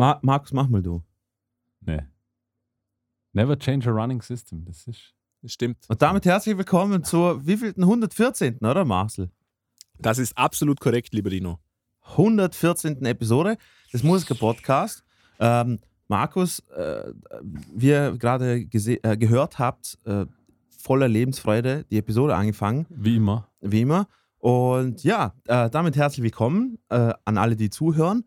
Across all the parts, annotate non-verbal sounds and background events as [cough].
Ma Markus, mach mal du. Nee. Never change a running system. Das ist. Das stimmt. Und damit herzlich willkommen zur wievielten 114. oder Marcel? Das ist absolut korrekt, lieber Dino. 114. Episode des Musiker-Podcast. Ähm, Markus, äh, wie ihr gerade äh, gehört habt, äh, voller Lebensfreude die Episode angefangen. Wie immer. Wie immer. Und ja, äh, damit herzlich willkommen äh, an alle, die zuhören.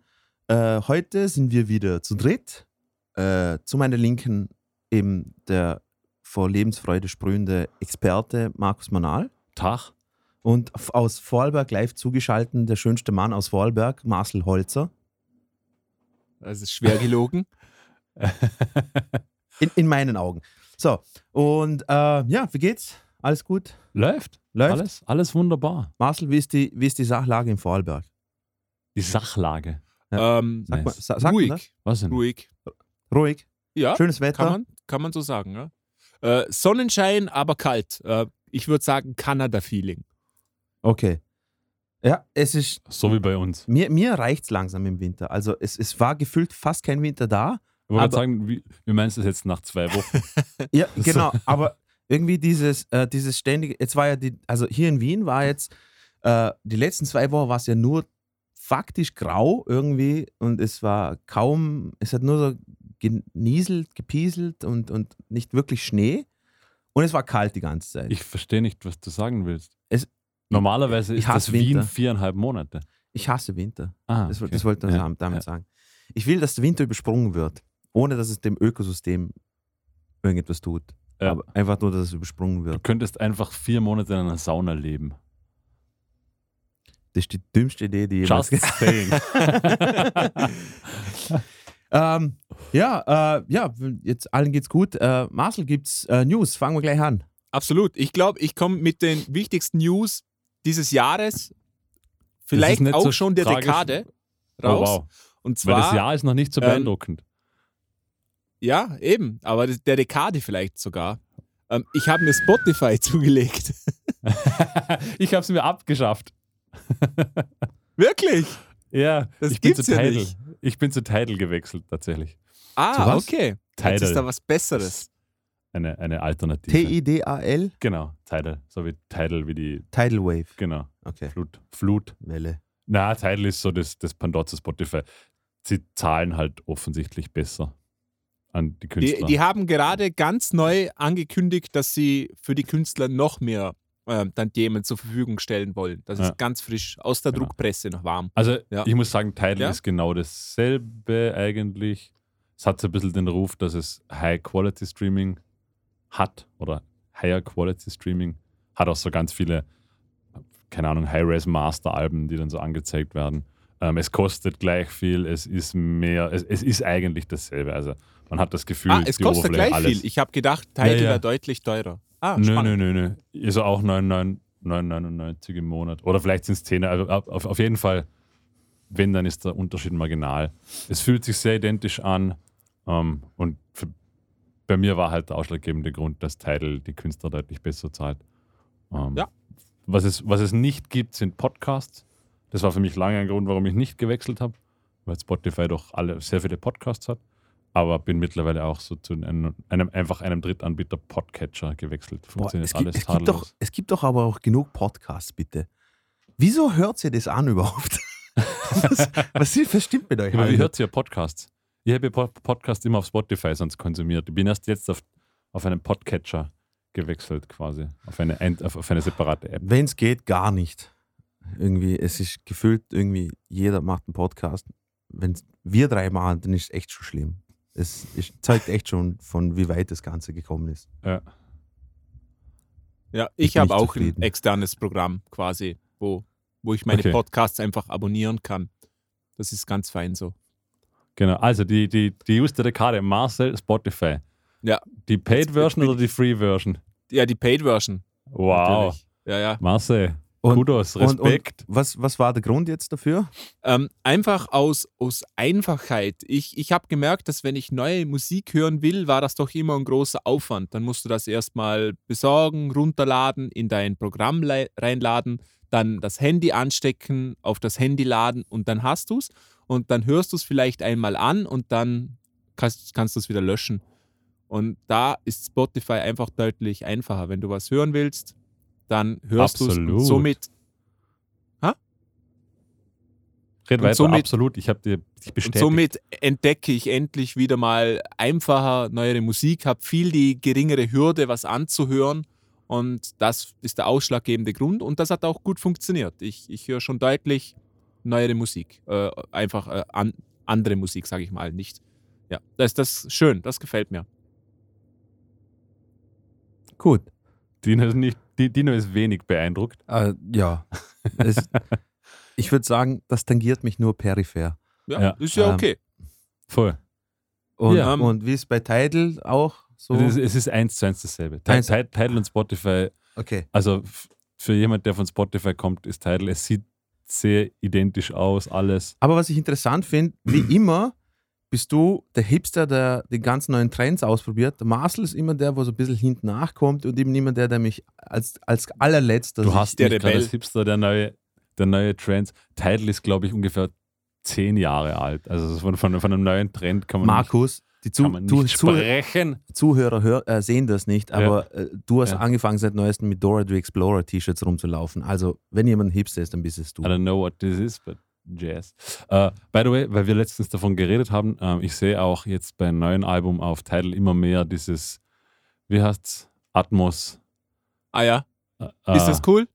Äh, heute sind wir wieder zu dritt. zu meiner Linken eben der vor Lebensfreude sprühende Experte Markus Manal. Tag. Und aus Vorarlberg live zugeschaltet der schönste Mann aus Vorarlberg, Marcel Holzer. Das ist schwer gelogen. [laughs] [laughs] in, in meinen Augen. So, und äh, ja, wie geht's? Alles gut? Läuft. Läuft. Alles, alles wunderbar. Marcel, wie ist, die, wie ist die Sachlage in Vorarlberg? Die Sachlage. Ja. Ähm, sag mal, sa, sag ruhig. Was denn? Ruhig. Ruhig. Ja. Schönes Wetter. Kann man, kann man so sagen. Ja? Äh, Sonnenschein, aber kalt. Äh, ich würde sagen Kanada-Feeling. Okay. Ja, es ist. So wie bei uns. Mir, mir reicht es langsam im Winter. Also es, es war gefühlt fast kein Winter da. Ich wollte sagen, wie, wie meinst du das jetzt nach zwei Wochen? [laughs] ja, genau. Aber irgendwie dieses, äh, dieses ständige, jetzt war ja die, also hier in Wien war jetzt, äh, die letzten zwei Wochen war es ja nur faktisch grau irgendwie und es war kaum, es hat nur so genieselt, gepieselt und, und nicht wirklich Schnee. Und es war kalt die ganze Zeit. Ich verstehe nicht, was du sagen willst. Es, Normalerweise ich ist das hasse Wien Winter. viereinhalb Monate. Ich hasse Winter. Ah, Das, okay. das wollte ich Ja, damit ja. sagen. Ich will, dass der Winter übersprungen wird, ohne dass es dem Ökosystem irgendetwas tut. Ja. Aber einfach nur, dass es übersprungen Du wird. könntest einfach vier Monate in einer Sauna leben. Das ist die dümmste Idee, die jemals Just saying. [laughs] ähm, ja, äh, ja, jetzt allen geht's gut. Äh, Marcel, gibt's äh, News? Fangen wir gleich an. Absolut. Ich glaube, ich komme mit den wichtigsten News dieses Jahres, vielleicht auch so schon der tragisch. Dekade oh, raus. wow. Und Weil das zwar, Jahr ist noch nicht so ähm, beeindruckend. ja, eben, aber der Dekade vielleicht sogar. Ähm, ich habe mir Spotify [laughs] zugelegt. [laughs] ich habe es mir abgeschafft. [laughs] Wirklich? Ja, Das ich bin zu gibt's ja Tidal. nicht. Ich bin zu Tidal gewechselt, tatsächlich. Ah, okay. Jetzt Tidal. ist da was Besseres. Eine, eine Alternative. T-I-D-A-L? Genau, Tidal. So wie Tidal, wie die, Tidal Wave. genau, Okay. Flut. Flut. Welle. Na, Tidal ist so das, das Pendant zu Spotify. Sie zahlen halt offensichtlich besser an die Künstler. Die, die haben gerade ganz neu angekündigt, dass sie für die Künstler noch mehr ähm, Tantiemen zur Verfügung stellen wollen. Das Ja. ist ganz frisch aus der Genau. Druckpresse noch warm. Also Ja. ich muss sagen, Tidal Ja? ist genau dasselbe eigentlich. Es hat so ein bisschen den Ruf, dass es High-Quality-Streaming hat oder Higher-Quality-Streaming. Hat auch so ganz viele, keine Ahnung, High-Res-Master-Alben, die dann so angezeigt werden. Ähm, es kostet gleich viel, es ist mehr, es, es ist eigentlich dasselbe. Also man hat das Gefühl, Ah, es die kostet Oberfläche, gleich alles. viel. Ich habe gedacht, Tidal Ja, ja. wäre deutlich teurer. Ah, Nö, spannend. nö, nö, nö. Also auch 9,9 9,99 im Monat. Oder vielleicht sind es 10. Also auf, auf- auf jeden Fall, wenn, dann ist der Unterschied marginal. Es fühlt sich sehr identisch an. Ähm, und für, bei mir war halt der ausschlaggebende Grund, dass Tidal die Künstler deutlich besser zahlt. Ähm, Ja. Was es, was es nicht gibt, sind Podcasts. Das war für mich lange ein Grund, warum ich nicht gewechselt habe, weil Spotify doch alle sehr viele Podcasts hat. Aber bin mittlerweile auch so zu einem, einem einfach einem Drittanbieter Podcatcher gewechselt. Boah, Funktioniert gibt, alles es, gibt doch, es gibt doch aber auch genug Podcasts, bitte. Wieso hört ihr das an überhaupt? [laughs] was, was, was stimmt mit euch? Aber wie hört ihr Podcasts? Ich habe Po- Podcast immer auf Spotify sonst konsumiert. Ich bin erst jetzt auf, auf einen Podcatcher gewechselt quasi. Auf eine, ein- auf, auf eine separate App. Wenn es geht, gar nicht. Irgendwie, es ist gefühlt, irgendwie, jeder macht einen Podcast. Wenn wir drei machen, dann ist es echt schon schlimm. Es ist, zeigt echt schon, von wie weit das Ganze gekommen ist. Ja. Ja, Ich ich habe auch ein zufrieden. externes Programm quasi, wo, wo ich meine Okay. Podcasts einfach abonnieren kann. Das ist ganz fein so. Genau. Also die, die, die Use der Dekade, Marcel, Spotify. Ja. Die Paid-Version oder die Free-Version? Ja, die Paid-Version. Wow. natürlich. Ja, ja. Marcel, Und- Kudos, Und, Respekt. und was, was war der Grund jetzt dafür? Ähm, einfach aus, aus Einfachheit. Ich, ich habe gemerkt, dass wenn ich neue Musik hören will, war das doch immer ein großer Aufwand. Dann musst du das erstmal besorgen, runterladen, in dein Programm reinladen. dann das Handy anstecken, auf das Handy laden und dann hast du es. Und dann hörst du es vielleicht einmal an und dann kannst, kannst du es wieder löschen. Und da ist Spotify einfach deutlich einfacher. Wenn du was hören willst, dann hörst du es. Und somit, Red Und weiter, somit- absolut. Ich habe dir dich und bestätigt. somit entdecke ich endlich wieder mal einfacher neuere Musik, habe viel die geringere Hürde, was anzuhören. Und das ist der ausschlaggebende Grund. Und das hat auch gut funktioniert. Ich, ich höre schon deutlich neuere Musik. Äh, einfach äh, an, andere Musik, sage ich mal, nicht. Ja, das ist das ist schön, das gefällt mir. Gut. Dino ist, nicht, Dino ist wenig beeindruckt. Äh, ja. Es, [laughs] ich würde sagen, das tangiert mich nur peripher. Ja, Ja, ist ja ähm, okay. Voll. Und, Ja. und wie es bei Tidal auch so. Es, ist, es ist eins zu eins dasselbe. Eins- Ti- Tidal und Spotify, okay. also für jemand, der von Spotify kommt, ist Tidal, es sieht sehr identisch aus, alles. Aber was ich interessant finde, wie immer bist du der Hipster, der die ganzen neuen Trends ausprobiert. Der Marcel ist immer der, wo so ein bisschen hinten nachkommt und eben immer der, der mich als, als allerletzter Du hast der Rebell. als Hipster, der neue, der neue Trends. Tidal ist, glaube ich, ungefähr zehn Jahre alt. Also von, von, von einem neuen Trend kann man Markus, die nicht, kann Zu nicht sprechen. Zuhörer hör, äh, sehen das nicht, aber äh, du hast Ja. angefangen seit neuestem mit Dora the Explorer T-Shirts rumzulaufen. Also, wenn jemand ein Hipster ist, dann bist es du. I don't know what this is, but Jazz. Uh, by the way, weil wir letztens davon geredet haben, ähm, ich sehe auch jetzt beim neuen Album auf Tidal immer mehr dieses, wie heißt's, Atmos. Ah ja, äh, ist das cool?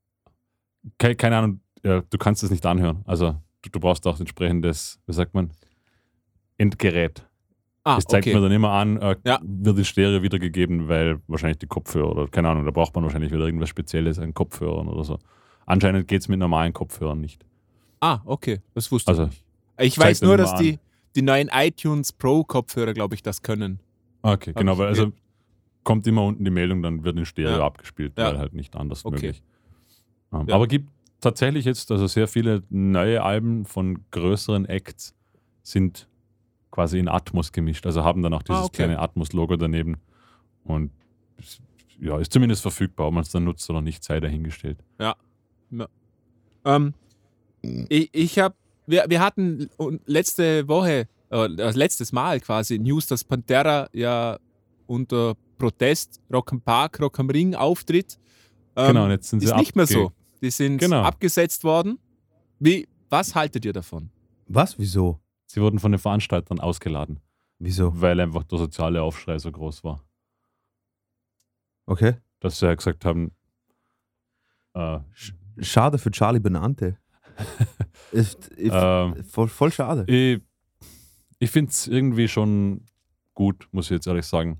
Keine, keine Ahnung, ja, du kannst es nicht anhören. Also du, du brauchst auch entsprechendes, wie sagt man, Endgerät. Ah, Das zeigt okay. mir dann immer an, äh, Ja. wird in Stereo wiedergegeben, weil wahrscheinlich die Kopfhörer oder keine Ahnung, da braucht man wahrscheinlich wieder irgendwas Spezielles an Kopfhörern oder so. Anscheinend geht es mit normalen Kopfhörern nicht. Ah, okay, das wusste Also, ich nicht. Ich weiß nur, dass an. die, die neuen iTunes Pro Kopfhörer, glaube ich, das können. Okay, genau, ich- weil also kommt immer unten die Meldung, dann wird in Stereo Ja. abgespielt, Ja. weil halt nicht anders Okay. möglich. Ähm, Ja. Aber gibt tatsächlich jetzt, also sehr viele neue Alben von größeren Acts sind quasi in Atmos gemischt, also haben dann auch dieses Ah, okay. kleine Atmos-Logo daneben und ja, ist zumindest verfügbar, ob man es dann nutzt oder nicht, sei dahingestellt. Ähm, ich ich habe, wir, wir hatten letzte Woche, äh, letztes Mal quasi News, dass Pantera ja unter Protest Rock am Park, Rock am Ring auftritt. Ähm, genau, und jetzt sind sie ist nicht mehr so. Die sind Genau. abgesetzt worden. Wie, was haltet ihr davon? Was? Wieso? Sie wurden von den Veranstaltern ausgeladen, Wieso? weil einfach der soziale Aufschrei so groß war. Okay. Dass sie ja gesagt haben, äh, Schade für Charlie Benante. Ist, ist, ähm, voll, voll schade. Ich, ich finde es irgendwie schon gut, muss ich jetzt ehrlich sagen.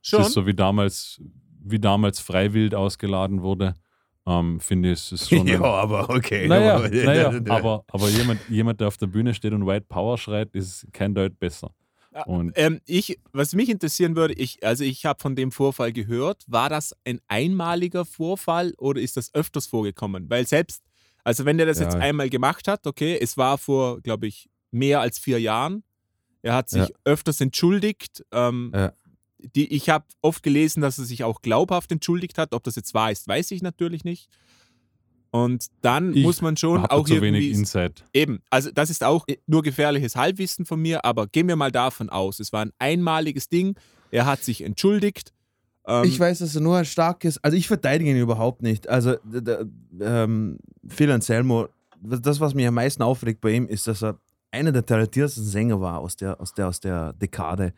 Schon? Es ist so wie damals, wie damals Freiwild ausgeladen wurde. Ähm, finde ich, es ist schon. [laughs] ein- aber okay. naja, aber, [laughs] naja, aber, aber jemand, jemand, der auf der Bühne steht und White Power schreit, ist kein Deut besser. Ja, Und Ähm, ich, was mich interessieren würde, ich, also ich habe von dem Vorfall gehört, war das ein einmaliger Vorfall oder ist das öfters vorgekommen? Weil selbst, also wenn der das Ja. jetzt einmal gemacht hat, okay, es war vor, glaube ich, mehr als vier Jahren, er hat sich Ja. öfters entschuldigt. Ähm, Ja. die, ich habe oft gelesen, dass er sich auch glaubhaft entschuldigt hat. Ob das jetzt wahr ist, weiß ich natürlich nicht. Und dann Ich muss man schon auch zu wenig irgendwie Insight. Eben, also das ist auch nur gefährliches Halbwissen von mir, aber gehen wir mal davon aus, es war ein einmaliges Ding, er hat sich entschuldigt. Ähm, Ich weiß, dass er nur ein starkes, also ich verteidige ihn überhaupt nicht. Also ähm, Phil Anselmo, das, was mich am meisten aufregt bei ihm, ist, dass er einer der talentiertesten Sänger war aus der, aus der, aus der Dekade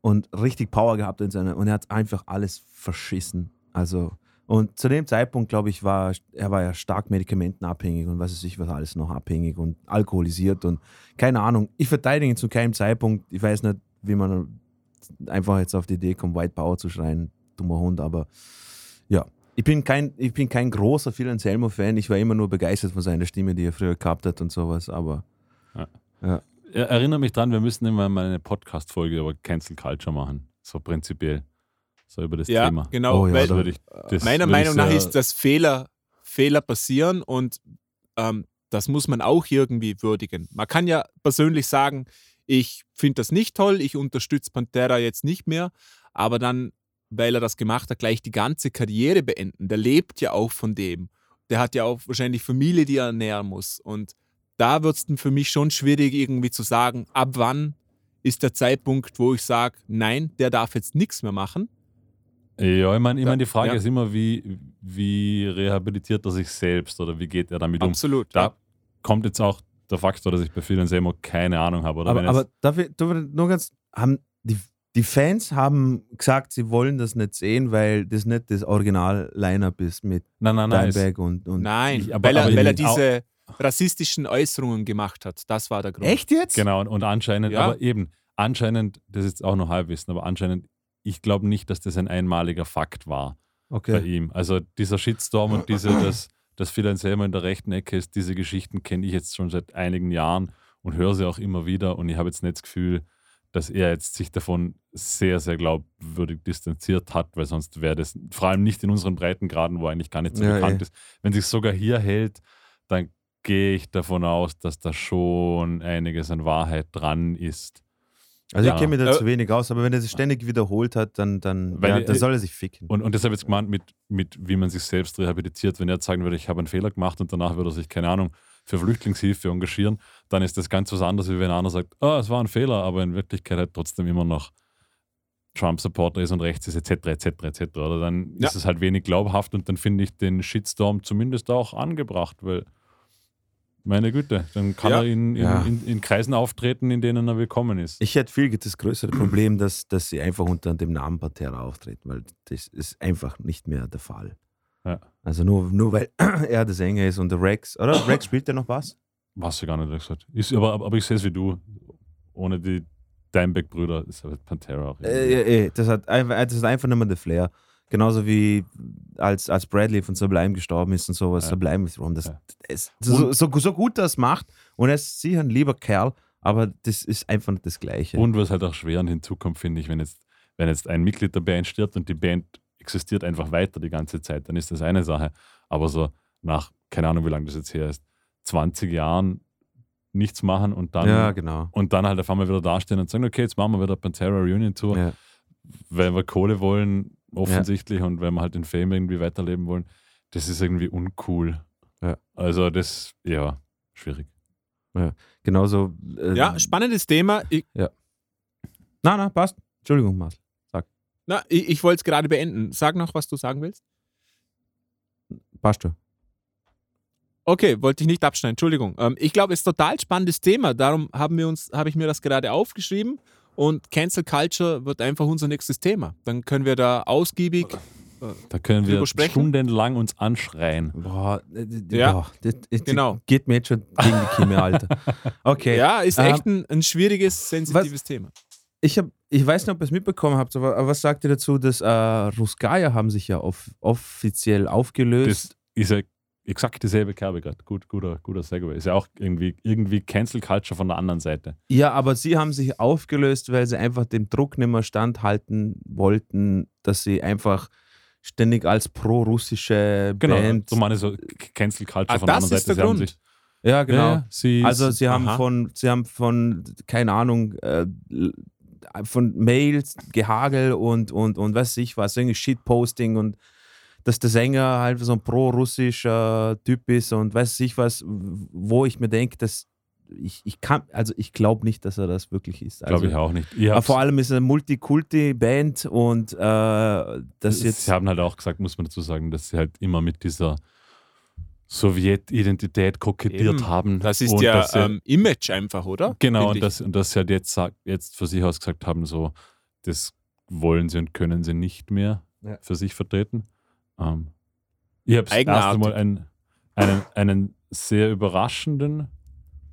und richtig Power gehabt in seiner, und er hat einfach alles verschissen. Also, und zu dem Zeitpunkt, glaube ich, war er war ja stark medikamentenabhängig und was weiß ich, was alles noch abhängig und alkoholisiert und keine Ahnung. Ich verteidige ihn zu keinem Zeitpunkt. Ich weiß nicht, wie man einfach jetzt auf die Idee kommt, White Power zu schreien, dummer Hund, aber ja. Ich bin kein, ich bin kein großer Phil Anselmo-Fan. Ich war immer nur begeistert von seiner Stimme, die er früher gehabt hat und sowas, aber Er- Erinnere mich dran, wir müssen immer mal eine Podcast-Folge über Cancel Culture machen. So prinzipiell. So über das ja, Thema. genau, Oh ja, weil ich, das meiner würde Meinung ich nach ist, dass Fehler, Fehler passieren und ähm, das muss man auch irgendwie würdigen. Man kann ja persönlich sagen, ich finde das nicht toll, ich unterstütze Pantera jetzt nicht mehr, aber dann, weil er das gemacht hat, gleich die ganze Karriere beenden. Der lebt ja auch von dem. der hat ja auch wahrscheinlich Familie, die er ernähren muss. Und da wird es dann für mich schon schwierig, irgendwie zu sagen, ab wann ist der Zeitpunkt, wo ich sage, nein, der darf jetzt nichts mehr machen. Ja, ich meine, ich mein, die Frage Ja. ist immer, wie, wie rehabilitiert er sich selbst oder wie geht er damit um? Absolut. Da ja. kommt jetzt auch der Faktor, dass ich bei vielen Semo keine Ahnung habe. Oder Aber, aber darf ich, darf ich nur ganz, haben die, die Fans haben gesagt, sie wollen das nicht sehen, weil das nicht das Original-Line-Up ist mit nein, nein, nein. es- Dimebag und, und Nein, Ich- aber- weil, er, aber weil er diese rassistischen Äußerungen gemacht hat. Das war der Grund. Echt jetzt? Genau, und, und anscheinend, Ja. aber eben, anscheinend, das ist jetzt auch noch Halbwissen, aber anscheinend, ich glaube nicht, dass das ein einmaliger Fakt war bei Okay. ihm. Also dieser Shitstorm und diese, dass, dass Phil Anselmo in der rechten Ecke ist, diese Geschichten kenne ich jetzt schon seit einigen Jahren und höre sie auch immer wieder und ich habe jetzt nicht das Gefühl, dass er jetzt sich davon sehr, sehr glaubwürdig distanziert hat, weil sonst wäre das vor allem nicht in unseren Breitengraden, wo er eigentlich gar nicht so Ja, bekannt eh. ist. Wenn sich sogar hier hält, dann gehe ich davon aus, dass da schon einiges an Wahrheit dran ist. Also Ja. ich kenne mich da Äh, zu wenig aus, aber wenn er das ständig wiederholt hat, dann, dann, Weil ja, dann soll er sich ficken. Und, und deshalb jetzt gemeint, mit, mit wie man sich selbst rehabilitiert. Wenn er jetzt sagen würde, ich habe einen Fehler gemacht und danach würde er sich, keine Ahnung, für Flüchtlingshilfe engagieren, dann ist das ganz was anderes, wie wenn einer sagt, ah, es war ein Fehler, aber in Wirklichkeit halt trotzdem immer noch Trump-Supporter ist und rechts ist, etc., etc., etc. Oder dann Ja. ist es halt wenig glaubhaft und dann finde ich den Shitstorm zumindest auch angebracht, weil meine Güte, dann kann Ja. er in, in, Ja. in, in Kreisen auftreten, in denen er willkommen ist. Ich hätte viel das größere Problem, dass, dass sie einfach unter dem Namen Pantera auftreten, weil das ist einfach nicht mehr der Fall. Ja. Also nur, nur weil [clears throat] er der Sänger ist und der Rex, oder? [clears throat] Rex spielt der noch Bass? Was ich gar nicht gesagt. Ist, aber, aber ich sehe es wie du. Ohne die Dimebag-Brüder ist halt Pantera auch. irgendwie- Äh, äh, das, hat einfach, das ist einfach nicht mehr der Flair. Genauso wie als, als Bradley von Sublime gestorben ist und sowas. Ja. Sublime ist rum. Das, Ja. das, so, so, so gut das macht und er ist sicher ein lieber Kerl, aber das ist einfach nicht das Gleiche. Und was halt auch schwer hinzukommt, finde ich, wenn jetzt, wenn jetzt ein Mitglied der Band stirbt und die Band existiert einfach weiter die ganze Zeit, dann ist das eine Sache. Aber so nach, keine Ahnung, wie lange das jetzt her ist, 20 Jahren nichts machen und dann, ja, genau. und dann halt auf einmal wieder dastehen und sagen, okay, jetzt machen wir wieder Pantera Reunion Tour, Ja. weil wir Kohle wollen, offensichtlich, und wenn wir halt den Fame irgendwie weiterleben wollen, das ist irgendwie uncool. Ja. Also das, ja, schwierig. Genauso. Äh, Ja, spannendes Thema. Ich, Na, na, passt. Entschuldigung, Marcel. Na, ich, ich wollte es gerade beenden. Sag noch, was du sagen willst. Passt schon. Okay, wollte ich nicht abschneiden, Entschuldigung. Ähm, ich glaube, es ist ein total spannendes Thema. Darum haben wir uns, habe ich mir das gerade aufgeschrieben. Und Cancel Culture wird einfach unser nächstes Thema. Dann können wir da ausgiebig. Da können wir sprechen? stundenlang uns anschreien. Boah, äh, Ja. boah, das, das Genau. geht mir jetzt schon gegen die Kimme, Alter. [laughs] Okay. Ja, ist Ähm, echt ein, ein schwieriges, sensitives Thema. Ich, hab, ich weiß nicht, ob ihr es mitbekommen habt, aber, aber was sagt ihr dazu, dass äh, Ruskaya haben sich ja off, offiziell aufgelöst? Das ist ja exakt dieselbe Kerbe gerade. Gut, guter, guter Segway. Ist ja auch irgendwie, irgendwie Cancel Culture von der anderen Seite. ja, aber sie haben sich aufgelöst, weil sie einfach dem Druck nicht mehr standhalten wollten, dass sie einfach ständig als pro-russische Genau, Band. so meine so Cancel Culture Ah, von der das anderen ist Seite. der Sie Grund. sich- ja, genau. Ja, ja, sie, Also sie haben Aha. von, sie haben von, keine Ahnung, äh, von Mails, Gehagel und, und, und weiß ich was, irgendwie Shitposting und dass der Sänger halt so ein pro-russischer Typ ist und weiß ich was, wo ich mir denke, dass ich, ich kann, also ich glaube nicht, dass er das wirklich ist. Also, glaube ich auch nicht. Hab's- vor allem ist er eine Multikulti-Band und äh, das jetzt. Sie haben halt auch gesagt, muss man dazu sagen, dass sie halt immer mit dieser Sowjetidentität kokettiert Eben. haben. Das ist und ja sie- ähm, Image einfach, oder? Genau, und dass, und dass sie halt jetzt, sagt, jetzt für sich aus gesagt haben, so, das wollen sie und können sie nicht mehr Ja. für sich vertreten. Ähm, ich habe das erste. Mal einen, einen, einen sehr überraschenden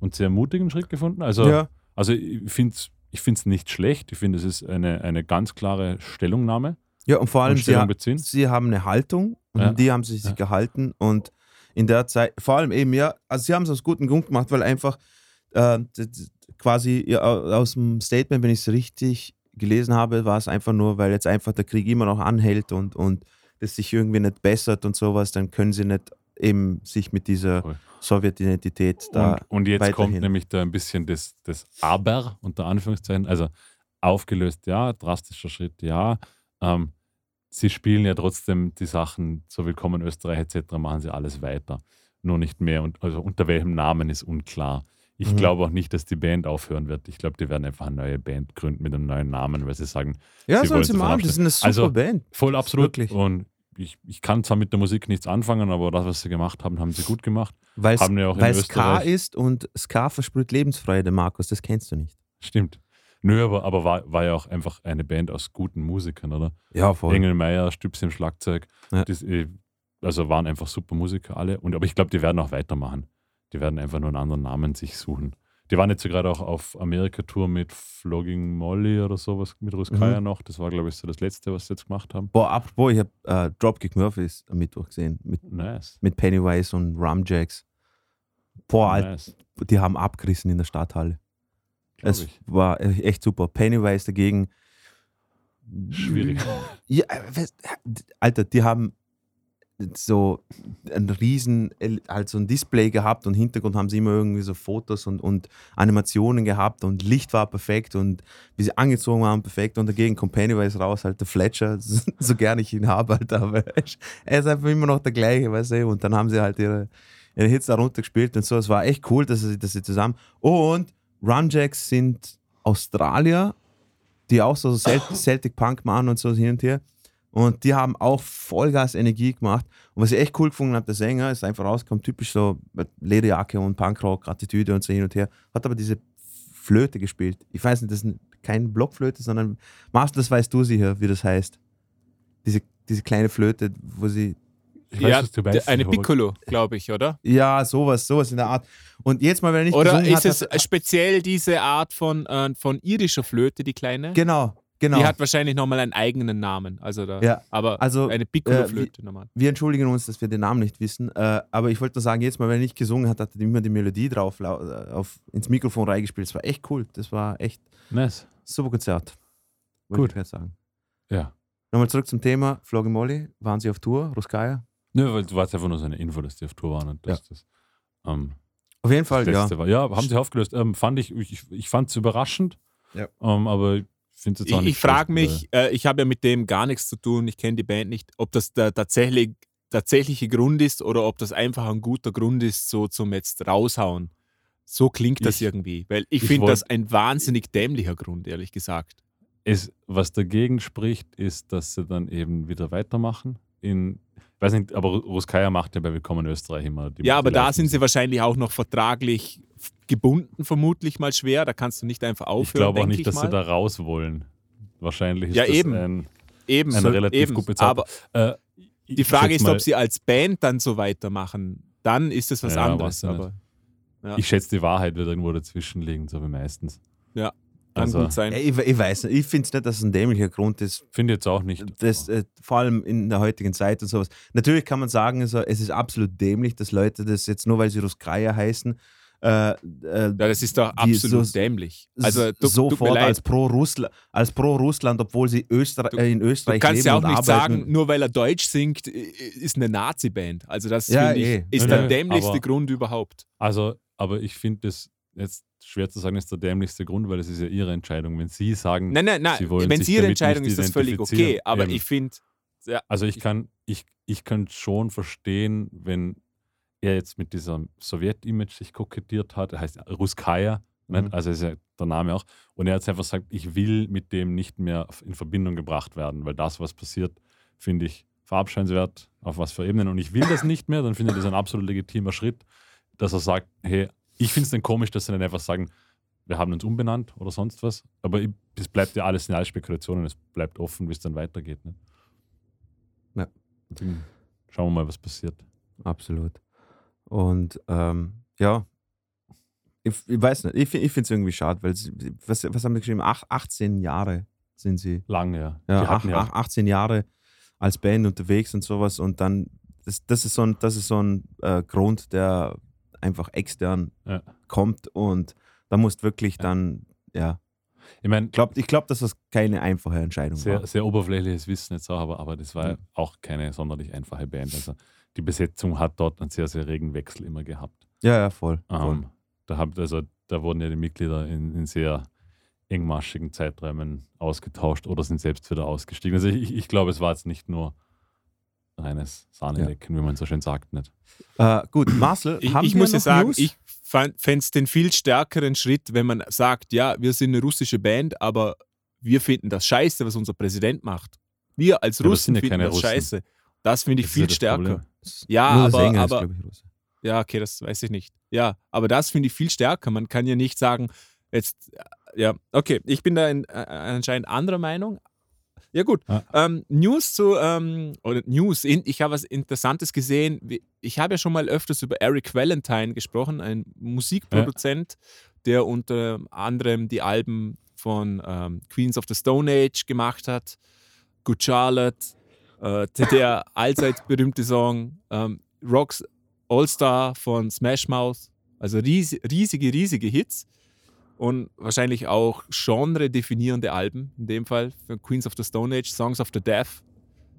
und sehr mutigen Schritt gefunden. Also, ja, also ich finde es ich find's nicht schlecht. Ich finde, es ist eine, eine ganz klare Stellungnahme ja, und vor allem, und sie, ha beziehen. sie haben eine Haltung und Ja. die haben sie sich Ja. gehalten und in der Zeit, vor allem eben, ja, also sie haben es aus gutem Grund gemacht, weil einfach äh, quasi ja, au- aus dem Statement, wenn ich es richtig gelesen habe, war es einfach nur, weil jetzt einfach der Krieg immer noch anhält und, und das sich irgendwie nicht bessert und sowas, dann können sie nicht eben sich mit dieser Voll. Sowjetidentität da. Und, und jetzt kommt weiterhin. nämlich da ein bisschen das, das Aber unter Anführungszeichen, also aufgelöst, ja, drastischer Schritt, ja. Ähm, sie spielen ja trotzdem die Sachen, so Willkommen Österreich etc., machen sie alles weiter. Nur nicht mehr. Und also unter welchem Namen ist unklar. Ich Mhm. glaube auch nicht, dass die Band aufhören wird. Ich glaube, die werden einfach eine neue Band gründen mit einem neuen Namen, weil sie sagen, Ja, Sie sollen sie machen. Das ist eine super Also, Band. voll absolut. Wirklich. Und ich, ich kann zwar mit der Musik nichts anfangen, aber das, was sie gemacht haben, haben sie gut gemacht. Weil es Ska ist und Ska versprüht Lebensfreude, Markus. Das kennst du nicht. Stimmt. Nö, aber, aber war, war ja auch einfach eine Band aus guten Musikern, oder? Ja, voll. Engel Meyer, Stübs im Schlagzeug. Ja. Das, äh, also waren einfach super Musiker alle. Und, aber ich glaube, die werden auch weitermachen. Die werden einfach nur einen anderen Namen sich suchen. Die waren jetzt ja gerade auch auf Amerika-Tour mit Flogging Molly oder sowas mit Ruskaya Mhm. noch. Das war, glaube ich, so das Letzte, was sie jetzt gemacht haben. Boah, apropos, ich habe äh, Dropkick Murphys am Mittwoch gesehen. Mit, Nice. mit Pennywise und Rumjacks. Boah, nice. die haben abgerissen in der Stadthalle. Glaub Es ich. war äh, echt super. Pennywise dagegen. Schwierig. Ja, äh, Alter, die haben so ein riesen, halt so ein Display gehabt und im Hintergrund haben sie immer irgendwie so Fotos und, und Animationen gehabt und Licht war perfekt und wie sie angezogen waren, perfekt und dagegen kommt Pennywise raus, halt der Fletcher, [laughs] so gerne ich ihn habe, Alter, aber er ist- er ist einfach immer noch der gleiche, weißt du, und dann haben sie halt ihre, ihre Hits darunter gespielt und so, es war echt cool, dass sie, dass sie zusammen, und Runjacks sind Australier, die auch so Celt [laughs] Celtic Punk machen und so hin und her. Und die haben auch Vollgas Energie gemacht. Und was ich echt cool gefunden habe, der Sänger ist einfach rausgekommen, typisch so mit Lederjacke und Punkrock-Attitüde und so hin und her. Hat aber diese Flöte gespielt. Ich weiß nicht, das ist keine Blockflöte, sondern Marcel, das weißt du sicher, wie das heißt. Diese, diese kleine Flöte, wo sie. Ich weiß, ja, was du der- meinst, eine Piccolo, glaube ich, oder? Ja, sowas, sowas in der Art. Und jetzt mal, wenn er nicht Oder ist hat, es speziell diese Art von, äh, von irischer Flöte, die kleine? Genau, genau. Die hat wahrscheinlich nochmal einen eigenen Namen. Also da, Ja, aber also, eine äh, Piccolo-Flöte nochmal. wir entschuldigen uns, dass wir den Namen nicht wissen, äh, aber ich wollte nur sagen, jetzt mal, wenn er nicht gesungen hat, hat er immer die Melodie drauf äh, auf, ins Mikrofon reingespielt. Das war echt cool. Das war echt Nice. super Konzert. Gut. ich sagen. Ja. Nochmal zurück zum Thema. Floggy Molly, waren Sie auf Tour? Ruskaya? Nö, weil du warst einfach nur so eine Info, dass die auf Tour waren und dass das ähm, Auf jeden das Fall, ja. War. Ja, haben sie aufgelöst. Ähm, fand ich, ich, ich fand es überraschend, Ja. ähm, aber ich finde es jetzt auch Ich, nicht ich frage schlecht, mich, äh, ich habe ja mit dem gar nichts zu tun, ich kenne die Band nicht, ob das der tatsächlich, tatsächliche Grund ist oder ob das einfach ein guter Grund ist, so zum jetzt raushauen. So klingt das Ich- irgendwie, weil ich, ich finde das ein wahnsinnig dämlicher Grund, ehrlich gesagt. Es, was dagegen spricht, ist, dass sie dann eben wieder weitermachen. In, ich weiß nicht, aber Ruskaya macht ja bei Willkommen Österreich immer die Ja, aber da sind sie wahrscheinlich auch noch vertraglich gebunden, vermutlich mal schwer. Da kannst du nicht einfach aufhören. Ich glaube auch nicht, ich dass mal. sie da raus wollen. Wahrscheinlich ist Ja, das eben. ein, eben, ein relativ eben. gut bezahlter. Aber äh, die Frage ist, ob sie als Band dann so weitermachen. Dann ist es was Ja, anderes. Aber ja. Ich schätze, die Wahrheit wird irgendwo dazwischen liegen, so wie meistens. kann also- gut sein. Ja, ich, ich weiß nicht. Ich finde es nicht, dass es ein dämlicher Grund ist. Finde ich jetzt auch nicht. Das, äh, vor allem in der heutigen Zeit und sowas. Natürlich kann man sagen, also, es ist absolut dämlich, dass Leute das jetzt nur, weil sie Ruskaya heißen, äh, äh, Ja, das ist doch absolut so- dämlich. Also, du, sofort als pro-Russland, als pro-Russland, obwohl sie Öster Du- äh, in Du Österreich kannst leben ja auch nicht arbeiten. sagen, nur weil er Deutsch singt, i- ist eine Nazi-Band. Also das Ja, finde ich, eh. ist Nö, der dämlichste aber- Grund überhaupt. Also, aber ich finde das jetzt schwer zu sagen, ist der dämlichste Grund, weil es ist ja ihre Entscheidung. Wenn sie sagen, Nein, nein, nein. Sie wollen Wenn sich es ihre Entscheidung ist, das völlig okay. Aber Eben. ich finde, also ich kann, ich, ich kann schon verstehen, wenn er jetzt mit diesem Sowjet-Image sich kokettiert hat, er heißt Ruskaya, Mhm. also ist ja der Name auch, und er hat einfach gesagt, ich will mit dem nicht mehr in Verbindung gebracht werden, weil das, was passiert, finde ich verabscheuenswert, auf was für Ebenen, und ich will das nicht mehr, dann finde ich das ein absolut legitimer Schritt, dass er sagt, hey, ich finde es dann komisch, dass sie dann einfach sagen, wir haben uns umbenannt oder sonst was, aber es bleibt ja alles in alles Spekulationen, es bleibt offen, wie es dann weitergeht. Ne? Ja. Schauen wir mal, was passiert. Absolut. Und ähm, ja, ich, ich weiß nicht, ich, ich finde es irgendwie schade, weil was, was haben wir geschrieben? Ach, 18 Jahre sind sie. Lange, ja. Ja, ach, ja ach, 18 Jahre als Band unterwegs und sowas und dann, das, das ist so ein, das ist so ein äh, Grund, der einfach extern Ja. kommt und da musst wirklich dann, ja, ich meine, glaub, ich glaube, dass das keine einfache Entscheidung sehr, war. sehr oberflächliches Wissen jetzt auch, aber, aber das war Mhm. auch keine sonderlich einfache Band. Also die Besetzung hat dort einen sehr, sehr regen Wechsel immer gehabt. Ja, ja, voll. voll. Ähm, da, habt, also, da wurden ja die Mitglieder in, in sehr engmaschigen Zeiträumen ausgetauscht oder sind selbst wieder ausgestiegen. Also ich, ich glaube, es war jetzt nicht nur reines Sahnelecken, wie man so schön sagt, nicht. Äh, gut, Marcel, Ich, haben ich wir muss noch ja sagen, News? ich fände es den viel stärkeren Schritt, wenn man sagt, ja, wir sind eine russische Band, aber wir finden das scheiße, was unser Präsident macht. Wir als Ja, Russen sind ja finden keine das Russen. scheiße. Das finde ich Das ist viel ja stärker. Problem. Ja, aber, Sänger ist, aber glaub ich, Russe. ja, okay, das weiß ich nicht. Ja, aber das finde ich viel stärker. Man kann ja nicht sagen, jetzt, ja, okay, ich bin da in, äh, anscheinend anderer Meinung. Ja, gut. Ja. Ähm, News zu, ähm, oder News, ich habe was Interessantes gesehen. Ich habe ja schon mal öfters über Eric Valentine gesprochen, ein Musikproduzent, der unter anderem die Alben von ähm, Queens of the Stone Age gemacht hat, Good Charlotte, äh, der [laughs] allseits berühmte Song ähm, Rocks All-Star von Smash Mouth. Also ries riesige, riesige Hits. Und wahrscheinlich auch genre-definierende Alben. In dem Fall Queens of the Stone Age, Songs of the Deaf.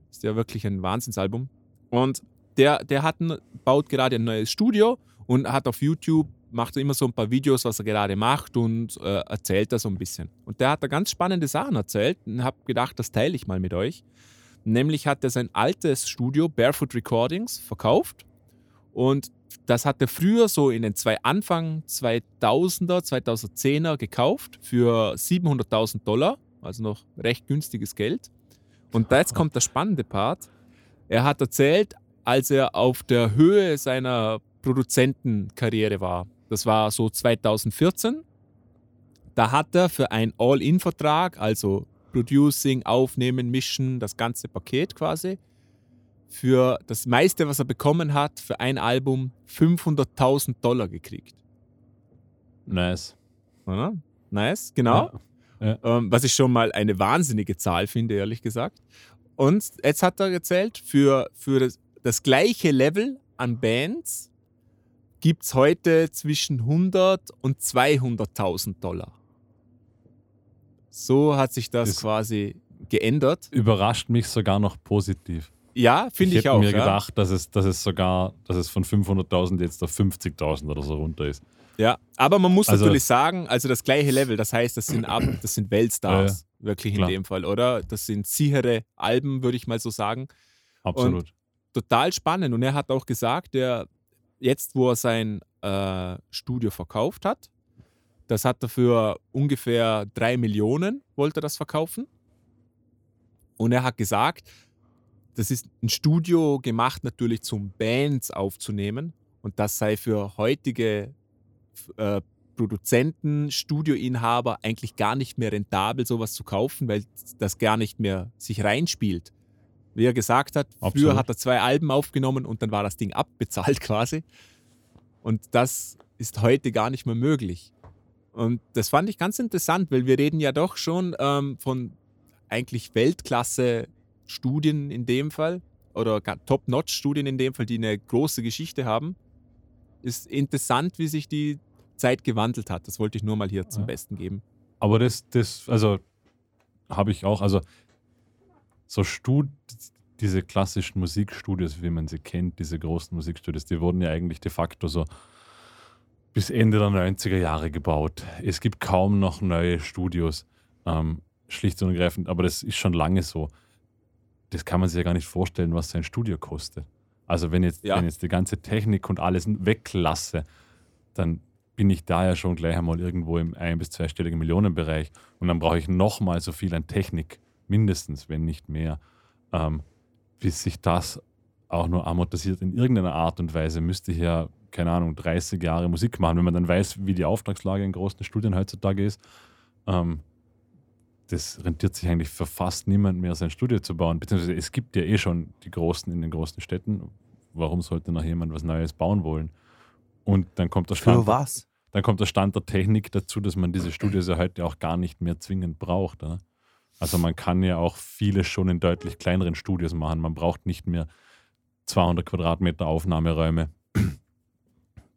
Ist ja wirklich ein Wahnsinnsalbum. Und der, der hat baut gerade ein neues Studio und hat auf YouTube, macht er immer so ein paar Videos, was er gerade macht und äh, erzählt da so ein bisschen. Und der hat da ganz spannende Sachen erzählt und habe gedacht, das teile ich mal mit euch. Nämlich hat er sein altes Studio, Barefoot Recordings, verkauft. Und das hat er früher so in den zwei Anfang 2000er, 2010er gekauft für 700.000 Dollar, also noch recht günstiges Geld. Und jetzt kommt der spannende Part. Er hat erzählt, als er auf der Höhe seiner Produzentenkarriere war, das war so 2014, da hat er für einen All-In-Vertrag, also Producing, Aufnehmen, Mischen, das ganze Paket quasi, für das meiste, was er bekommen hat, für ein Album 500.000 Dollar gekriegt. Nice. Oder? Nice, genau. Ja. Ähm, was ich schon mal eine wahnsinnige Zahl finde, ehrlich gesagt. Und jetzt hat er erzählt, für, für das, das gleiche Level an Bands gibt es heute zwischen 100 und 200.000 Dollar. So hat sich das Ist- quasi geändert. Überrascht mich sogar noch positiv. Ja, finde ich, hätte auch. mir ja. gedacht, dass es, dass es sogar, dass es von 500.000 jetzt auf 50.000 oder so runter ist. Ja, aber man muss Also- natürlich sagen, also das gleiche Level, das heißt, das sind, ab, das sind Weltstars, wirklich in klar. dem Fall, oder? Das sind sichere Alben, würde ich mal so sagen. Absolut. Total spannend. Und er hat auch gesagt, der, jetzt, wo er sein äh, Studio verkauft hat, das hat er für ungefähr drei Millionen, wollte das verkaufen. Und er hat gesagt, das ist ein Studio gemacht natürlich zum Bands aufzunehmen. Und das sei für heutige äh, Produzenten, Studioinhaber eigentlich gar nicht mehr rentabel, sowas zu kaufen, weil das gar nicht mehr sich reinspielt. Wie er gesagt hat, früher Absolut. hat er zwei Alben aufgenommen und dann war das Ding abbezahlt [laughs] quasi. Und das ist heute gar nicht mehr möglich. Und das fand ich ganz interessant, weil wir reden ja doch schon ähm, von eigentlich Weltklasse-Studien in dem Fall oder Top-Notch-Studien in dem Fall, die eine große Geschichte haben. Ist interessant, wie sich die Zeit gewandelt hat. Das wollte ich nur mal hier zum Ja. Besten geben. Aber das, das, also habe ich auch, also so Stud diese klassischen Musikstudios, wie man sie kennt, diese großen Musikstudios, die wurden ja eigentlich de facto so bis Ende der 90er Jahre gebaut. Es gibt kaum noch neue Studios, ähm, schlicht und ergreifend, aber das ist schon lange so. Das kann man sich ja gar nicht vorstellen, was sein Studio kostet. Also wenn jetzt, Ja. wenn jetzt die ganze Technik und alles weglasse, dann bin ich da ja schon gleich einmal irgendwo im ein- bis zweistelligen Millionenbereich und dann brauche ich nochmal so viel an Technik, mindestens, wenn nicht mehr, ähm, bis sich das auch nur amortisiert in irgendeiner Art und Weise, müsste ich ja, keine Ahnung, 30 Jahre Musik machen, wenn man dann weiß, wie die Auftragslage in großen Studien heutzutage ist. Ähm, das rentiert sich eigentlich für fast niemand mehr, sein Studio zu bauen. Beziehungsweise es gibt ja eh schon die Großen in den großen Städten. Warum sollte noch jemand was Neues bauen wollen? Und dann kommt der Stand, Für was? dann kommt der Stand der Technik dazu, dass man diese Studios ja heute auch gar nicht mehr zwingend braucht. Oder? Also man kann ja auch vieles schon in deutlich kleineren Studios machen. Man braucht nicht mehr 200 Quadratmeter Aufnahmeräume.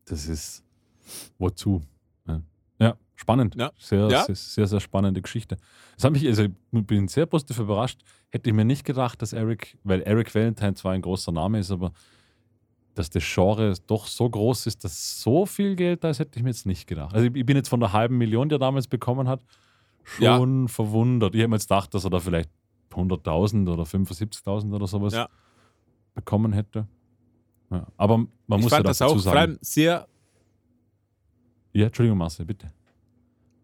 Das ist wozu? Ja, ja spannend. Ja. Sehr, Ja. sehr, sehr, sehr spannende Geschichte. Das hat mich, also ich bin sehr positiv überrascht. Hätte ich mir nicht gedacht, dass Eric, weil Eric Valentine zwar ein großer Name ist, aber dass das Genre doch so groß ist, dass so viel Geld da ist, hätte ich mir jetzt nicht gedacht. Also ich bin jetzt von der halben Million, die er damals bekommen hat, schon verwundert. Ich hätte mir jetzt gedacht, dass er da vielleicht 100.000 oder 75.000 oder sowas Ja. bekommen hätte. Ja. Aber man ich muss ja fand das dazu auch vor sagen. allem sehr. Ja, Entschuldigung, Marcel, bitte.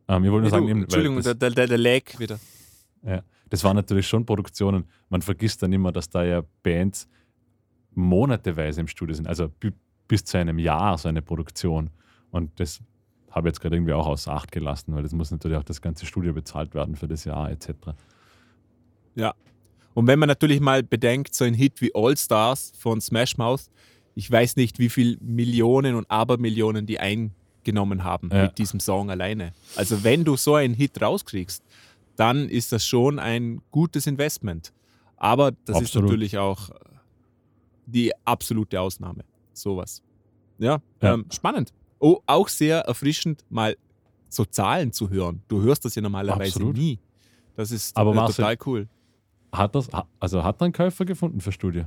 Ähm, ich wollte nur sagen, du, eben, Entschuldigung, das, der, der, der, Lag wieder. ja, das waren natürlich schon Produktionen. Man vergisst dann immer, dass da ja Bands monateweise im Studio sind, also bi- bis zu einem Jahr so eine Produktion. Und das habe ich jetzt gerade irgendwie auch außer Acht gelassen, weil das muss natürlich auch das ganze Studio bezahlt werden für das Jahr etc. Und wenn man natürlich mal bedenkt, so ein Hit wie All Stars von Smash Mouth, ich weiß nicht, wie viel Millionen und Abermillionen die eingenommen haben Ja. mit diesem Song alleine. Also wenn du so einen Hit rauskriegst, dann ist das schon ein gutes Investment. Aber das ist Absolut. natürlich auch die absolute Ausnahme. Sowas. Ja, Ja. Ähm, spannend. Oh, auch sehr erfrischend, mal so Zahlen zu hören. Du hörst das ja normalerweise Absolut. nie. Das ist Aber äh, Marcel- total cool. Hat das, also hat er einen Käufer gefunden für Studio?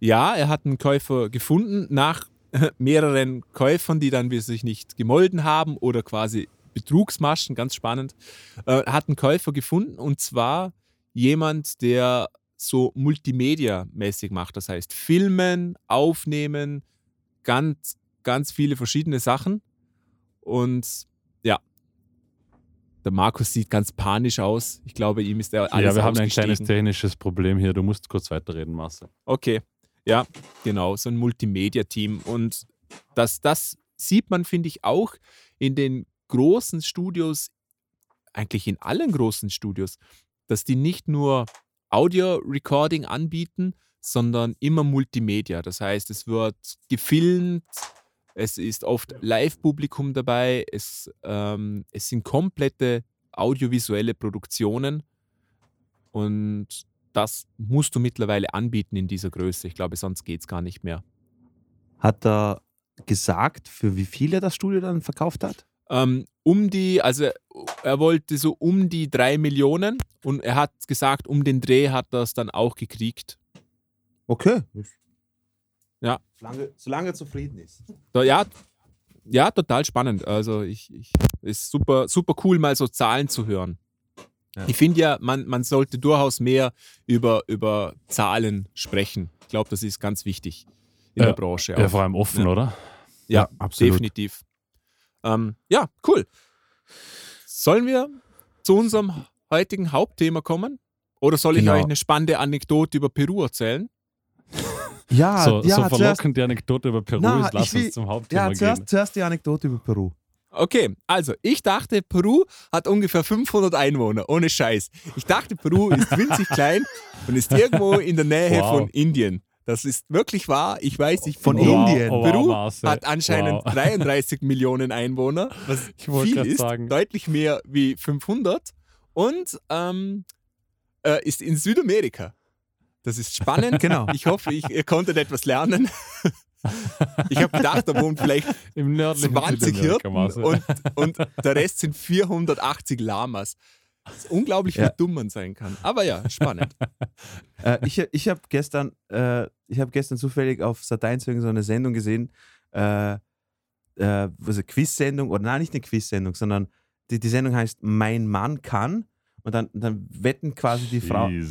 Ja, er hat einen Käufer gefunden nach [laughs] mehreren Käufern, die dann sich nicht gemolden haben oder quasi Betrugsmaschen, ganz spannend. Äh, hat einen Käufer gefunden und zwar jemand, der so Multimedia-mäßig macht. Das heißt, filmen, aufnehmen, ganz, ganz viele verschiedene Sachen. Und ja, der Markus sieht ganz panisch aus. Ich glaube, ihm ist er alles ja, wir haben ein kleines technisches Problem hier. Du musst kurz weiterreden, Marcel. Okay, ja, genau, so ein Multimedia-Team. Und das, das sieht man, finde ich, auch in den großen Studios, eigentlich in allen großen Studios, dass die nicht nur Audio-Recording anbieten, sondern immer Multimedia. Das heißt, es wird gefilmt, es ist oft Live-Publikum dabei, es, ähm, es sind komplette audiovisuelle Produktionen und das musst du mittlerweile anbieten in dieser Größe. Ich glaube, sonst geht es gar nicht mehr. Hat er gesagt, für wie viel er das Studio dann verkauft hat? Ähm, um die, also er wollte so um die drei Millionen und er hat gesagt, um den Dreh hat er es dann auch gekriegt. Okay. Ja. Solange, solange er zufrieden ist. Da, ja, ja, total spannend. Also ich, ich ist super, super cool, mal so Zahlen zu hören. Ja. Ich finde ja, man, man sollte durchaus mehr über, über Zahlen sprechen. Ich glaube, das ist ganz wichtig in Ja. der Branche. Ja, auch. vor allem offen, Ja. oder? Ja, absolut. definitiv. Ähm, ja, cool. Sollen wir zu unserem heutigen Hauptthema kommen? Oder soll ich Genau. euch eine spannende Anekdote über Peru erzählen? Ja, so, ja, so zuerst, verlockend die Anekdote über Peru Na, ist, lass ich will- uns zum Hauptthema ja, gehen. zuerst, zuerst die Anekdote über Peru. Okay, also ich dachte, Peru hat ungefähr 500 Einwohner, ohne Scheiß. Ich dachte, Peru ist [laughs] winzig klein und ist irgendwo in der Nähe Wow. von Indien. Das ist wirklich wahr. Ich weiß, ich Von Wow, Indien. wow, Peru Marcel. hat anscheinend Wow. 33 [laughs] Millionen Einwohner, was viel ist, sagen. deutlich mehr wie 500 und ähm, äh, ist in Südamerika. Das ist spannend. [laughs] Genau. Ich hoffe, ich, ihr konntet etwas lernen. Ich habe gedacht, da wohnen vielleicht [laughs] Im nördlichen 20 Südamerika, Hirten und, und der Rest sind 480 Lamas. Das ist unglaublich, wie Ja. dumm man sein kann. Aber ja, spannend. [laughs] Äh, ich ich habe gestern, äh, ich hab gestern zufällig auf Sat 1 irgend so eine Sendung gesehen, äh, äh, also Quiz-Sendung, oder nein, nicht eine Quiz-Sendung, sondern die, die Sendung heißt Mein Mann kann. Und dann, dann wetten quasi die Frauen,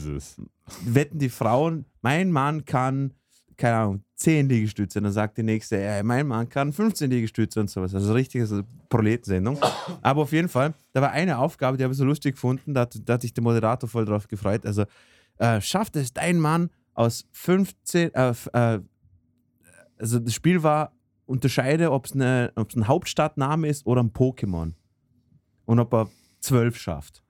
wetten die Frauen, mein Mann kann, keine Ahnung, 10 Liegestütze. Und dann sagt die nächste, ja, mein Mann kann 15 Liegestütze und sowas. Also richtig, also Proletensendung. Aber auf jeden Fall, da war eine Aufgabe, die habe ich so lustig gefunden, da, hat- da hat sich der Moderator voll drauf gefreut. Also, äh, schafft es dein Mann aus 15, äh, äh, also das Spiel war, unterscheide, ob es ob's ein Hauptstadtname ist oder ein Pokémon. Und ob er 12 schafft.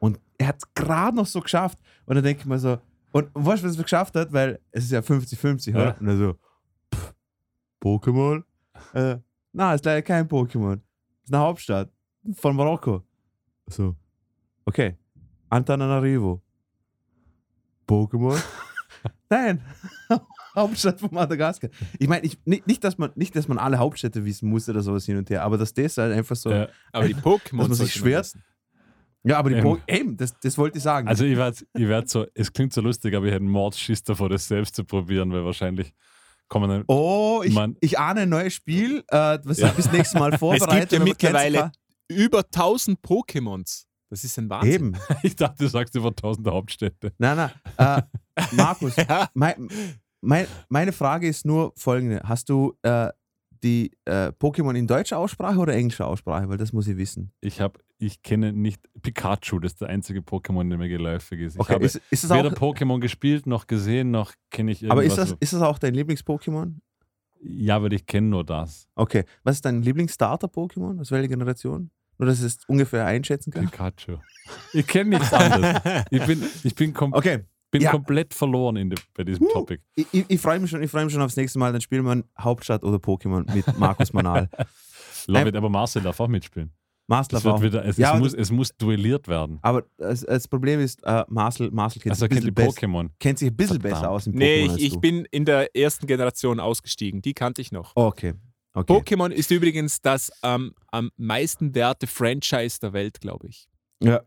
Und er hat es gerade noch so geschafft. Und dann denke ich mir so, und weißt du, was er geschafft hat? Weil es ist ja 50-50, Ja. oder? Und er so, pff, Pokémon? Äh, na, ist leider kein Pokémon. Ist eine Hauptstadt von Marokko. So, okay. Antananarivo. Pokémon? [laughs] Nein. [laughs] Hauptstadt von Madagaskar. Ich meine, ich, nicht, nicht, dass man, nicht, dass man alle Hauptstädte wissen muss oder sowas hin und her, aber dass das halt einfach so. Ja, Aber die Pokémon [laughs] Dass man sich sollte wissen. aber die Ähm. Po- eben, das, das wollte ich sagen. also ich werde ich werd so, es klingt so lustig, aber ich hätte Mordschiss davor, das selbst zu probieren, weil wahrscheinlich kommen dann. Oh, ich, Man- ich ahne ein neues Spiel, äh, was Ja. ich bis nächstes Mal [laughs] Es vorbereite. gibt ja mittlerweile über 1000 Pokémons. Das ist ein Wahnsinn. Eben. [laughs] Ich dachte, du sagst über tausende Hauptstädte. Nein, nein. Äh, [laughs] Markus, Ja. mein, mein, meine Frage ist nur folgende. Hast du äh, die äh, Pokémon in deutscher Aussprache oder englischer Aussprache? Weil das muss ich wissen. Ich habe, ich kenne nicht Pikachu, das ist der einzige Pokémon, der mir geläufig ist. Ich Okay, habe ist, ist, es weder Pokémon gespielt, noch gesehen, noch kenne ich irgendwas. aber ist das, ist das auch dein Lieblings-Pokémon? Ja, weil ich kenne nur das. Okay. Was ist dein Lieblings-Starter-Pokémon? Aus welcher Generation? Nur, dass ich es ungefähr einschätzen kann. Pikachu. Ich kenne nichts anderes. Ich bin, ich bin, kom Okay. bin ja. komplett verloren in de, bei diesem Uh. Topic. Ich, ich, ich freue mich, schon- ich freu mich schon aufs nächste Mal. Dann spielen wir Hauptstadt oder Pokémon mit Markus Manal. [laughs] Love Ähm, it, aber Marcel darf auch mitspielen. Marcel Das wird wieder, es, Ja, es, muss, es muss duelliert werden. Aber das, das Problem ist, äh, Marcel, Marcel kennt, Also sich ein kennt die bisschen bess- Pokémon. kennt sich ein bisschen Verdammt. besser aus im Pokémon Nee, ich, ich bin in der ersten Generation ausgestiegen. Die kannte ich noch. Okay. okay. Pokémon ist übrigens das ähm, am meisten werte Franchise der Welt, glaube ich. Ja,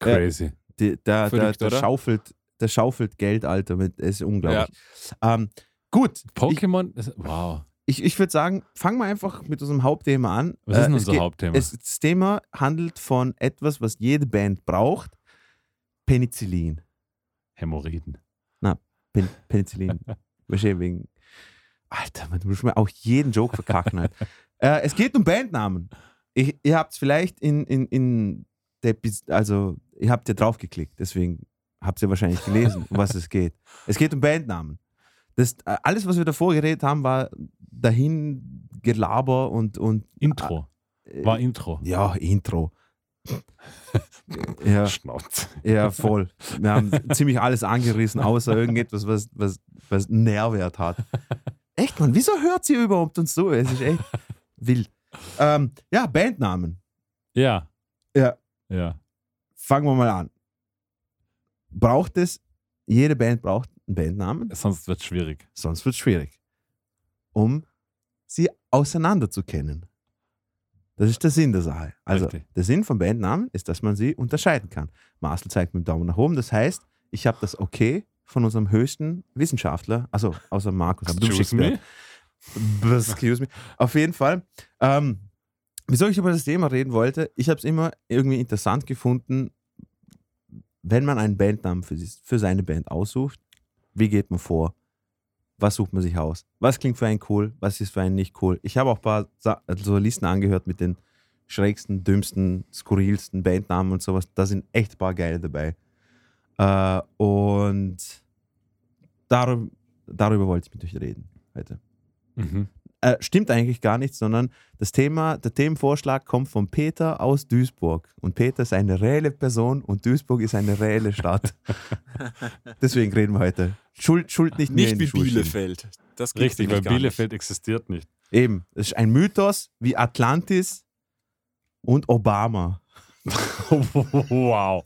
Crazy. die, der, der, Verrückt, der, oder? schaufelt, der schaufelt Geld, Alter. Mit, das ist unglaublich. Ähm, gut, ich, Pokémon, das- wow. Ich, ich würde sagen, fangen wir einfach mit unserem Hauptthema an. Was ist denn Äh, unser Hauptthema? Es, das Thema handelt von etwas, was jede Band braucht. Penicillin. Hämorrhoiden. Pen Penicillin. [laughs] Wahrscheinlich wegen. Alter, man, du musst mir auch jeden Joke verkacken. Halt. [laughs] äh, es geht um Bandnamen. Ich, ihr habt es vielleicht in, in, in der also ihr habt ja draufgeklickt, deswegen habt ihr wahrscheinlich gelesen, um was es geht. Es geht um Bandnamen. Das, äh, alles, was wir davor geredet haben, war dahin Gelaber und, und Intro. äh, War Intro. ja, Intro. ja, Schnauze. ja, voll. Wir haben ziemlich alles angerissen, außer irgendetwas, was, was, was Nährwert hat. Echt, Mann, wieso hört sie überhaupt uns so? Es ist echt wild. Ähm, ja, Bandnamen. Ja. Ja. Ja. Fangen wir mal an. Braucht es, jede Band braucht einen Bandnamen, Sonst wird es schwierig. sonst wird es schwierig. Um sie auseinander zu kennen. Das ist der Sinn der Sache. Also, Richtig. der Sinn von Bandnamen ist, dass man sie unterscheiden kann. Marcel zeigt mit dem Daumen nach oben. Das heißt, ich habe das Okay von unserem höchsten Wissenschaftler, also außer Markus. Aber du Excuse schickst mir. me? [laughs] Excuse me. Auf jeden Fall. Ähm, wieso ich über das Thema reden wollte, ich habe es immer irgendwie interessant gefunden, wenn man einen Bandnamen für, für seine Band aussucht, wie geht man vor? Was sucht man sich aus? Was klingt für einen cool? Was ist für einen nicht cool? Ich habe auch ein paar Sa Listen angehört mit den schrägsten, dümmsten, skurrilsten Bandnamen und sowas. Da sind echt ein paar geile dabei. Äh, und darüber, darüber wollte ich mit euch reden heute Mhm. Äh, stimmt eigentlich gar nicht, sondern das Thema, der Themenvorschlag kommt von Peter aus Duisburg. Und Peter ist eine reelle Person und Duisburg ist eine reelle Stadt. [laughs] Deswegen reden wir heute. Schuld, Schuld nicht, mir Nicht in die wie. Bielefeld. Das Richtig, weil gar nicht. Bielefeld existiert nicht. Eben, es ist ein Mythos wie Atlantis und Obama. [laughs] wow.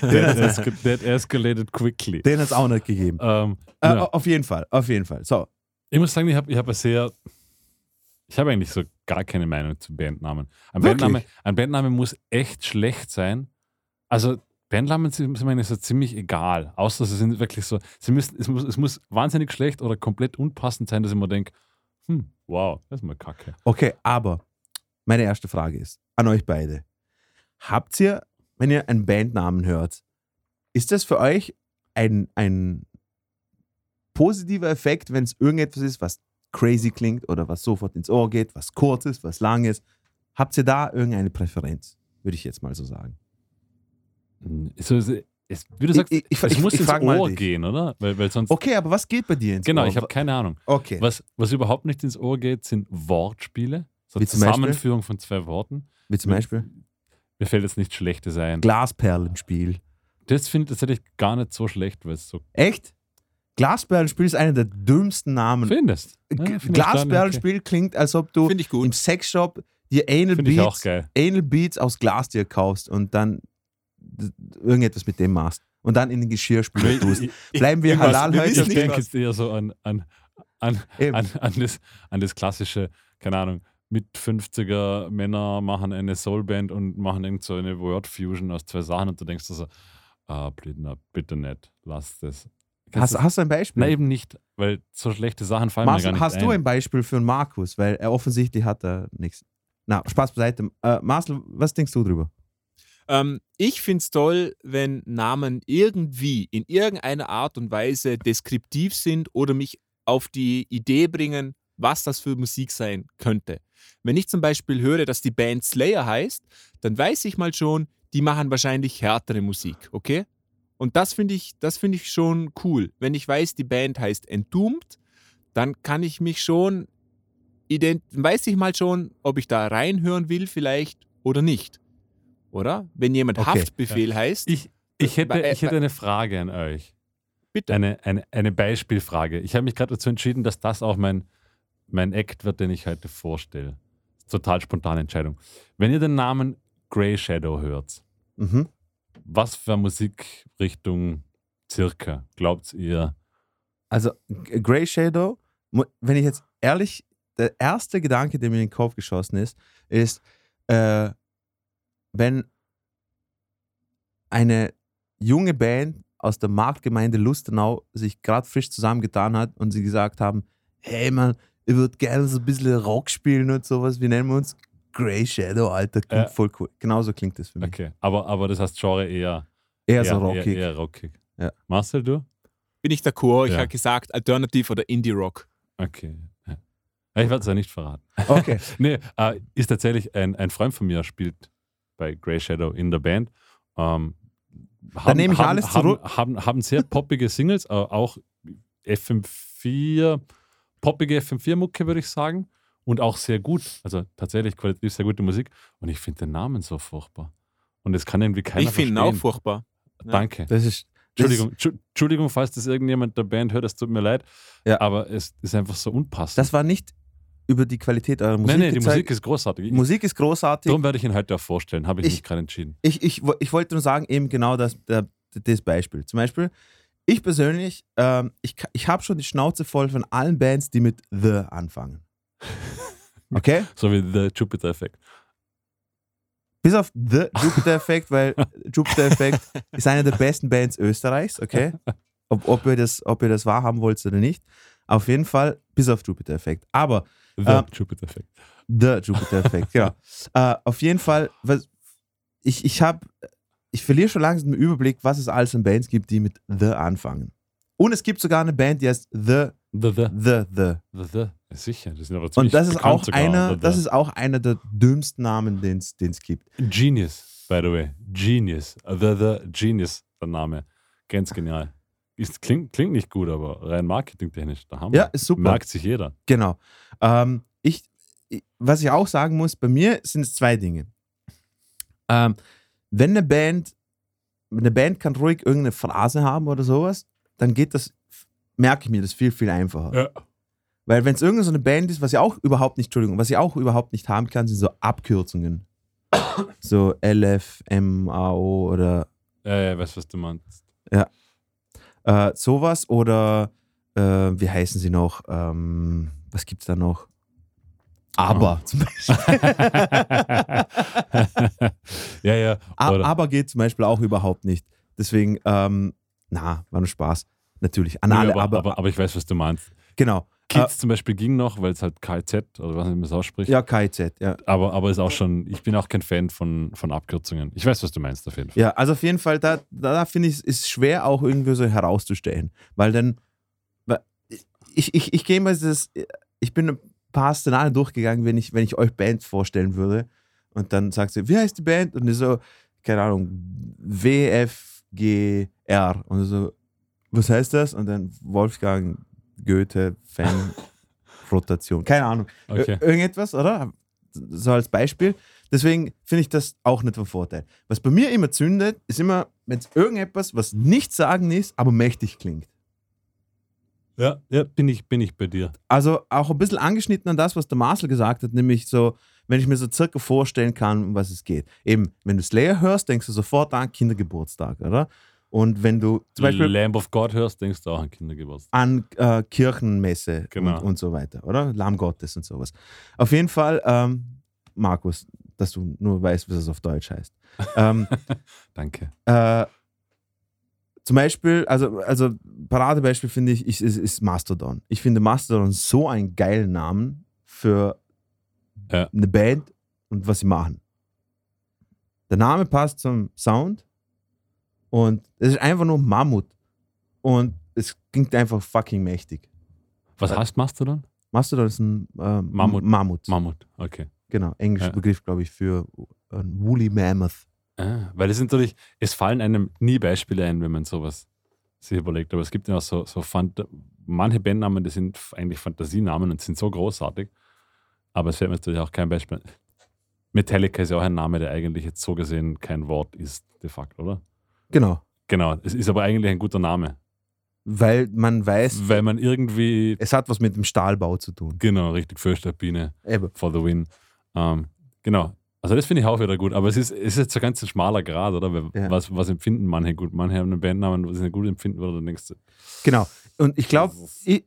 That, esca that escalated quickly. Den hat es auch nicht gegeben. Ähm, Äh, ja. Auf jeden Fall, auf jeden Fall. So, Ich muss sagen, ich habe ich hab eine sehr. Ich habe eigentlich so gar keine Meinung zu Bandnamen. Ein? Bandname, ein Bandname muss echt schlecht sein. Also, Bandnamen sind mir so ziemlich egal. Außer sie sind wirklich so. Sie müssen, es, muss, es muss wahnsinnig schlecht oder komplett unpassend sein, dass ich mir denke: hm, wow, das ist mal kacke. okay, aber meine erste Frage ist an euch beide. Habt ihr, wenn ihr einen Bandnamen hört, ist das für euch ein, ein positiver Effekt, wenn es irgendetwas ist, was crazy klingt oder was sofort ins Ohr geht, was kurz ist, was lang ist? Habt ihr da irgendeine Präferenz? Würde ich jetzt mal so sagen. Hm, So, es, wie du sagst, ich, ich, es ich, muss ins Ohr gehen, oder? Weil, weil sonst. Okay, aber was geht bei dir ins Genau, Ohr? ich habe keine Ahnung. Okay. Was, was überhaupt nicht ins Ohr geht, sind Wortspiele. So Wie? Zusammenführung von zwei Worten. Wie zum Beispiel Mir fällt jetzt nicht Schlechtes ein. Glasperlenspiel. Das finde ich tatsächlich gar nicht so schlecht, weil es so Echt? Glasperlenspiel ist einer der dümmsten Namen. findest. Ja, find Glasperlenspiel klingt, als ob du Finde ich gut. im Sexshop dir Anal okay. Beats. Anal Beats aus Glas dir kaufst und dann irgendetwas mit dem machst und dann in den Geschirrspüler tust. Bleiben wir halal heute? Ich denke jetzt eher so an, an, an, an, an, das, an das klassische, keine Ahnung, mit 50er Männer machen eine Soulband und machen irgend so eine Word Fusion aus zwei Sachen und du denkst dir so, ah, Blitner, bitte nicht, lass das. Hast, du- hast du ein Beispiel? Nein, eben nicht, weil so schlechte Sachen fallen mir Marcel, gar nicht hast ein. du ein Beispiel für einen Markus? Weil er offensichtlich hat er nichts. Na, Spaß beiseite. Äh, Marcel, was denkst du drüber? Ähm, ich finde es toll, wenn Namen irgendwie in irgendeiner Art und Weise deskriptiv sind oder mich auf die Idee bringen, was das für Musik sein könnte. Wenn ich zum Beispiel höre, dass die Band Slayer heißt, dann weiß ich mal schon, die machen wahrscheinlich härtere Musik, okay? Und das finde ich, das finde ich schon cool. Wenn ich weiß, die Band heißt Entombed, dann kann ich mich schon ident weiß ich mal schon, ob ich da reinhören will vielleicht oder nicht. Oder? Wenn jemand Okay. Haftbefehl heißt, Ich, ich, hätte, Äh, ich hätte äh, eine Frage an euch. bitte. Eine, eine, eine Beispielfrage. Ich habe mich gerade dazu entschieden, dass das auch mein, mein Act wird, den ich heute vorstelle. Total spontane Entscheidung. Wenn ihr den Namen Grey Shadow hört, Mhm. Was für Musikrichtung circa glaubt ihr? Also Grey Shadow, wenn ich jetzt ehrlich, der erste Gedanke, der mir in den Kopf geschossen ist, ist, äh, wenn eine junge Band aus der Marktgemeinde Lustenau sich gerade frisch zusammengetan hat und sie gesagt haben, hey Mann, ich würde gerne so ein bisschen Rock spielen und sowas, wie nennen wir uns? Grey Shadow, Alter, klingt Ja. voll cool. Genauso klingt das für mich. Okay, aber, aber das heißt Genre eher, Eher so rockig. Eher, eher rockig. Ja. Marcel, du? bin ich d'accord. Ich Ja. habe gesagt Alternative oder Indie Rock. Okay. Ja. Ich werde es ja nicht verraten. Okay. [laughs] Nee, äh, ist tatsächlich ein, ein Freund von mir, spielt bei Grey Shadow in der Band. Ähm, haben, nehme ich haben, alles haben, zurück. Haben, haben sehr poppige Singles, äh, auch FM4, poppige FM4-Mucke, würde ich sagen. Und auch sehr gut. Also tatsächlich qualitativ sehr gute Musik. Und ich finde den Namen so furchtbar. Und es kann irgendwie keiner ich finde ihn auch furchtbar. Danke. Das ist. Entschuldigung, Tschu- Entschuldigung, falls das irgendjemand der Band hört, es tut mir leid. Ja. Aber es ist einfach so unpassend. Das war nicht über die Qualität eurer Musik nein, nein, die gezeigt. Musik ist großartig. Ich- Musik ist großartig. Darum werde ich ihn heute auch vorstellen, habe ich, Ich- mich gerade entschieden. ich, ich, ich wollte nur sagen, eben genau das, das Beispiel. Zum Beispiel, ich persönlich, ähm, ich, ich habe schon die Schnauze voll von allen Bands, die mit The anfangen. Okay? [laughs] So wie The Jupiter Effect. Bis auf The Jupiter Effect, weil [laughs] Jupiter Effect ist eine der besten Bands Österreichs, okay? [laughs] Ob, ob, ihr das, ob ihr das wahrhaben wollt oder nicht. Auf jeden Fall, bis auf Jupiter Effect. Aber The Ähm, Jupiter Effect. The Jupiter Effect, genau. Äh, auf jeden Fall, was, ich, ich habe, ich verliere schon langsam den Überblick, was es alles an Bands gibt, die mit The anfangen. Und es gibt sogar eine Band, die heißt The, The, the, The, The. the, the. Ja, Sicher, das sind aber Und ziemlich das ist auch sogar, einer, The, das ist auch einer der dümmsten Namen, den es gibt. Genius, by the way. Genius. The, the Genius, der Name. Ganz genial. Ist, klingt, klingt nicht gut, aber rein marketingtechnisch, da haben Ja, wir. ist super. Merkt sich jeder. Genau. Ähm, ich, ich, was ich auch sagen muss, bei mir sind es zwei Dinge. Ähm, wenn eine Band, eine Band kann ruhig irgendeine Phrase haben oder sowas, dann geht das, merke ich mir das viel, viel einfacher. Ja. Weil wenn es irgendeine so eine Band ist, was ich auch überhaupt nicht, Entschuldigung, was ich auch überhaupt nicht haben kann, sind so Abkürzungen. [coughs] so LF, MAO oder Ja, ja, weißt was du meinst. äh, sowas oder äh, wie heißen sie noch? Ähm, was gibt's da noch? Aber zum [laughs] Beispiel. ja, ja. A- Oder, aber geht zum Beispiel auch überhaupt nicht. Deswegen, ähm, na, war nur Spaß. Natürlich. An Nö, alle, aber, aber, aber, aber ich weiß, was du meinst. genau. Kids zum Beispiel ging noch, weil es halt KZ, oder was man das ausspricht. Ja, KIZ, ja. Aber, aber ist auch schon, ich bin auch kein Fan von, von Abkürzungen. Ich weiß, was du meinst, auf jeden Fall. Ja, also auf jeden Fall, da, da, finde ich, es ist schwer auch irgendwie so herauszustellen. Weil dann, ich, ich, ich gehe mal das, ich bin ein paar Szenarien durchgegangen, wenn ich, wenn ich euch Bands vorstellen würde. Und dann sagt sie, wie heißt die Band? Und ich so, keine Ahnung, WFGR. Und so, was heißt das? Und dann Wolfgang Goethe, Fan, [laughs] Rotation. Keine Ahnung. Okay. Ir- Irgendetwas, oder? So als Beispiel. Deswegen finde ich das auch nicht von Vorteil. Was bei mir immer zündet, ist immer, wenn es irgendetwas, was nicht sagen ist, aber mächtig klingt. Ja, ja bin, ich, bin ich bei dir. Also auch ein bisschen angeschnitten an das, was der Marcel gesagt hat, nämlich so, wenn ich mir so circa vorstellen kann, um was es geht. Eben, wenn du Slayer hörst, denkst du sofort an Kindergeburtstag, oder? Und wenn du zum Beispiel Lamb of God hörst, denkst du auch an Kindergeburtstag. an äh, Kirchenmesse Genau. und, und so weiter, oder? Lamm Gottes und sowas. Auf jeden Fall, ähm, Markus, dass du nur weißt, was es auf Deutsch heißt. ähm, [laughs] Danke. äh, zum Beispiel, also, also Paradebeispiel finde ich, ist, ist, ist Mastodon. Ich finde Mastodon so einen geilen Namen für Ja. eine Band und was sie machen. Der Name passt zum Sound und es ist einfach nur Mammut. Und es klingt einfach fucking mächtig. Was heißt Mastodon? Mastodon ist ein äh, Mammut. Mammut. Mammut, okay. Genau, englischer Ja. Begriff, glaube ich, für ein Woolly Mammoth. Ah, weil es sind natürlich, es fallen einem nie Beispiele ein, wenn man sowas sich überlegt. Aber es gibt ja auch so, so Phant manche Bandnamen, die sind eigentlich Fantasienamen und sind so großartig. Aber es fällt mir natürlich auch kein Beispiel. Metallica ist ja auch ein Name, der eigentlich jetzt so gesehen kein Wort ist, de facto, oder? Genau, Genau, es ist aber eigentlich ein guter Name, weil man weiß, weil man irgendwie, es hat was mit dem Stahlbau zu tun. genau, richtig Fürsterbine Eben. for the win. Ähm, genau. Also das finde ich auch wieder gut, aber es ist, es ist jetzt so ganz ein schmaler Grad, oder? Ja. Was, was empfinden manche gut? Manche haben einen Bandnamen, was sie gut empfinden dann denkst du, Genau. Und ich glaube,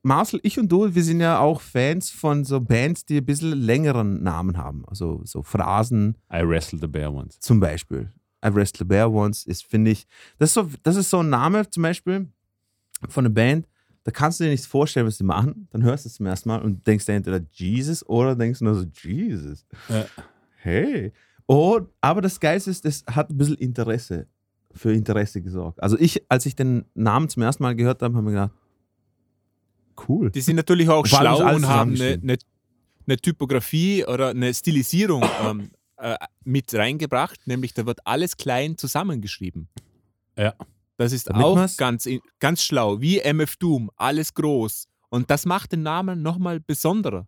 Marcel, ich und du, wir sind ja auch Fans von so Bands, die ein bisschen längeren Namen haben. Also so Phrasen I wrestled the bear once. zum Beispiel. I Wrestled a Bear Once ist, finde ich, das ist, so, das ist so ein Name zum Beispiel von einer Band, da kannst du dir nichts vorstellen, was sie machen. Dann hörst du es zum ersten Mal und denkst dir entweder Jesus oder denkst nur so, Jesus. Ja. Hey. Und, aber das Geilste ist, das hat ein bisschen Interesse, für Interesse gesorgt. Also ich, als ich den Namen zum ersten Mal gehört habe, habe ich mir gedacht, cool. Die sind natürlich auch ist schlau und haben eine, eine, eine Typografie oder eine Stilisierung ähm, äh, mit reingebracht, nämlich da wird alles klein zusammengeschrieben. Ja. Das ist Damit auch man's- ganz, ganz schlau, wie MF Doom, alles groß. Und das macht den Namen nochmal besonderer.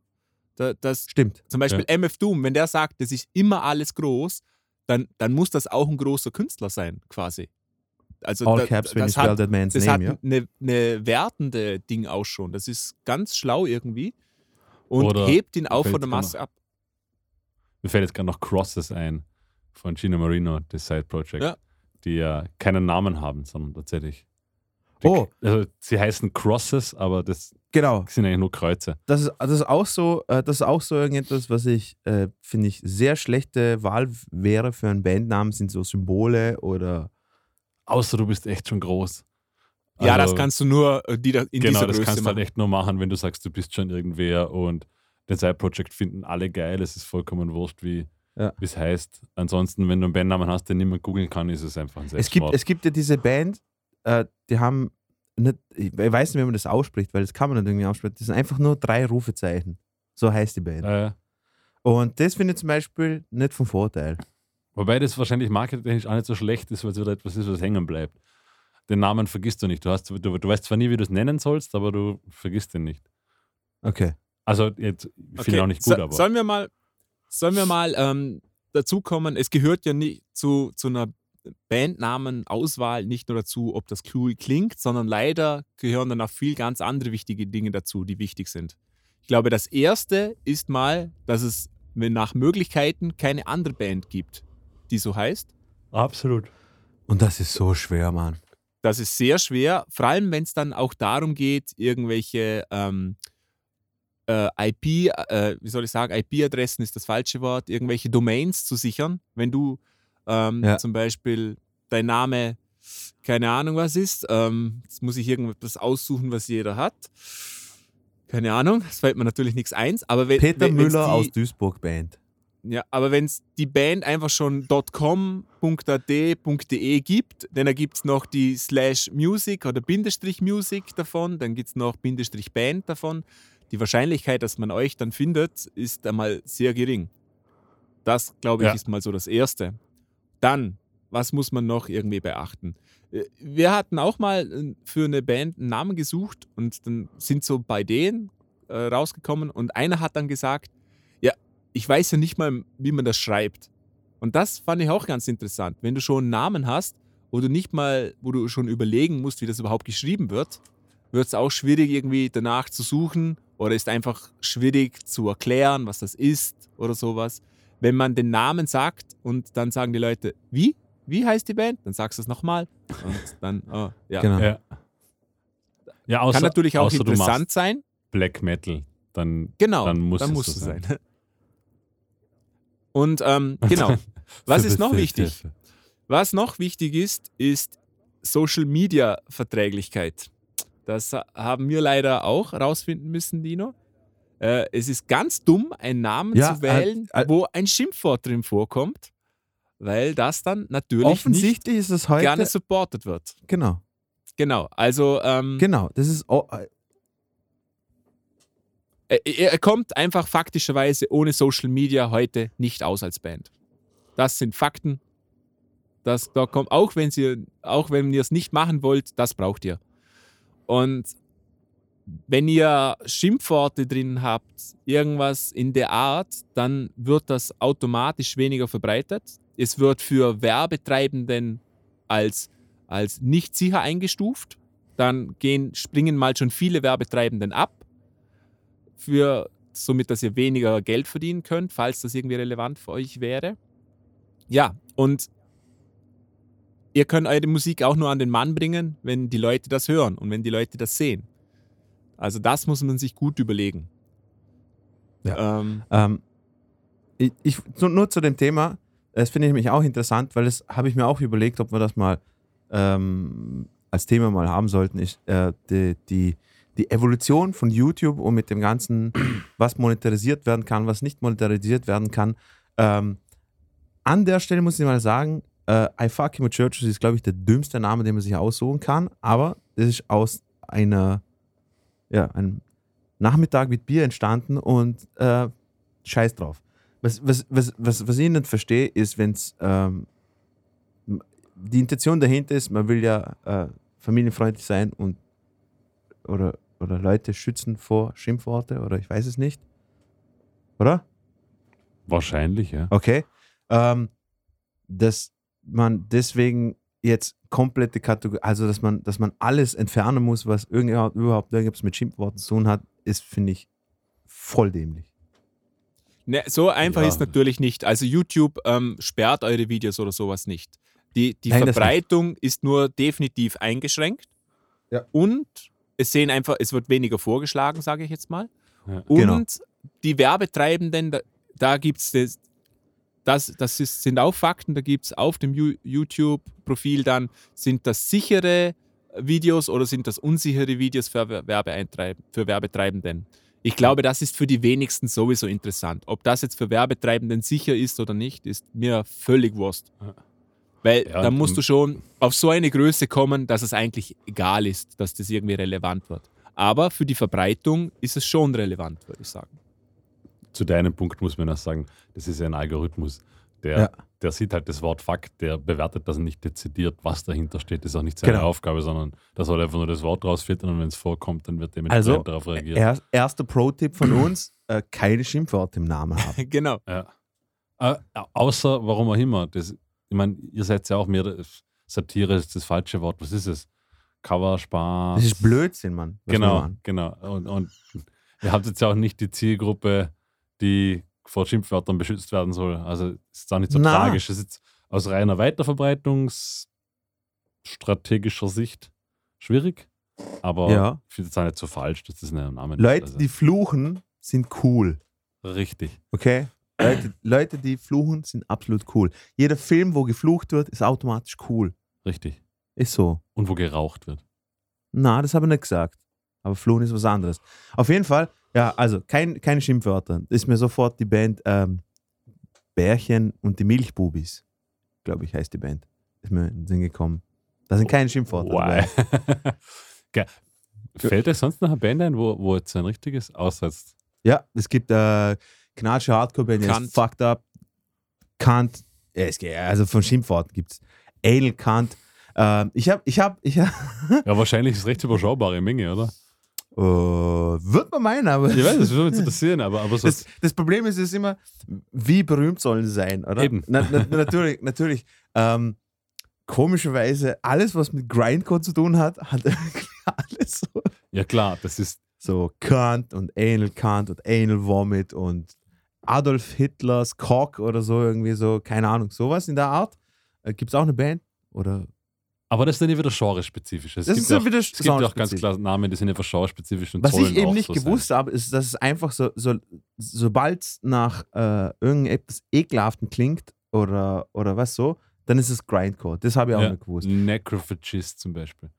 Da, das, Stimmt. zum Beispiel MF Doom, wenn der sagt, das ist immer alles groß, dann, dann muss das auch ein großer Künstler sein, quasi. Also All da- caps when you das spell hat, that man's das hat name, ja. eine, eine wertende Ding auch schon. Das ist ganz schlau irgendwie und Oder hebt ihn auch von der Masse ab. Mir fällt jetzt gerade noch Crosses ein von Gino Marino, das Side Project, Ja. die ja keinen Namen haben, sondern tatsächlich. Die, Oh. Also sie heißen Crosses, aber das Genau. sind eigentlich nur Kreuze. Das ist, das ist auch so, äh, das ist auch so irgendetwas, was ich, äh, finde ich, sehr schlechte Wahl wäre für einen Bandnamen, sind so Symbole oder Außer du bist echt schon groß. ja, das Also, kannst du nur äh, die in Genau, dieser das Größe kannst du halt echt nur machen, wenn du sagst, du bist schon irgendwer und den Side Project finden alle geil. Es ist vollkommen wurscht, wie Ja. es heißt. Ansonsten, wenn du einen Bandnamen hast, den niemand googeln kann, ist es einfach ein es gibt, Selbstmord. es gibt ja diese Band, äh, die haben nicht, ich weiß nicht, wie man das ausspricht, weil das kann man nicht irgendwie aussprechen. Das sind einfach nur drei Rufezeichen. So heißt die Band. äh, Und das finde ich zum Beispiel nicht vom Vorteil. wobei das wahrscheinlich marketingtechnisch auch nicht so schlecht ist, weil es wieder etwas ist, was hängen bleibt. Den Namen vergisst du nicht. Du, hast, du, du weißt zwar nie, wie du es nennen sollst, aber du vergisst den nicht. Okay. Also, jetzt ich finde ihn auch nicht gut, so, aber. Sollen wir mal, sollen wir mal ähm, dazu kommen, es gehört ja nicht zu, zu einer Bandnamen-Auswahl nicht nur dazu, ob das cool klingt, sondern leider gehören dann auch viel ganz andere wichtige Dinge dazu, die wichtig sind. Ich glaube, das erste ist mal, dass es wenn nach Möglichkeiten keine andere Band gibt, die so heißt. Absolut. Und das ist so schwer, Mann. Das ist sehr schwer, vor allem wenn es dann auch darum geht, irgendwelche ähm, äh, IP, äh, wie soll ich sagen, IP-Adressen ist das falsche Wort, irgendwelche Domains zu sichern. Wenn du ähm, Ja. zum Beispiel dein Name, keine Ahnung was ist, ähm, jetzt muss ich irgendwas aussuchen, was jeder hat. Keine Ahnung, es fällt mir natürlich nichts eins, aber wenn, Peter wenn, Müller die, aus Duisburg Band. ja, aber wenn es die Band einfach schon .com.at.de gibt, dann ergibt es noch die Slash Music oder Bindestrich Music davon, dann gibt es noch Bindestrich Band davon. Die Wahrscheinlichkeit, dass man euch dann findet, ist einmal sehr gering. Das, glaube ich, Ja. ist mal so das Erste. Dann, was muss man noch irgendwie beachten? Äh, Wir hatten auch mal äh, für eine Band einen Namen gesucht und dann sind so bei denen äh, rausgekommen und einer hat dann gesagt, ich weiß ja nicht mal, wie man das schreibt. Und das fand ich auch ganz interessant. Wenn du schon einen Namen hast, wo du nicht mal, wo du schon überlegen musst, wie das überhaupt geschrieben wird, wird es auch schwierig, irgendwie danach zu suchen oder ist einfach schwierig zu erklären, was das ist oder sowas. Wenn man den Namen sagt und dann sagen die Leute, wie? Wie heißt die Band? Dann sagst du es nochmal und dann, oh, ja. Genau. Ja. Ja, außer, Kann natürlich auch interessant sein. Black Metal, dann Genau, Dann muss es muss so es sein. sein. Und ähm, [laughs] genau, was ist noch wichtig? Was noch wichtig ist, ist Social Media Verträglichkeit. Das haben wir leider auch rausfinden müssen, Dino. Äh, es ist ganz dumm, einen Namen Ja, zu wählen, äh, äh, wo ein Schimpfwort drin vorkommt. weil das dann natürlich nicht Offensichtlich ist es heute. gerne supported wird. Genau. Genau, also ähm, Genau. Das ist. Oh, er, er kommt einfach faktischerweise ohne Social Media heute nicht aus als Band. Das sind Fakten. Das, da kommt, auch wenn sie, auch wenn ihr es nicht machen wollt, das braucht ihr. Und wenn ihr Schimpfworte drin habt, irgendwas in der Art, dann wird das automatisch weniger verbreitet. Es wird für Werbetreibenden als, als nicht sicher eingestuft. Dann gehen, springen mal schon viele Werbetreibenden ab, für, somit dass ihr weniger Geld verdienen könnt, falls das irgendwie relevant für euch wäre. Ja, und ihr könnt eure Musik auch nur an den Mann bringen, wenn die Leute das hören und wenn die Leute das sehen. Also das muss man sich gut überlegen. Ja. Ähm, ähm, ich, ich, nur, zu dem Thema, das finde ich nämlich auch interessant, weil das habe ich mir auch überlegt, ob wir das mal ähm, als Thema mal haben sollten, ist äh, die, die, die Evolution von YouTube und mit dem Ganzen, [clears throat] was monetarisiert werden kann, was nicht monetarisiert werden kann. Ähm, an der Stelle muss ich mal sagen, äh, I Fuck Him with Churches ist, glaube ich, der dümmste Name, den man sich aussuchen kann, aber das ist aus einer, ja, einem Nachmittag mit Bier entstanden und äh, scheiß drauf. Was, was, was, was, was ich nicht verstehe, ist, wenn es ähm, die Intention dahinter ist, man will ja äh, familienfreundlich sein und oder, oder Leute schützen vor Schimpfworte oder ich weiß es nicht. Oder? Wahrscheinlich, ja. Okay. Ähm, dass man deswegen jetzt komplette Kategorie, also dass man, dass man alles entfernen muss, was irgendjemand, überhaupt irgendwas mit Schimpfworten zu tun hat, ist, finde ich, voll dämlich. Ne, so einfach Ja. ist natürlich nicht. Also YouTube ähm, sperrt eure Videos oder sowas nicht. Die, die Nein, Verbreitung ist nur definitiv eingeschränkt. Ja. Und es sehen einfach, es wird weniger vorgeschlagen, sage ich jetzt mal. Ja. Und Genau. die Werbetreibenden, da, da gibt es das, das, ist, sind auch Fakten, da gibt es auf dem YouTube-Profil dann, sind das sichere Videos oder sind das unsichere Videos für, für Werbetreibenden? Ich glaube, das ist für die wenigsten sowieso interessant. Ob das jetzt für Werbetreibenden sicher ist oder nicht, ist mir völlig wurscht. Ja. Weil Ja, da und- musst du schon auf so eine Größe kommen, dass es eigentlich egal ist, dass das irgendwie relevant wird. Aber für die Verbreitung ist es schon relevant, würde ich sagen. Zu deinem Punkt muss man auch sagen, das ist ja ein Algorithmus. Der, Ja. der sieht halt das Wort Fakt, der bewertet das nicht dezidiert, was dahinter steht. Das ist auch nicht seine Genau. Aufgabe, sondern da soll einfach nur das Wort rausfiltern und wenn es vorkommt, dann wird dementsprechend Also, darauf reagiert. Er, erster Pro-Tipp von uns: [clears throat] äh, keine Schimpfworte im Namen haben. [laughs] genau. Ja. Äh, außer, warum auch immer. Das, ich meine, ihr seid ja auch mehr, Satire ist das falsche Wort. Was ist es? Cover, Spaß. Das ist Blödsinn, Mann. Genau, genau. Und, und ihr habt jetzt ja auch nicht die Zielgruppe, die vor Schimpfwörtern beschützt werden soll. Also es ist auch nicht so Na. tragisch. Es ist jetzt aus reiner Weiterverbreitungsstrategischer Sicht schwierig. Aber Ja. ich finde es auch nicht so falsch, dass das ein Name Leute, ist. die fluchen, sind cool. Also, richtig. Okay? Leute, Leute, die fluchen, sind absolut cool. Jeder Film, wo geflucht wird, ist automatisch cool. Richtig. Ist so. Und wo geraucht wird. Na, das habe ich nicht gesagt. Aber Fluchen ist was anderes. Auf jeden Fall, ja, also kein, keine Schimpfwörter. Ist mir sofort die Band ähm, Bärchen und die Milchbubis, glaube ich, heißt die Band. Ist mir in den Sinn gekommen. Da sind keine Schimpfworte. dabei. [laughs] Wow. Ge- Fällt dir sonst noch eine Band ein, wo, wo jetzt ein richtiges, außer jetzt Ja, es gibt äh, knatsche Hardcore-Band, ist fucked up. Kant, ja, es geht, also von Schimpfworten gibt es. Anal Kant. Ähm, ich habe, ich habe, ich habe, Ja, wahrscheinlich ist es recht überschaubare Menge, oder? Äh, wird man meinen, aber. Ich weiß, das würde mich [laughs] interessieren, aber, aber so. Das, das Problem ist, es ist immer, wie berühmt sollen sie sein, oder? Eben. Na, na, [laughs] natürlich, natürlich. Ähm, komischerweise, alles, was mit Grindcore zu tun hat, hat irgendwie [laughs] alles so. ja, klar, das ist. So Kant und Anal Kant und Anal Vomit und Adolf Hitlers Cock oder so, irgendwie so, keine Ahnung, sowas in der Art. Äh, gibt es auch eine Band? Oder? Aber das ist dann ja wieder genrespezifisch. Es Das gibt ist ja auch, wieder es gibt ja auch ganz klar Namen, die sind einfach genrespezifisch und Was ich eben nicht so gewusst habe, ist, dass es einfach so, so sobald es nach äh, irgendetwas Ekelhaften klingt oder, oder was so, dann ist es Grindcore. Das habe ich auch Ja. nicht gewusst. Necrophagist zum Beispiel.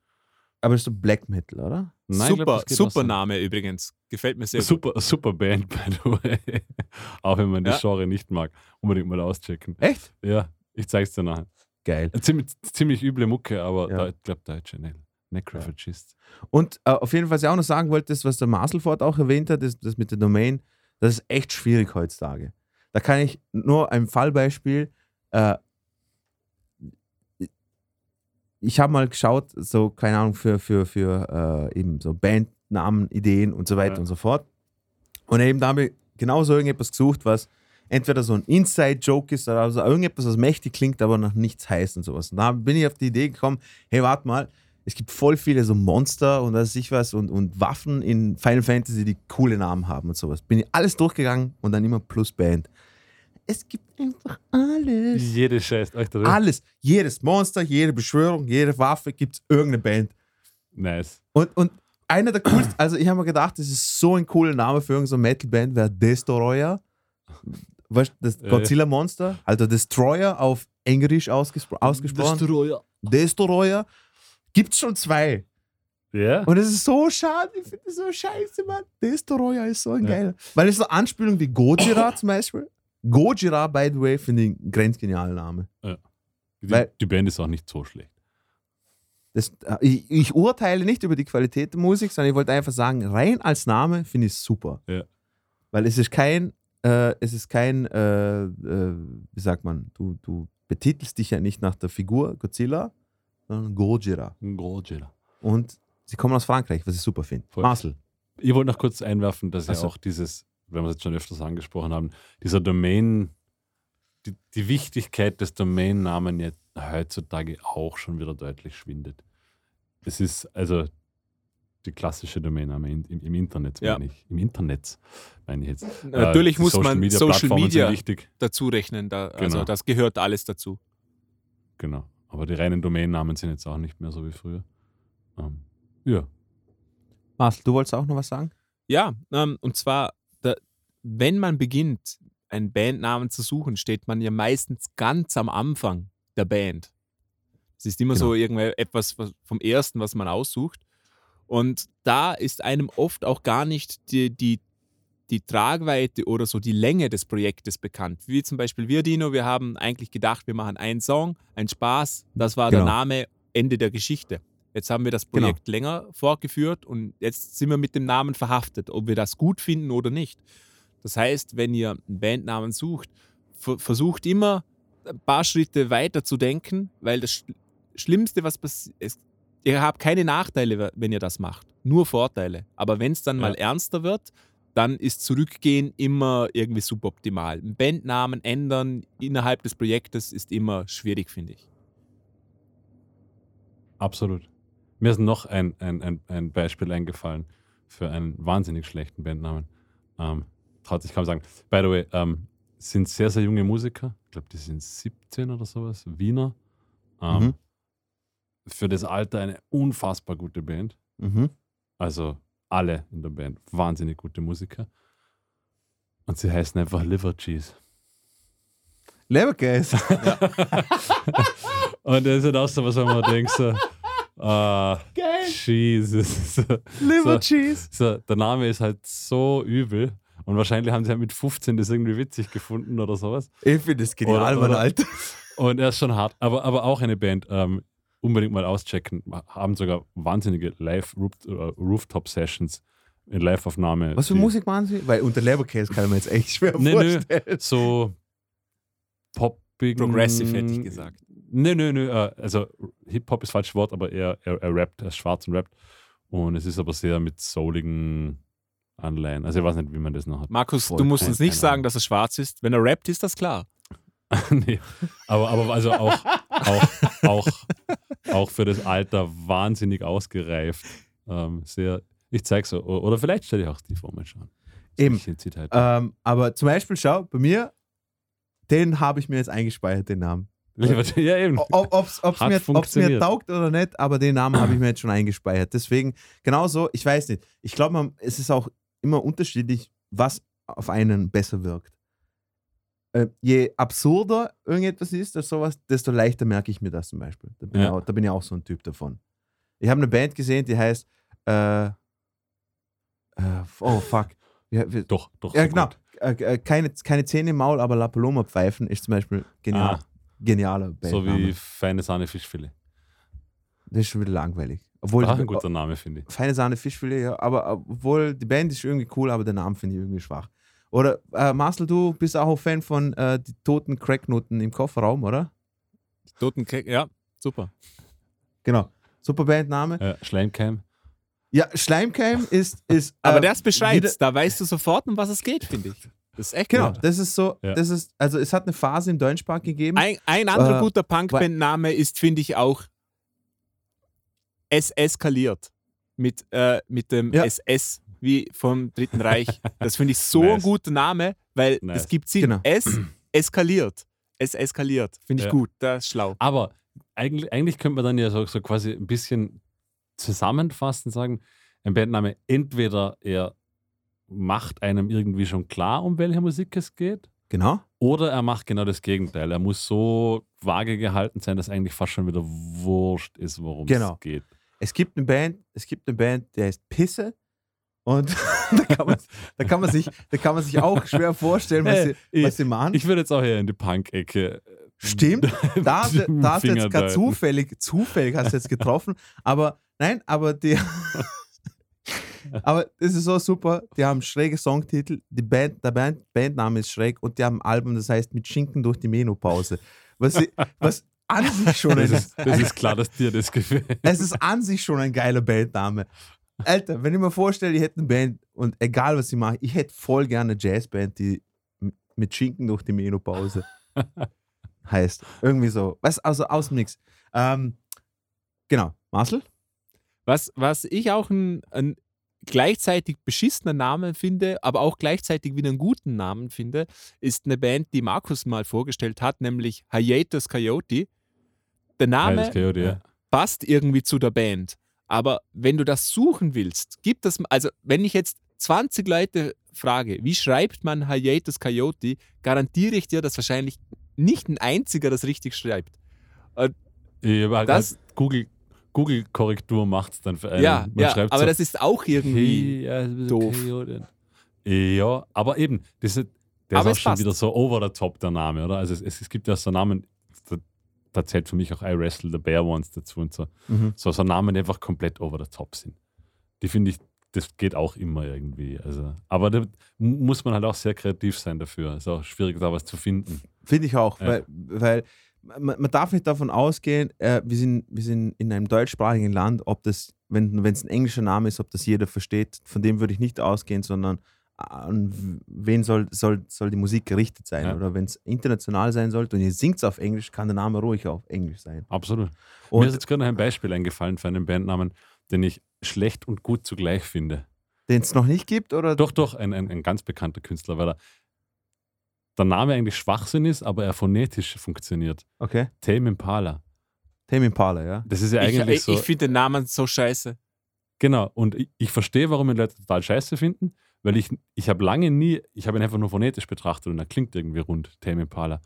Aber das ist so Black Metal, oder? Nein, super, glaub, super. Name übrigens. Gefällt mir sehr gut. Super, super Band, by the way. [laughs] auch wenn man Ja. die Genre nicht mag. Unbedingt mal auschecken. Echt? Ja, Ich zeig's dir nachher. Geil. Ziemlich, ziemlich üble Mucke, aber Ja. da, ich glaube, deutsche ne? Necrophagist. Und äh, auf jeden Fall, was ich auch noch sagen wollte, ist, was der Marcelford auch erwähnt hat, ist das mit der Domain, das ist echt schwierig heutzutage. Da kann ich nur ein Fallbeispiel, äh, ich habe mal geschaut, so, keine Ahnung, für, für, für äh, eben so Bandnamen, Ideen und so weiter Ja. und so fort. Und eben da habe ich genauso irgendetwas gesucht, was entweder so ein Inside-Joke ist oder also irgendetwas, was mächtig klingt, aber noch nichts heißt und sowas. Und da bin ich auf die Idee gekommen, hey, warte mal, es gibt voll viele so Monster und was ich was und, und Waffen in Final Fantasy, die coole Namen haben und sowas. Bin ich alles durchgegangen und dann immer plus Band. Es gibt einfach alles. Jede scheißt euch drin. Alles. Jedes Monster, jede Beschwörung, jede Waffe gibt es irgendeine Band. Nice. Und, und einer der coolsten, also ich habe mir gedacht, das ist so ein cooler Name für irgendeine Metal-Band, wäre Destroyer. Weißt du, das Ja, Godzilla-Monster, also Destroyer auf Englisch ausgespro ausgesprochen. Destroyer. Destroyer. Gibt's schon zwei. Ja? Und es ist so schade, ich finde das so scheiße, Mann. Destroyer ist so ein Ja. geiler. Weil es so Anspielung wie Gojira zum Beispiel. Gojira, by the way, finde ich einen grenzgenialen Name. Die, Weil- die Band ist auch nicht so schlecht. Das, äh, ich, ich urteile nicht über die Qualität der Musik, sondern ich wollte einfach sagen, rein als Name finde ich es super. Ja. Weil es ist kein, äh, es ist kein, äh, äh, wie sagt man, du, du betitelst dich ja nicht nach der Figur Godzilla, sondern Gojira. Gojira. Und sie kommen aus Frankreich, was ich super finde. Marcel. Ich wollte noch kurz einwerfen, dass ja Ach so. auch dieses, wenn wir es jetzt schon öfters angesprochen haben, dieser Domain, die, die Wichtigkeit des Domainnamen jetzt heutzutage auch schon wieder deutlich schwindet. Es ist also die klassische Domainname in, im, im Internet, Ja. meine ich. Im Internet, meine ich jetzt. Natürlich Äh, muss man Social Plattformen sind Media wichtig, dazu rechnen. Da, Also Genau. das gehört alles dazu. genau. Aber die reinen Domainnamen sind jetzt auch nicht mehr so wie früher. Ähm, ja, Marcel, du wolltest auch noch was sagen? Ja, ähm, und zwar, da, wenn man beginnt, einen Bandnamen zu suchen, steht man ja meistens ganz am Anfang der Band. Es ist immer so irgendwie etwas was- vom Ersten, was man aussucht. Und da ist einem oft auch gar nicht die, die, die Tragweite oder so die Länge des Projektes bekannt. Wie zum Beispiel wir, Dino, wir haben eigentlich gedacht, wir machen einen Song, einen Spaß, das war Genau. der Name, Ende der Geschichte. Jetzt haben wir das Genau. Projekt länger fortgeführt und jetzt sind wir mit dem Namen verhaftet, ob wir das gut finden oder nicht. Das heißt, wenn ihr einen Bandnamen sucht, ver versucht immer ein paar Schritte weiter zu denken, weil das Sch Schlimmste, was passiert, ihr habt keine Nachteile, wenn ihr das macht, nur Vorteile. Aber wenn es dann Ja. mal ernster wird, dann ist Zurückgehen immer irgendwie suboptimal. Bandnamen ändern innerhalb des Projektes ist immer schwierig, finde ich. absolut. Mir ist noch ein, ein, ein, ein Beispiel eingefallen für einen wahnsinnig schlechten Bandnamen. Ähm, traut sich kaum sagen. By the way, ähm, sind sehr, sehr junge Musiker. Ich glaube, die sind 17 oder sowas. Wiener. Ähm, Mhm. Für das Alter eine unfassbar gute Band. Mhm. Also alle in der Band. Wahnsinnig gute Musiker. Und sie heißen einfach Liver Cheese. Leberkäse. [laughs] Und das ist halt auch so was, wenn man denkt, so, [laughs] ah, Geil. Jesus. So, Liver so, Cheese. so, der Name ist halt so übel. Und wahrscheinlich haben sie halt mit 15 das irgendwie witzig gefunden oder sowas. Ich finde das genial, Oder- Mann, oder- Alter. Und er ist schon hart. Aber, aber auch eine Band, ähm, unbedingt mal auschecken. Haben sogar wahnsinnige Live-Rooftop-Sessions in Live-Aufnahme. Was für Musik machen sie? Weil unter Leberkäse kann man jetzt echt schwer Nee, nö. vorstellen. So poppig. Progressive hätte ich gesagt. Nö, nö, nö. äh, Also Hip-Hop ist falsches Wort, aber er, er, er rappt, er ist schwarz und rappt. Und es ist aber sehr mit souligen Anleihen. Also ich weiß nicht, wie man das noch hat. Markus, Voll du musst uns nicht sagen, dass er schwarz ist. Wenn er rappt, ist das klar. [laughs] nee. Aber, aber also auch, auch, auch, auch für das Alter wahnsinnig ausgereift. Ähm, sehr, ich zeig's so. Oder vielleicht stelle ich auch die Formel schon. Eben. Halt. Ähm, aber zum Beispiel, schau, bei mir, den habe ich mir jetzt eingespeichert, den Namen. ja, eben. Ob es mir, mir taugt oder nicht, aber den Namen habe ich mir jetzt schon eingespeichert. Deswegen, genauso, ich weiß nicht. Ich glaube, es ist auch immer unterschiedlich, was auf einen besser wirkt. Äh, je absurder irgendetwas ist oder sowas, desto leichter merke ich mir das zum Beispiel. Da bin, Ja. ich, auch, da bin ich auch so ein Typ davon. Ich habe eine Band gesehen, die heißt äh, äh, Oh fuck. Wie, wie, Doch, doch. ja, so genau. gut. Äh, äh, keine, keine Zähne im Maul, aber La Paloma pfeifen ist zum Beispiel genial. Ah, genialer So Bandname. wie Feine Sahne Fischfilet. das ist schon wieder langweilig. Obwohl Auch ein guter Name, finde ich. Feine Sahne Fischfilet, ja, aber obwohl die Band ist irgendwie cool, aber der Name finde ich irgendwie schwach. Oder äh, Marcel, du bist auch Fan von äh, die toten Cracknoten im Kofferraum, oder? Toten Ke- ja, super. Genau. Super Bandname. Äh, Schleimcam. Ja, Schleimcam ist. ist [laughs] Aber äh, das beschreibt, wieder- da weißt du sofort, um was es geht, finde ich. Das ist echt Genau, gut. das ist so, Ja. das ist, also es hat eine Phase im Deutschsprach gegeben. Ein, ein anderer Äh, guter Punkband-Name ist, finde ich, auch Es eskaliert. Mit, äh, mit dem Ja. SS wie vom Dritten Reich. Das finde ich so Nice. ein guter Name, weil Nice. es gibt Sinn. Genau. Es eskaliert. Es eskaliert. Finde ich Ja. gut. Das ist schlau. Aber eigentlich, eigentlich könnte man dann ja so, so quasi ein bisschen zusammenfassen und sagen, ein Bandname entweder er macht einem irgendwie schon klar, um welche Musik es geht, Genau. oder er macht genau das Gegenteil. Er muss so vage gehalten sein, dass eigentlich fast schon wieder wurscht ist, worum Genau. es geht. Es gibt eine Band, es gibt eine Band, der heißt Pisse. Und [laughs] da, kann man, da, kann man sich, da kann man sich auch schwer vorstellen, was, Hey, sie, was sie machen. Ich würde jetzt auch eher in die Punk-Ecke. Stimmt, [laughs] da, hast du- da hast du jetzt gerade zufällig, zufällig hast du jetzt getroffen, aber nein, aber die, [laughs] aber das ist so super, die haben schräge Songtitel, die Band, der Band, Bandname ist schräg und die haben ein Album, das heißt mit Schinken durch die Menopause, was, sie, was an sich schon Das ist, das ist klar, dass dir das gefällt. es ist an sich schon ein geiler Bandname. Alter, wenn ich mir vorstelle, ich hätte eine Band und egal was ich mache, ich hätte voll gerne eine Jazzband, die mit Schinken durch die Menopause [laughs] heißt. Irgendwie so. Was, also aus dem Nix. Ähm, genau. Marcel? Was, was ich auch ein, ein gleichzeitig beschissener Name finde, aber auch gleichzeitig wieder einen guten Namen finde, ist eine Band, die Markus mal vorgestellt hat, nämlich Hiatus Coyote. Der Name Coyote, ja. passt irgendwie zu der Band. Aber wenn du das suchen willst, gibt es, also wenn ich jetzt 20 Leute frage, wie schreibt man Hiatus Coyote, garantiere ich dir, dass wahrscheinlich nicht ein einziger das richtig schreibt. Ja, aber halt, Das- halt Google, Google-Korrektur macht es dann für einen. ja, Man ja aber so, das ist auch irgendwie. Hey, ja, doof. Coyote. Ja, aber eben, das ist, der Aber ist auch schon passt. wieder so over the top, der Name, oder? Also es, es, es gibt ja so Namen, da, zählt für mich auch I Wrestle the Bear Ones dazu und so. So, so Namen, die einfach komplett over the top sind. Die finde ich, das geht auch immer irgendwie. Also, aber da mu- muss man halt auch sehr kreativ sein dafür. Ist auch schwierig, da was zu finden. Finde ich auch, Ja. weil, weil man, man darf nicht davon ausgehen, äh, wir, sind, wir sind in einem deutschsprachigen Land, ob das, wenn es ein englischer Name ist, ob das jeder versteht, von dem würde ich nicht ausgehen, sondern an wen soll, soll, soll die Musik gerichtet sein. Ja. Oder wenn es international sein sollte und ihr singt es auf Englisch, kann der Name ruhig auf Englisch sein. Absolut. Mir Und ist jetzt gerade noch ein Beispiel eingefallen für einen Bandnamen, den ich schlecht und gut zugleich finde. den es noch nicht gibt, oder? Doch, doch, ein, ein, ein ganz bekannter Künstler, weil er, der Name eigentlich Schwachsinn ist, aber er phonetisch funktioniert. Okay. Tame Impala. Tame Impala, ja. Das ist ja Ich, eigentlich ich, so. ich finde den Namen so scheiße. Genau, und ich, ich verstehe, warum ihn Leute total scheiße finden, weil ich, ich habe lange nie, ich habe ihn einfach nur phonetisch betrachtet und er klingt irgendwie rund, Tame Impala.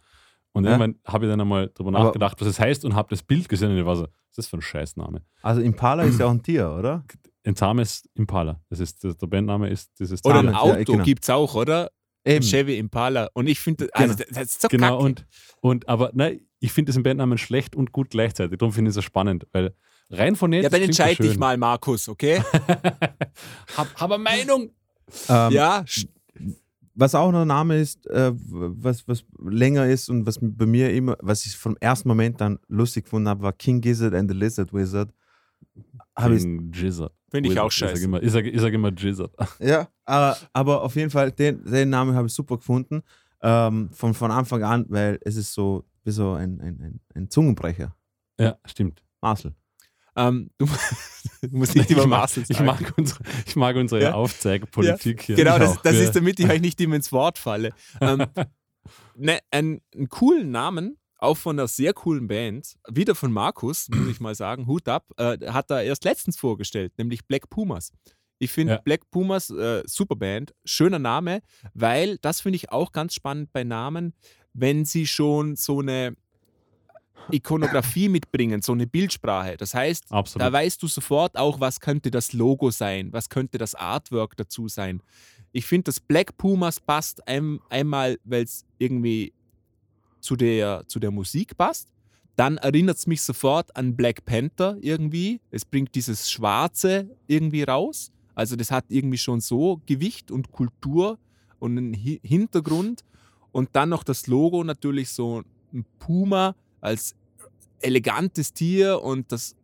Und Ja. irgendwann habe ich dann einmal darüber Aber- nachgedacht, was es heißt und habe das Bild gesehen und ich war so, was ist das für ein Scheißname? Also Impala ist ja auch ein Tier, [clears throat] oder? Intames Impala. Das ist, der, Bandname ist dieses Oder ein ja, Auto genau. gibt es auch, oder? Eben. Chevy Impala. Und ich finde, also, Genau. das, ist so Genau, kacke. und, und aber nein, ich finde diesen Bandnamen schlecht und gut gleichzeitig. Darum finde ich es so spannend, weil rein phonetisch. ja, dann klingt er entscheid dich mal, Markus, okay? [laughs] hab, hab eine Meinung. Ähm, ja, Was auch noch ein Name ist, äh, was, was länger ist und was bei mir immer, was ich vom ersten Moment dann lustig gefunden habe, war King Gizzard and the Lizard Wizard. Hab ich, King Gizzard. finde ich auch Ich sage scheiße. immer, ich sag, ich sag immer Gizzard. [laughs] ja, aber, aber auf jeden Fall, den, den Namen habe ich super gefunden. Ähm, von, von Anfang an, weil es ist so wie so ein, ein, ein, ein Zungenbrecher. Ja, stimmt. Marcel. Ähm, du, [laughs] [laughs] du musst nicht ich, mag, ich, mag unsere, ich mag unsere Ja. Aufzeigpolitik hier. Genau, das, das ja. ist, damit ich euch nicht immer ins Wort falle. Ähm, [laughs] ne, einen, einen coolen Namen, auch von einer sehr coolen Band, wieder von Markus, muss ich mal sagen, Hut ab, äh, hat er erst letztens vorgestellt, nämlich Black Pumas. Ich finde Ja. Black Pumas äh, super Band, schöner Name, weil das finde ich auch ganz spannend bei Namen, wenn sie schon so eine Ikonografie mitbringen, so eine Bildsprache. Das heißt, Absolut. da weißt du sofort auch, was könnte das Logo sein, was könnte das Artwork dazu sein. Ich finde, das Black Pumas passt ein, einmal, weil es irgendwie zu der, zu der Musik passt. Dann erinnert es mich sofort an Black Panther irgendwie. Es bringt dieses Schwarze irgendwie raus. Also das hat irgendwie schon so Gewicht und Kultur und einen Hi Hintergrund. Und dann noch das Logo natürlich so ein Puma als elegantes Tier und das,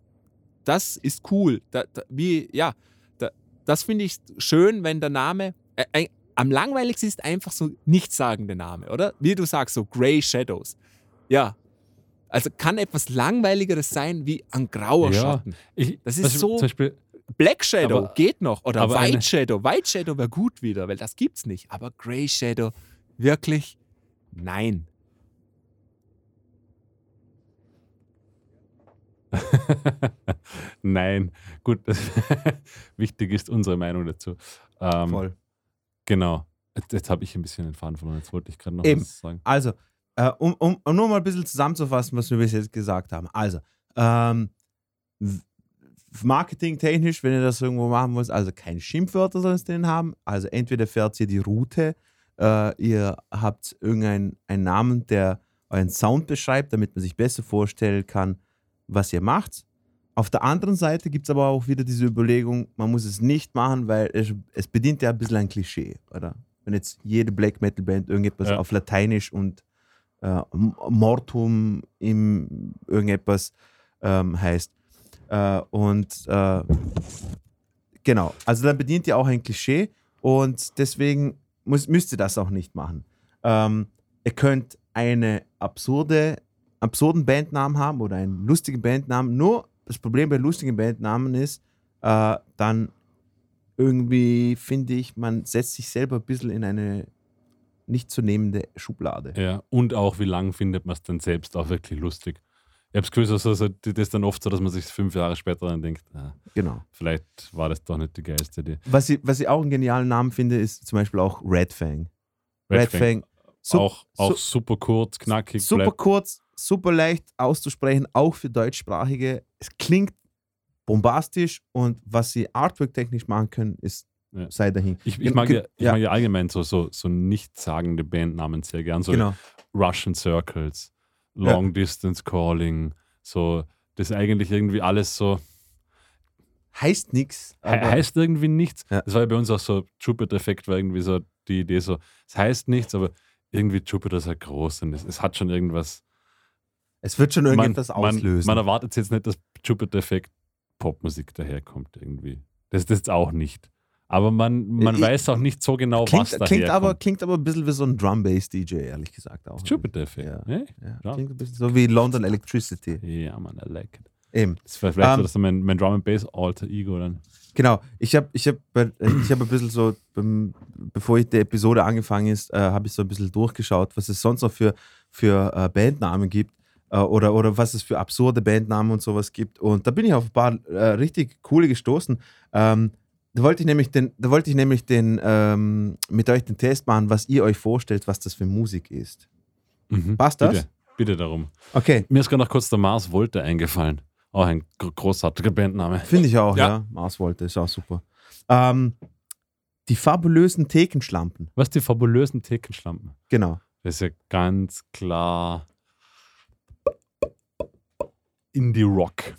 das ist cool. Da, da, wie, ja, da, das finde ich schön, wenn der Name. Äh, äh, am langweiligsten ist einfach so nichtssagende Name, oder? Wie du sagst, so Grey Shadows. Ja. Also kann etwas langweiligeres sein wie ein grauer Ja. Schatten. Ich, Das ist so- Beispiel, Black Shadow Aber- geht noch. Oder White eine- Shadow. White Shadow wäre gut wieder, weil das gibt's nicht. Aber Grey Shadow, wirklich? Nein. [laughs] Nein, gut, [laughs] wichtig ist unsere Meinung dazu. Ähm, Voll. Genau. Jetzt, jetzt habe ich ein bisschen den Faden verloren. Jetzt wollte ich gerade noch Eben. was sagen. Also, äh, um, um, um nur mal ein bisschen zusammenzufassen, was wir bis jetzt gesagt haben. Also, ähm, marketingtechnisch, wenn ihr das irgendwo machen wollt, also keine Schimpfwörter soll es drin haben. Also entweder fährt ihr die Route, äh, ihr habt irgendeinen einen Namen, der euren Sound beschreibt, damit man sich besser vorstellen kann, was ihr macht. Auf der anderen Seite gibt es aber auch wieder diese Überlegung, man muss es nicht machen, weil es, es bedient ja ein bisschen ein Klischee, oder? Wenn jetzt jede Black Metal Band irgendetwas Ja. auf Lateinisch und äh, Mortum im irgendetwas ähm, heißt. Äh, und äh, genau, also dann bedient ihr auch ein Klischee und deswegen muss, müsst ihr das auch nicht machen. Ähm, ihr könnt eine absurde, absurden Bandnamen haben oder einen lustigen Bandnamen. Nur das Problem bei lustigen Bandnamen ist, äh, dann irgendwie finde ich, man setzt sich selber ein bisschen in eine nicht zu nehmende Schublade. Ja, und auch, wie lange findet man es dann selbst auch wirklich lustig? Ich habe das Gefühl, so, so, das ist dann oft so, dass man sich fünf Jahre später dann denkt, ah, Genau. vielleicht war das doch nicht die geilste Idee. Was ich, was ich auch einen genialen Namen finde, ist zum Beispiel auch Red Fang. Red, Fang, Fang. Sup- auch auch su- super kurz, knackig, super bleibt kurz, super leicht auszusprechen, auch für Deutschsprachige. Es klingt bombastisch und was sie artwork-technisch machen können, ist Ja. sei dahin. Ich, ich, mag ja, ich ja. mag ja allgemein so, so, so nichtssagende Bandnamen sehr gern. So Genau. Russian Circles, Ja. Long Distance Calling, so das ist eigentlich irgendwie alles so, Heißt nichts. he heißt irgendwie nichts. Ja. Das war ja bei uns auch so, Jupiter-Effekt war irgendwie so die Idee so, es heißt nichts, aber irgendwie Jupiter ist halt groß und es, es hat schon irgendwas. Es wird schon irgendetwas man, auslösen. man erwartet jetzt nicht, dass Jupiter-Effekt Popmusik daherkommt irgendwie. Das ist das auch nicht. Aber man, man Ich- weiß auch nicht so genau, klingt, was daherkommt. klingt, aber, klingt aber ein bisschen wie so ein Drum-Bass-DJ, ehrlich gesagt auch. Jupiter-Effekt. Ja. ne? Ja, klingt ein bisschen so wie London Electricity. Ja, man, I like it. Eben. Das vielleicht Ähm, so, dass mein, mein Drum and Bass Alter Ego dann. Genau, ich habe ich hab, bei- ich hab ein bisschen so, bevor ich die Episode angefangen ist, äh, habe ich so ein bisschen durchgeschaut, was es sonst noch für, für äh, Bandnamen gibt äh, oder, oder was es für absurde Bandnamen und sowas gibt. Und da bin ich auf ein paar äh, richtig coole gestoßen. Ähm, da wollte ich nämlich den, da wollte ich nämlich den, ähm, mit euch den Test machen, was ihr euch vorstellt, was das für Musik ist. Mhm. Passt das? Bitte, bitte darum. Okay, Mir ist gerade noch kurz der Mars Volte eingefallen. Auch ein gro- großartiger Bandname. finde ich auch, ja. Ja. Mars wollte, ist auch super. Ähm, die fabulösen Thekenschlampen, Was die fabulösen Thekenschlampen? genau. Das ist ja ganz klar Indie Rock.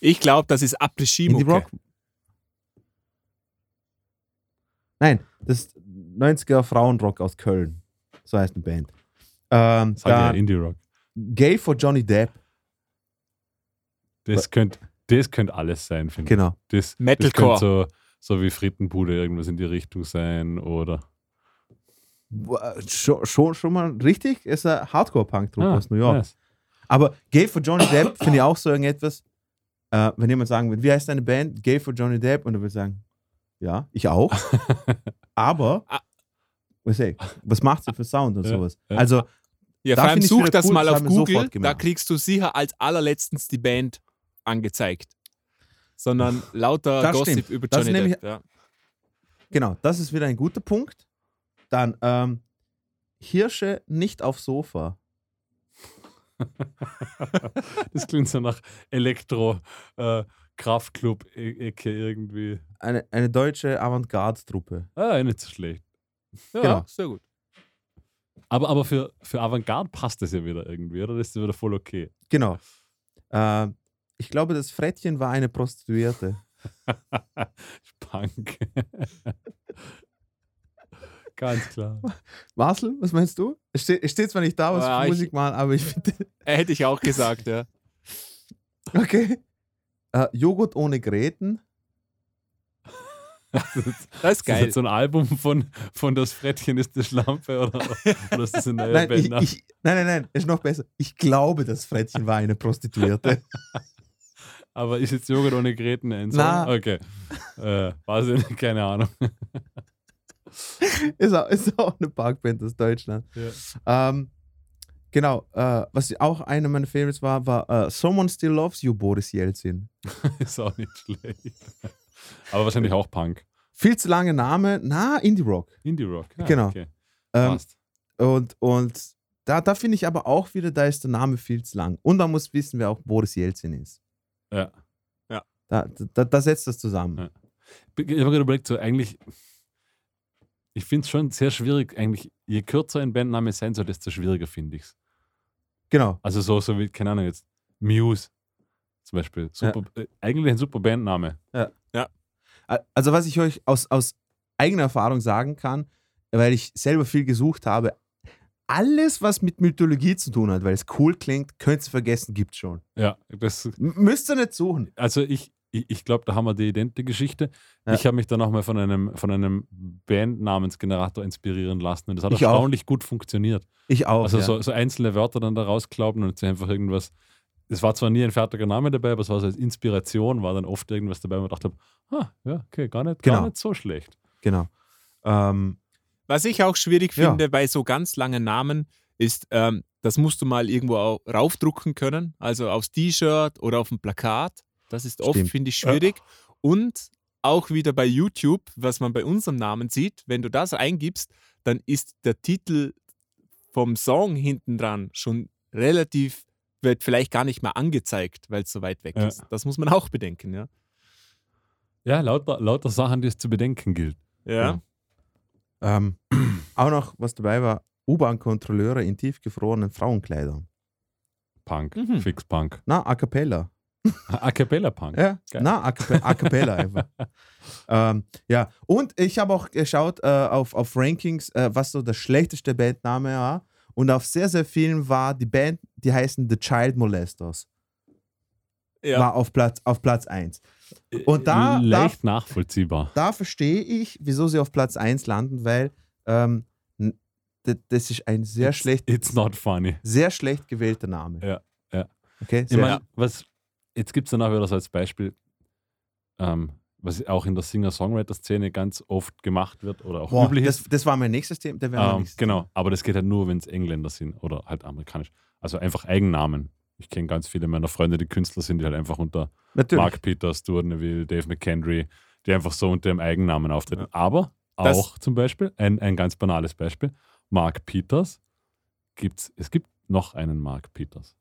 Ich glaube, das ist Après-Ski-Mucke. Indie Rock? Nein, das ist 90er Frauenrock aus Köln. So heißt eine Band. Ähm, Sag ja dann Indie Rock. Gay for Johnny Depp. Das könnte das könnt alles sein, finde ich. Genau. Das, das Metalcore. könnte so, so wie Frittenbude irgendwas in die Richtung sein oder. Boah, Schon, schon, schon mal richtig? Ist ein Hardcore-Punk-Druck Ah, aus New York. nice. Aber Gay for Johnny Depp finde ich auch so irgendetwas. Äh, wenn jemand sagen würde, wie heißt deine Band? Gay for Johnny Depp. Und er würde sagen, ja, ich auch. [laughs] Aber, Ah. was, ey, was macht sie für Sound und sowas? Also, Ja, Da vor allem such das cool, mal das auf Google, da kriegst du sicher als allerletztens die Band angezeigt. Sondern [laughs] lauter Das Gossip stimmt. über Johnny nämlich- Depp. Ja. Genau, das ist wieder ein guter Punkt. Dann ähm, Hirsche nicht auf Sofa. [laughs] Das klingt so nach Elektro, äh, Kraftclub-Ecke irgendwie. Eine, eine deutsche Avantgarde-Truppe. Ah, nicht so schlecht. Ja, Genau. sehr gut. Aber, aber für, für Avantgarde passt das ja wieder irgendwie, oder? Das ist ja wieder voll okay. Genau. Äh, ich glaube, das Frettchen war eine Prostituierte. [laughs] Punk. [laughs] Ganz klar. [laughs] Marcel, was meinst du? Es steht, es steht zwar nicht da, was Ja, für ich- Musik mal, aber ich finde. [laughs] Hätte ich auch gesagt, ja. [laughs] Okay. Äh, Joghurt ohne Gräten. Das ist Ist das geil. jetzt so ein Album von, von Das Frettchen ist die Schlampe oder, oder ist das ein neuer Nein, ich, Bandname? ich, nein, nein, nein, ist noch besser. Ich glaube, das Frettchen war eine Prostituierte. Aber ist jetzt Joghurt ohne Gräten ein Song? Na. Okay. Äh, weiß ich nicht, keine Ahnung. [laughs] ist, auch, ist auch eine Parkband aus Deutschland. Ja. Ähm, genau. Äh, was auch einer meiner Favorites war, war äh, Someone Still Loves You, Boris Yeltsin. [laughs] Ist auch nicht schlecht. Aber wahrscheinlich auch Punk. Viel zu lange Name. Na, Indie Rock. Indie Rock. Ja, Genau. Okay. Ähm, und und da, da finde ich aber auch wieder, da ist der Name viel zu lang. Und man muss wissen, wer auch Boris Yeltsin ist. Ja. Da, da, da setzt das zusammen. Ja. Ich habe gerade überlegt, so eigentlich, ich finde es schon sehr schwierig, eigentlich, je kürzer ein Bandname sein soll, desto schwieriger finde ich es. Genau. Also so, so wie, keine Ahnung, jetzt Muse zum Beispiel. Super, äh, eigentlich ein super Bandname. Also, was ich euch aus, aus eigener Erfahrung sagen kann, weil ich selber viel gesucht habe, alles, was mit Mythologie zu tun hat, weil es cool klingt, könnt ihr vergessen, gibt's schon. Ja, das, M müsst ihr nicht suchen. also ich, ich, ich glaube, da haben wir die idente Geschichte. Ja. Ich habe mich dann auch mal von einem, von einem Bandnamensgenerator inspirieren lassen und das hat Ich auch. erstaunlich gut funktioniert. Ich auch. Also ja. so, so einzelne Wörter dann da rausklauben und einfach irgendwas. Es war zwar nie ein fertiger Name dabei, aber es war so als Inspiration, war dann oft irgendwas dabei, wo ich dachte, ah, ja, okay, gar nicht, Genau. gar nicht so schlecht. Genau. Ähm, Was ich auch schwierig Ja. finde bei so ganz langen Namen, ist, ähm, das musst du mal irgendwo au- raufdrucken können, also aufs T-Shirt oder auf ein Plakat. Das ist oft, finde ich, schwierig. Und auch wieder bei YouTube, was man bei unserem Namen sieht, wenn du das eingibst, dann ist der Titel vom Song hinten dran schon relativ, wird vielleicht gar nicht mehr angezeigt, weil es so weit weg Ja. ist. Das muss man auch bedenken, ja. Ja, lauter, lauter Sachen, die es zu bedenken gilt. Ja. ähm, [clears throat] auch noch, was dabei war, U-Bahn-Kontrolleure in tiefgefrorenen Frauenkleidern. Punk, Mhm. Fix Punk. Na, A Cappella. A Cappella Punk. Ja, Geil. na, A Cappella, A Cappella einfach. [laughs] ähm, ja, und ich habe auch geschaut äh, auf, auf Rankings, äh, was so der schlechteste Bandname war. Und auf sehr, sehr vielen war die Band, die heißen The Child Molesters. ja. War auf Platz, auf Platz 1. Und da- Leicht nachvollziehbar. Da verstehe ich, wieso sie auf Platz 1 landen, weil ähm, das ist ein sehr It's- schlecht, It's not funny. sehr schlecht gewählter Name. Ja, ja. Okay, Ich meine, was, jetzt gibt es dann auch wieder so als Beispiel, ähm, was auch in der Singer-Songwriter-Szene ganz oft gemacht wird oder auch Boah, üblich das, ist. das war mein nächstes Thema. Der wäre mein Ähm, nächstes genau, aber das geht halt nur, wenn es Engländer sind oder halt amerikanisch. Also einfach Eigennamen. Ich kenne ganz viele meiner Freunde, die Künstler sind, die halt einfach unter Thema. Natürlich. Mark Peters, Stuart Neville, Dave McKendry, die einfach so unter dem Eigennamen auftreten. Aber Das- auch zum Beispiel, ein, ein ganz banales Beispiel, Mark Peters, gibt's, es gibt noch einen Mark Peters.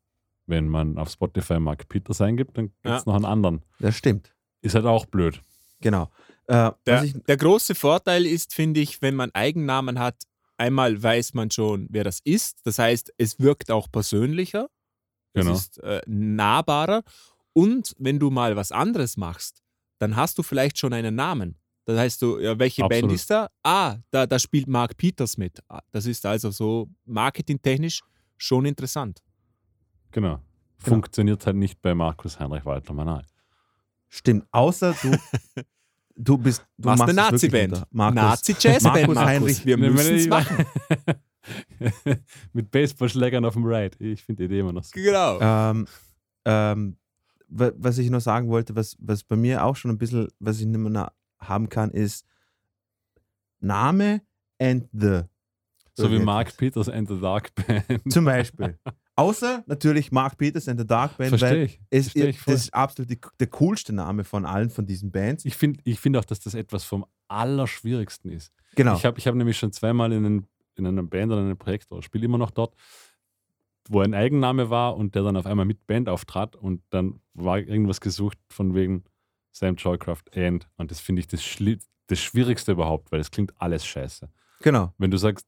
Wenn man auf Spotify Mark Peters eingibt, dann gibt es Ja. noch einen anderen. Das stimmt. Ist halt auch blöd. Genau. Äh, Der, ich, der große Vorteil ist, finde ich, wenn man Eigennamen hat, einmal weiß man schon, wer das ist. Das heißt, es wirkt auch persönlicher. Genau. Es ist äh, nahbarer. Und wenn du mal was anderes machst, dann hast du vielleicht schon einen Namen. Das heißt du, ja, welche Band Absolut. ist da? Ah, da, da spielt Mark Peters mit. Ah, Das ist also so marketingtechnisch schon interessant. Genau. Funktioniert halt nicht bei Markus Heinrich Walter Manal. stimmt. Außer du, [laughs] du bist. Du Machst eine Nazi-Band. Nazi-Jazz-Band, Markus Markus. Heinrich. Wir müssen es machen. [laughs] Mit Baseballschlägern auf dem Ride. Ich finde die Idee immer noch so. Genau. Ähm, ähm, wa- was ich noch sagen wollte, was, was bei mir auch schon ein bisschen, was ich nicht mehr haben kann, ist Name and the. So wie. Mark Peters and the Dark Band. Zum Beispiel. [laughs] Außer natürlich Mark Peters and the Dark Band, Verstehe weil ich. es, ich das ist absolut die, der coolste Name von allen von diesen Bands. Ich finde ich find auch, dass das etwas vom Allerschwierigsten ist. Genau. Ich habe ich hab nämlich schon zweimal in, einem, in einer Band oder in einem Projekt, oder spiele immer noch dort, wo ein Eigenname war und der dann auf einmal mit Band auftrat und dann war irgendwas gesucht von wegen Sam Joycraft and. Und das finde ich das, Schli das Schwierigste überhaupt, weil es klingt alles scheiße. genau. Wenn du sagst,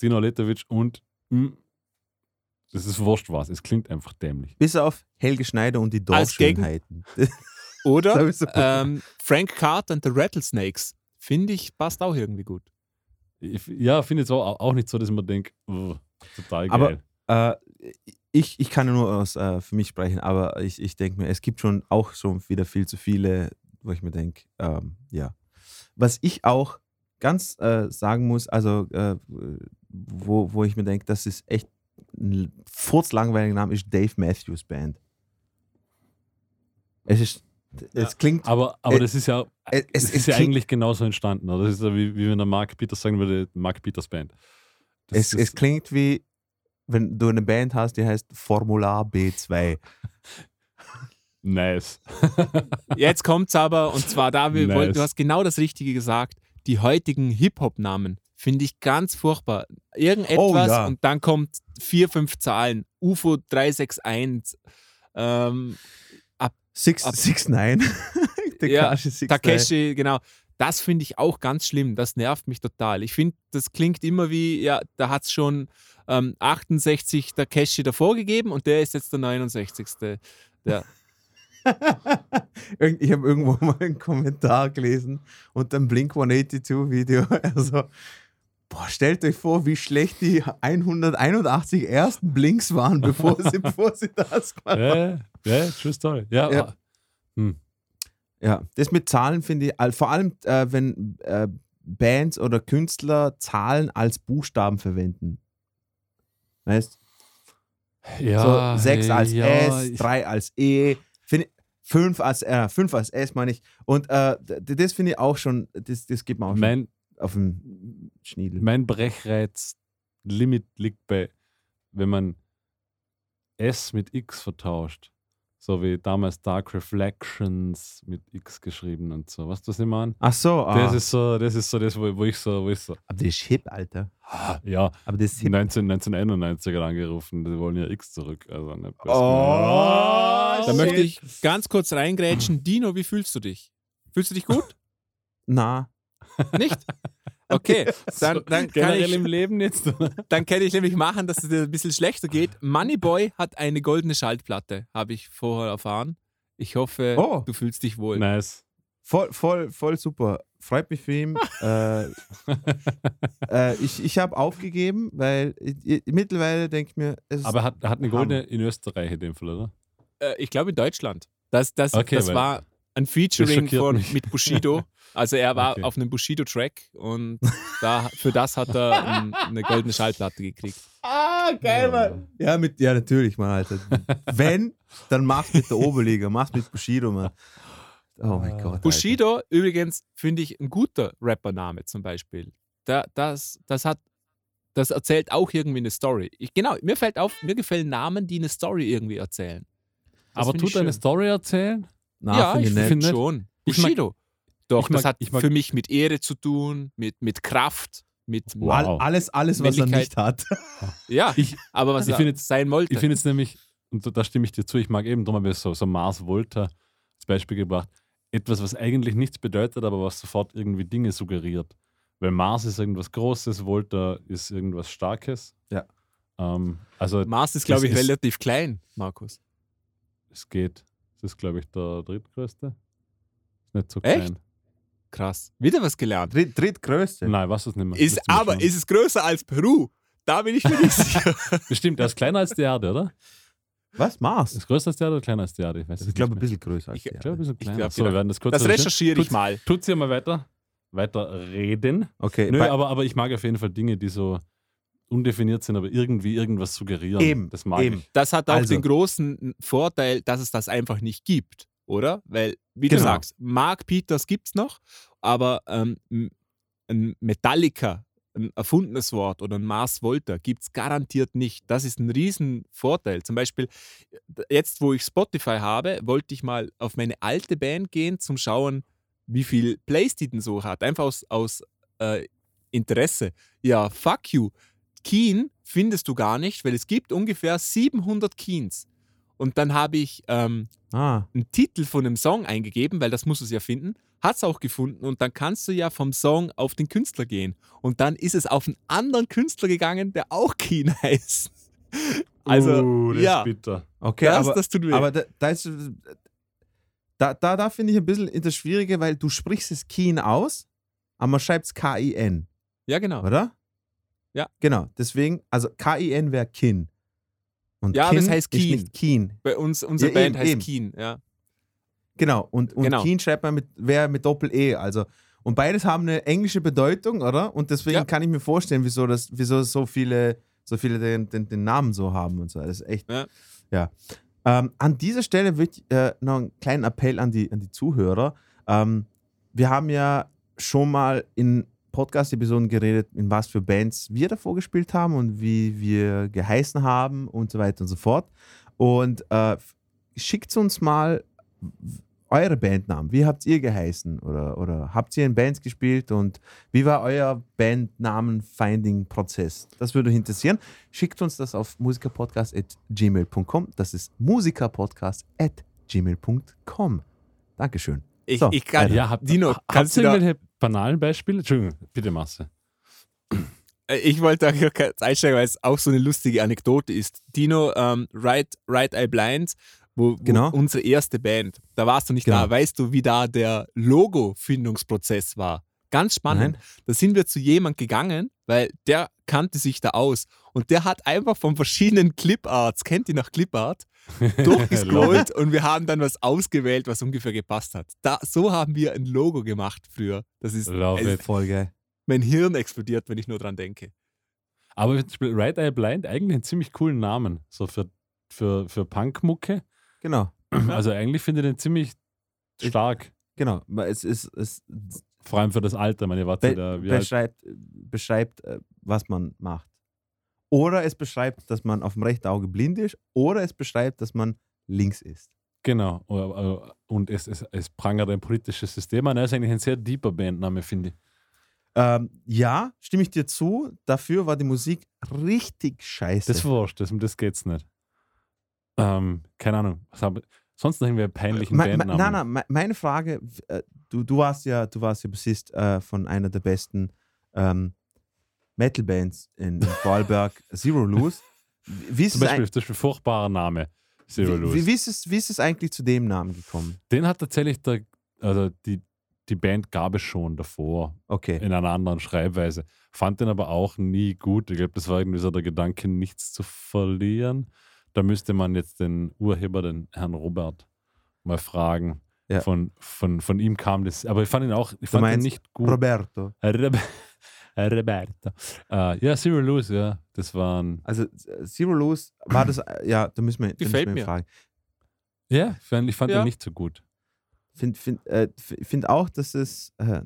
Dino Letovic und mm, das ist wurscht was. Es klingt einfach dämlich. Bis auf Helge Schneider und die Dorfschönheiten. [laughs] [laughs] Oder Sowieso. ähm, Frank Carter and the Rattlesnakes. Finde ich, passt auch irgendwie gut. Ich, ja, finde es auch, auch nicht so, dass man denkt, oh, total Aber- geil. Äh, ich, ich kann nur aus, äh, für mich sprechen, aber ich, ich denke mir, es gibt schon auch schon wieder viel zu viele, wo ich mir denke, ähm, ja. Was ich auch ganz äh, sagen muss, also äh, wo, wo ich mir denke, das ist echt ein furzlangweiliger Name, ist Dave Matthews Band. Es ist, es klingt, aber aber äh, das ist ja, es, es, es, ist ja klingt eigentlich genauso entstanden. Oder? Das ist ja wie, wie wenn der Mark Peters sagen würde, Mark Peters Band. Das es, ist, es klingt wie, wenn du eine Band hast, die heißt Formular B2. [laughs] nice. [laughs] Jetzt kommt's aber, und zwar da, wir Nice. wollten, du hast genau das Richtige gesagt. Die heutigen Hip-Hop-Namen finde ich ganz furchtbar. Irgendetwas Oh, ja. und dann kommt vier, fünf Zahlen. UFO 361. Ähm, Six, Ab- six Nine. [laughs] Ja, Six Takeshi, genau. Das finde ich auch ganz schlimm. Das nervt mich total. Ich finde, das klingt immer wie, ja, da hat es schon ähm, 68 Takeshi davor gegeben und der ist jetzt der 69. Der, Irgend- [laughs] Ich habe irgendwo mal einen Kommentar gelesen und ein Blink 182 Video. [laughs] Also, boah, stellt euch vor, wie schlecht die 181 ersten Blinks waren, bevor sie, [laughs] bevor sie das gemacht haben. ja, ja, true story. Ja, Ja. ah, hm. Ja, das mit Zahlen finde ich, vor allem äh, wenn äh, Bands oder Künstler Zahlen als Buchstaben verwenden. Weißt ja so 6 als ja, S, 3 als E, 5 als R, 5 als S meine ich. Und äh, das finde ich auch schon, das, das gibt mir auch schon Mein, auf den Schniedel. mein Brechreiz-Limit liegt bei, wenn man S mit X vertauscht. So wie damals Dark Reflections mit X geschrieben und so. Was das nicht an? Ach so, ah. Das ist so, das ist so das, wo, wo ich so, wo ich so, aber das ist hip, Alter. ja, Aber das ist hip. 19, 1991 hat angerufen, die wollen ja X zurück. Also nicht Oh, da shit. möchte ich ganz kurz reingrätschen. Dino, wie fühlst du dich? Fühlst du dich gut? Na. Nicht? [laughs] Okay, [laughs] dann, dann, kann generell ich, im Leben jetzt. dann kann ich nämlich machen, dass es dir ein bisschen schlechter geht. Moneyboy hat eine goldene Schaltplatte, habe ich vorher erfahren. Ich hoffe, Oh. du fühlst dich wohl. nice. Voll, voll, voll super. Freut mich für ihn. [laughs] äh, äh, ich ich habe aufgegeben, weil ich, ich, mittlerweile denke ich mir, es ist Aber er hat, hat eine Hammer. goldene in Österreich in dem Fall, oder? Äh, ich glaube in Deutschland. Das, das, Okay, das war ein Featuring von, mit Bushido. [laughs] Also er war Okay. auf einem Bushido-Track und da, für das hat er ein, eine goldene Schallplatte gekriegt. Ah, geil, Mann. Ja, mit, ja natürlich, Mann, Alter. Wenn, dann mach's mit der Oberliga, mach's mit Bushido, Mann. Oh mein Gott. Alter. Bushido übrigens finde ich ein guter Rappername zum Beispiel. Da, das, das hat das erzählt auch irgendwie eine Story. Ich, genau, mir fällt auf, mir gefallen Namen, die eine Story irgendwie erzählen. Das Aber tut er eine. Story erzählen? Na, ja, find ich nicht. finde schon. Ich mag- Bushido. Doch, ich mag- das hat ich mag- für mich mit Ehre zu tun, mit, mit Kraft, mit Wow. All, alles, alles, was er nicht hat. [laughs] Ja, Ich, aber was ich er jetzt- sein wollte. ich finde jetzt nämlich, und da- stimme ich dir zu, ich mag eben, darum habe ich so, so Mars Volta als Beispiel gebracht, etwas, was eigentlich nichts bedeutet, aber was sofort irgendwie Dinge suggeriert. Weil Mars ist irgendwas Großes, Volta ist irgendwas Starkes. Ja. Ähm, also Mars ist, glaube ich, ist- relativ klein, Markus. es geht. Das ist, glaube ich, der drittgrößte. Ist nicht so Echt? klein. Krass. Wieder was gelernt. Dritt, drittgrößte. Nein, was ist nicht mehr. Ist, aber schauen. ist es größer als Peru? Da bin ich mir nicht [laughs] sicher. Bestimmt, der ist kleiner als die Erde, oder? Was? Mars? Ist größer als die Erde oder kleiner als die Erde? Ich weiß Also ich glaube, ein bisschen größer als Ich- die mehr. Ich glaube, ein bisschen kleiner. glaub, so, wir genau. werden das kurz Das recherchieren. recherchiere ich Tut's- mal. Tut sie mal weiter, weiter reden. Okay, Nö, aber, aber ich mag auf jeden Fall Dinge, die so undefiniert sind, aber irgendwie irgendwas suggerieren. Eben, Das mag eben. ich. Das hat auch Also. den großen Vorteil, dass es das einfach nicht gibt, oder? Weil, wie du Genau. sagst, Mark Peters gibt es noch, aber ähm, ein Metallica, ein erfundenes Wort oder ein Mars Volta gibt es garantiert nicht. Das ist ein riesen Vorteil. Zum Beispiel, jetzt wo ich Spotify habe, wollte ich mal auf meine alte Band gehen, zum Schauen, wie viel Plays die denn so hat. Einfach aus, aus äh, Interesse. Ja, fuck you. Keen findest du gar nicht, weil es gibt ungefähr 700 Keens. Und dann habe ich ähm, Ah, einen Titel von einem Song eingegeben, weil das muss es ja finden. Hat es auch gefunden und dann kannst du ja vom Song auf den Künstler gehen. Und dann ist es auf einen anderen Künstler gegangen, der auch Keen [laughs] heißt. Also, uh, das ja, ist bitter. okay, das, aber, das tut weh. aber da, da ist. Da, da, da finde ich ein bisschen das Schwierige, weil du sprichst es Keen aus, aber man schreibt es K-I-N, ja, genau. oder? Ja. Genau, deswegen, also K-I-N wäre Kin. Und Ja, aber es heißt ist Keen. nicht Keen. Bei uns, unsere Ja, Band eben, heißt eben. Keen, ja. Genau, und, und Genau. Keen schreibt man mit, wäre mit Doppel-E, also. Und beides haben eine englische Bedeutung, oder? Und deswegen Ja. kann ich mir vorstellen, wieso, das, wieso so viele, so viele den, den, den Namen so haben und so. Das ist echt. Ja. ja. Ähm, an dieser Stelle würde ich äh, noch einen kleinen Appell an die, an die Zuhörer. Ähm, wir haben ja schon mal in Podcast-Episoden geredet, in was für Bands wir davor gespielt haben und wie wir geheißen haben und so weiter und so fort. Und äh, schickt uns mal eure Bandnamen. Wie habt ihr geheißen? Oder, oder habt ihr in Bands gespielt und wie war euer Bandnamen-Finding-Prozess? Das würde uns interessieren. Schickt uns das auf musikerpodcast.gmail.com. Das ist musikerpodcast.gmail.com. Dankeschön. Ich, So, ich kann. Ja, habt, Dino, kannst ihr du da, irgendwelche banalen Beispiele? Entschuldigung, bitte Masse. Äh, Ich wollte da [laughs] kurz einsteigen, weil es auch so eine lustige Anekdote ist. Dino, ähm, Right, right Eye Blind, wo, wo Genau. unsere erste Band, da warst du nicht Genau. da. Weißt du, wie da der Logo-Findungsprozess war? Ganz spannend. Nein. Da sind wir zu jemand gegangen, weil der kannte sich da aus. Und der hat einfach von verschiedenen Cliparts, kennt ihr noch Clipart, [laughs] durchgescrollt und wir haben dann was ausgewählt, was ungefähr gepasst hat. Da, so haben wir ein Logo gemacht früher. Das ist, Love. Voll geil. mein Hirn explodiert, wenn ich nur dran denke. Aber zum Beispiel Right Eye Blind eigentlich einen ziemlich coolen Namen. So für, für, für Punkmucke. Genau. Also eigentlich finde ich den ziemlich Ich- stark. Genau. Es, ist, es Vor allem für das Alter. Meine, warte, be da, wie alt? beschreibt, beschreibt, äh, was man macht. Oder es beschreibt, dass man auf dem rechten Auge blind ist, oder es beschreibt, dass man links ist. Genau. Und es, es, es prangert ein politisches System an. Er ist eigentlich ein sehr deeper Bandname, finde ich. Ähm, ja, stimme ich dir zu. Dafür war die Musik richtig scheiße. Das ist wurscht, das, um das geht's nicht. Ähm, keine Ahnung. Sonst irgendwie einen peinlichen me- Bandnamen. Nein, nein, me- meine Frage, äh, du, du warst ja, du warst ja Bassist äh, von einer der besten ähm, Metal-Bands in, in Vorarlberg, [laughs] Zero Lose. Wie ist, Zum Beispiel, ein, zum Beispiel furchtbarer Name. Zero wie, Lose. wie, wie, ist es, wie ist es eigentlich zu dem Namen gekommen? Den hat tatsächlich der, also die, die Band gab es schon davor Okay. in einer anderen Schreibweise. Fand den aber auch nie gut. Ich glaube, das war irgendwie so der Gedanke, nichts zu verlieren. Da müsste man jetzt den Urheber, den Herrn Robert, mal fragen. Ja. Von, von, von ihm kam das. Aber ich fand ihn auch, ich fand ihn nicht gut. Roberto. Roberto. Äh, ja, Zero Lose, ja. Das waren. Also äh, Zero Lose war das, äh, ja, da müssen wir, Gefällt müssen wir mir. fragen. Ja, ich fand, ich fand Ja. ihn nicht so gut. Find, find, äh, f- find auch, dass es äh,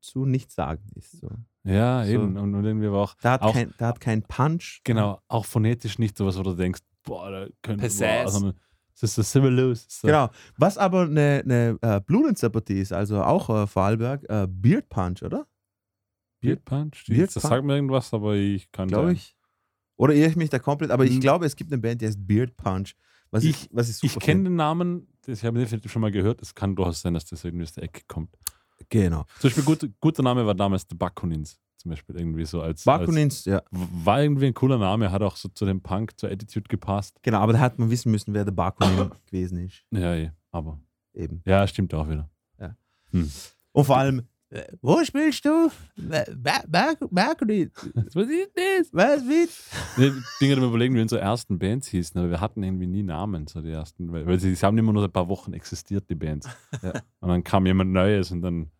zu nichtssagend ist. So. Ja, So. eben. Und, und irgendwie war auch, Da, hat Auch- kein, da hat kein Punch. genau, auch phonetisch nicht sowas, wo du denkst, boah, da könnte. Boah, es ist so Lose. So. Genau. Was aber eine, eine äh, Blumensympathie ist, also auch äh, Vorarlberg, äh, Beard Punch, oder? Beard Punch? Beard das Punch? sagt mir irgendwas, aber ich kann Glaube ich. Oder irre ich mich da komplett? Aber ich Hm. glaube, es gibt eine Band, die heißt Beard Punch. Was ich, Ich- was ich super Ich kenne den Namen, das, ich habe ihn definitiv schon mal gehört. Es kann durchaus sein, dass das irgendwie aus der Ecke kommt. Genau. Zum Beispiel, gut, guter Name war damals The Bakunins. Zum Beispiel irgendwie so als. als Bakunins, ja. war irgendwie ein cooler Name, hat auch so zu dem Punk, zur Attitude gepasst. Genau, aber da hat man wissen müssen, wer der Bakunin [coughs] gewesen ist. Ja, eh, aber. Eben. Ja, stimmt auch wieder. Und vor allem, wo spielst du? Bakunin. Was ist das? Was wird? Ich bin gerade am überlegen, wie unsere ersten Bands hießen, aber wir hatten irgendwie nie Namen, so die ersten, weil, weil sie, sie haben immer nur ein paar Wochen existiert, die Bands. Ja. Und dann kam jemand Neues und dann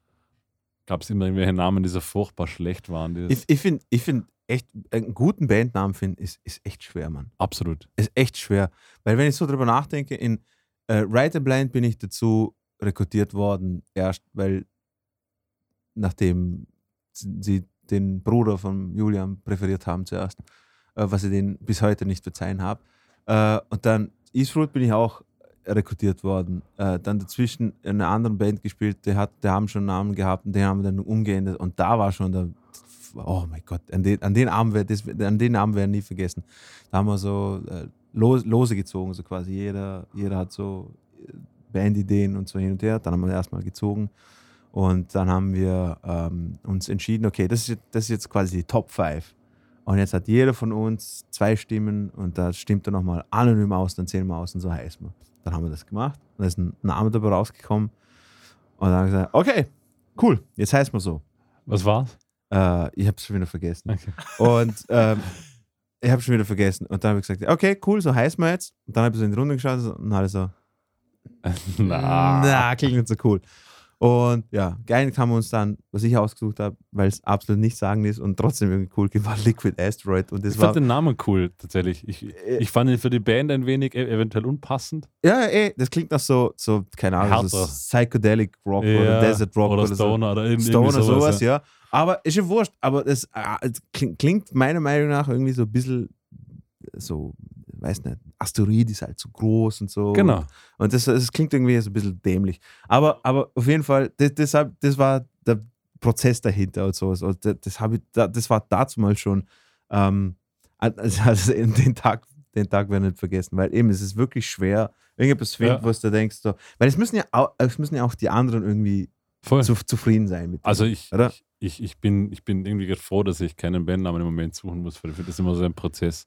gab es immer irgendwelche Namen, die so furchtbar schlecht waren. Ich, ich finde ich find echt, einen guten Bandnamen finden, ist, ist echt schwer, Mann. absolut. Ist echt schwer. Weil wenn ich so drüber nachdenke, in äh, Right and Blind bin ich dazu rekrutiert worden, erst weil nachdem sie den Bruder von Julian präferiert haben zuerst, äh, was ich denen bis heute nicht verzeihen habe. Äh, und dann Eastwood bin ich auch rekrutiert worden. Äh, dann dazwischen in einer anderen Band gespielt, die, hat, die haben schon einen Namen gehabt und den haben wir dann umgeändert und da war schon der, oh mein Gott, an den, an den Abend werde an den Abend werde ich nie vergessen. Da haben wir so äh, los, lose gezogen, so quasi. Jeder, jeder hat so äh, Bandideen und so hin und her. Dann haben wir erstmal gezogen. Und dann haben wir ähm, uns entschieden, okay, das ist, jetzt- das ist jetzt quasi die Top 5. Und jetzt hat jeder von uns zwei Stimmen und da stimmt er nochmal anonym aus, dann zählen wir aus und so heißt man. Dann haben wir das gemacht da ist ein Name dabei rausgekommen. Und dann haben wir gesagt, okay, cool, jetzt heißt man so. Was war's? Äh, ich habe es schon wieder vergessen. Okay. [laughs] Und ähm, ich habe schon wieder vergessen. Und dann habe ich gesagt, okay, cool, so heißt man jetzt. Und dann habe ich so in die Runde geschaut und alle so, [laughs] Na. na, klingt nicht so cool. Und ja, geeinigt haben wir uns dann, was ich ausgesucht habe, weil es absolut nicht sagen ist und trotzdem irgendwie cool war, [laughs] Liquid Asteroid. Und das Ich war, fand den Namen cool, tatsächlich. Ich, ich fand ihn für die Band ein wenig e- eventuell unpassend. ja, ey, das klingt nach so, so keine Ahnung, so. Psychedelic Rock oder Desert Rock oder oder, so. Stoner oder irgendwie Stoner, sowas. sowas, ja. Aber ist ja wurscht. Aber das äh, es klingt, klingt meiner Meinung nach irgendwie so ein bisschen so, weiß nicht, Asteroid ist halt so groß und so. Genau. Und das, das klingt irgendwie so ein bisschen dämlich. Aber, aber auf jeden Fall, das, deshalb, das war der Prozess dahinter und sowas. Und das, das, hab ich, da- das war dazu mal schon, ähm, [laughs] also, also den Tag, den Tag werden wir nicht vergessen, weil eben es ist wirklich schwer, irgendetwas zu finden, Ja. wo du denkst, so, weil es müssen ja auch, es müssen ja auch die anderen irgendwie Voll. zu, zufrieden sein mit. dem, Also ich, oder? ich, ich, bin, ich bin irgendwie gerade froh, dass ich keinen Bandnamen im Moment suchen muss, weil ich finde das immer so ein Prozess.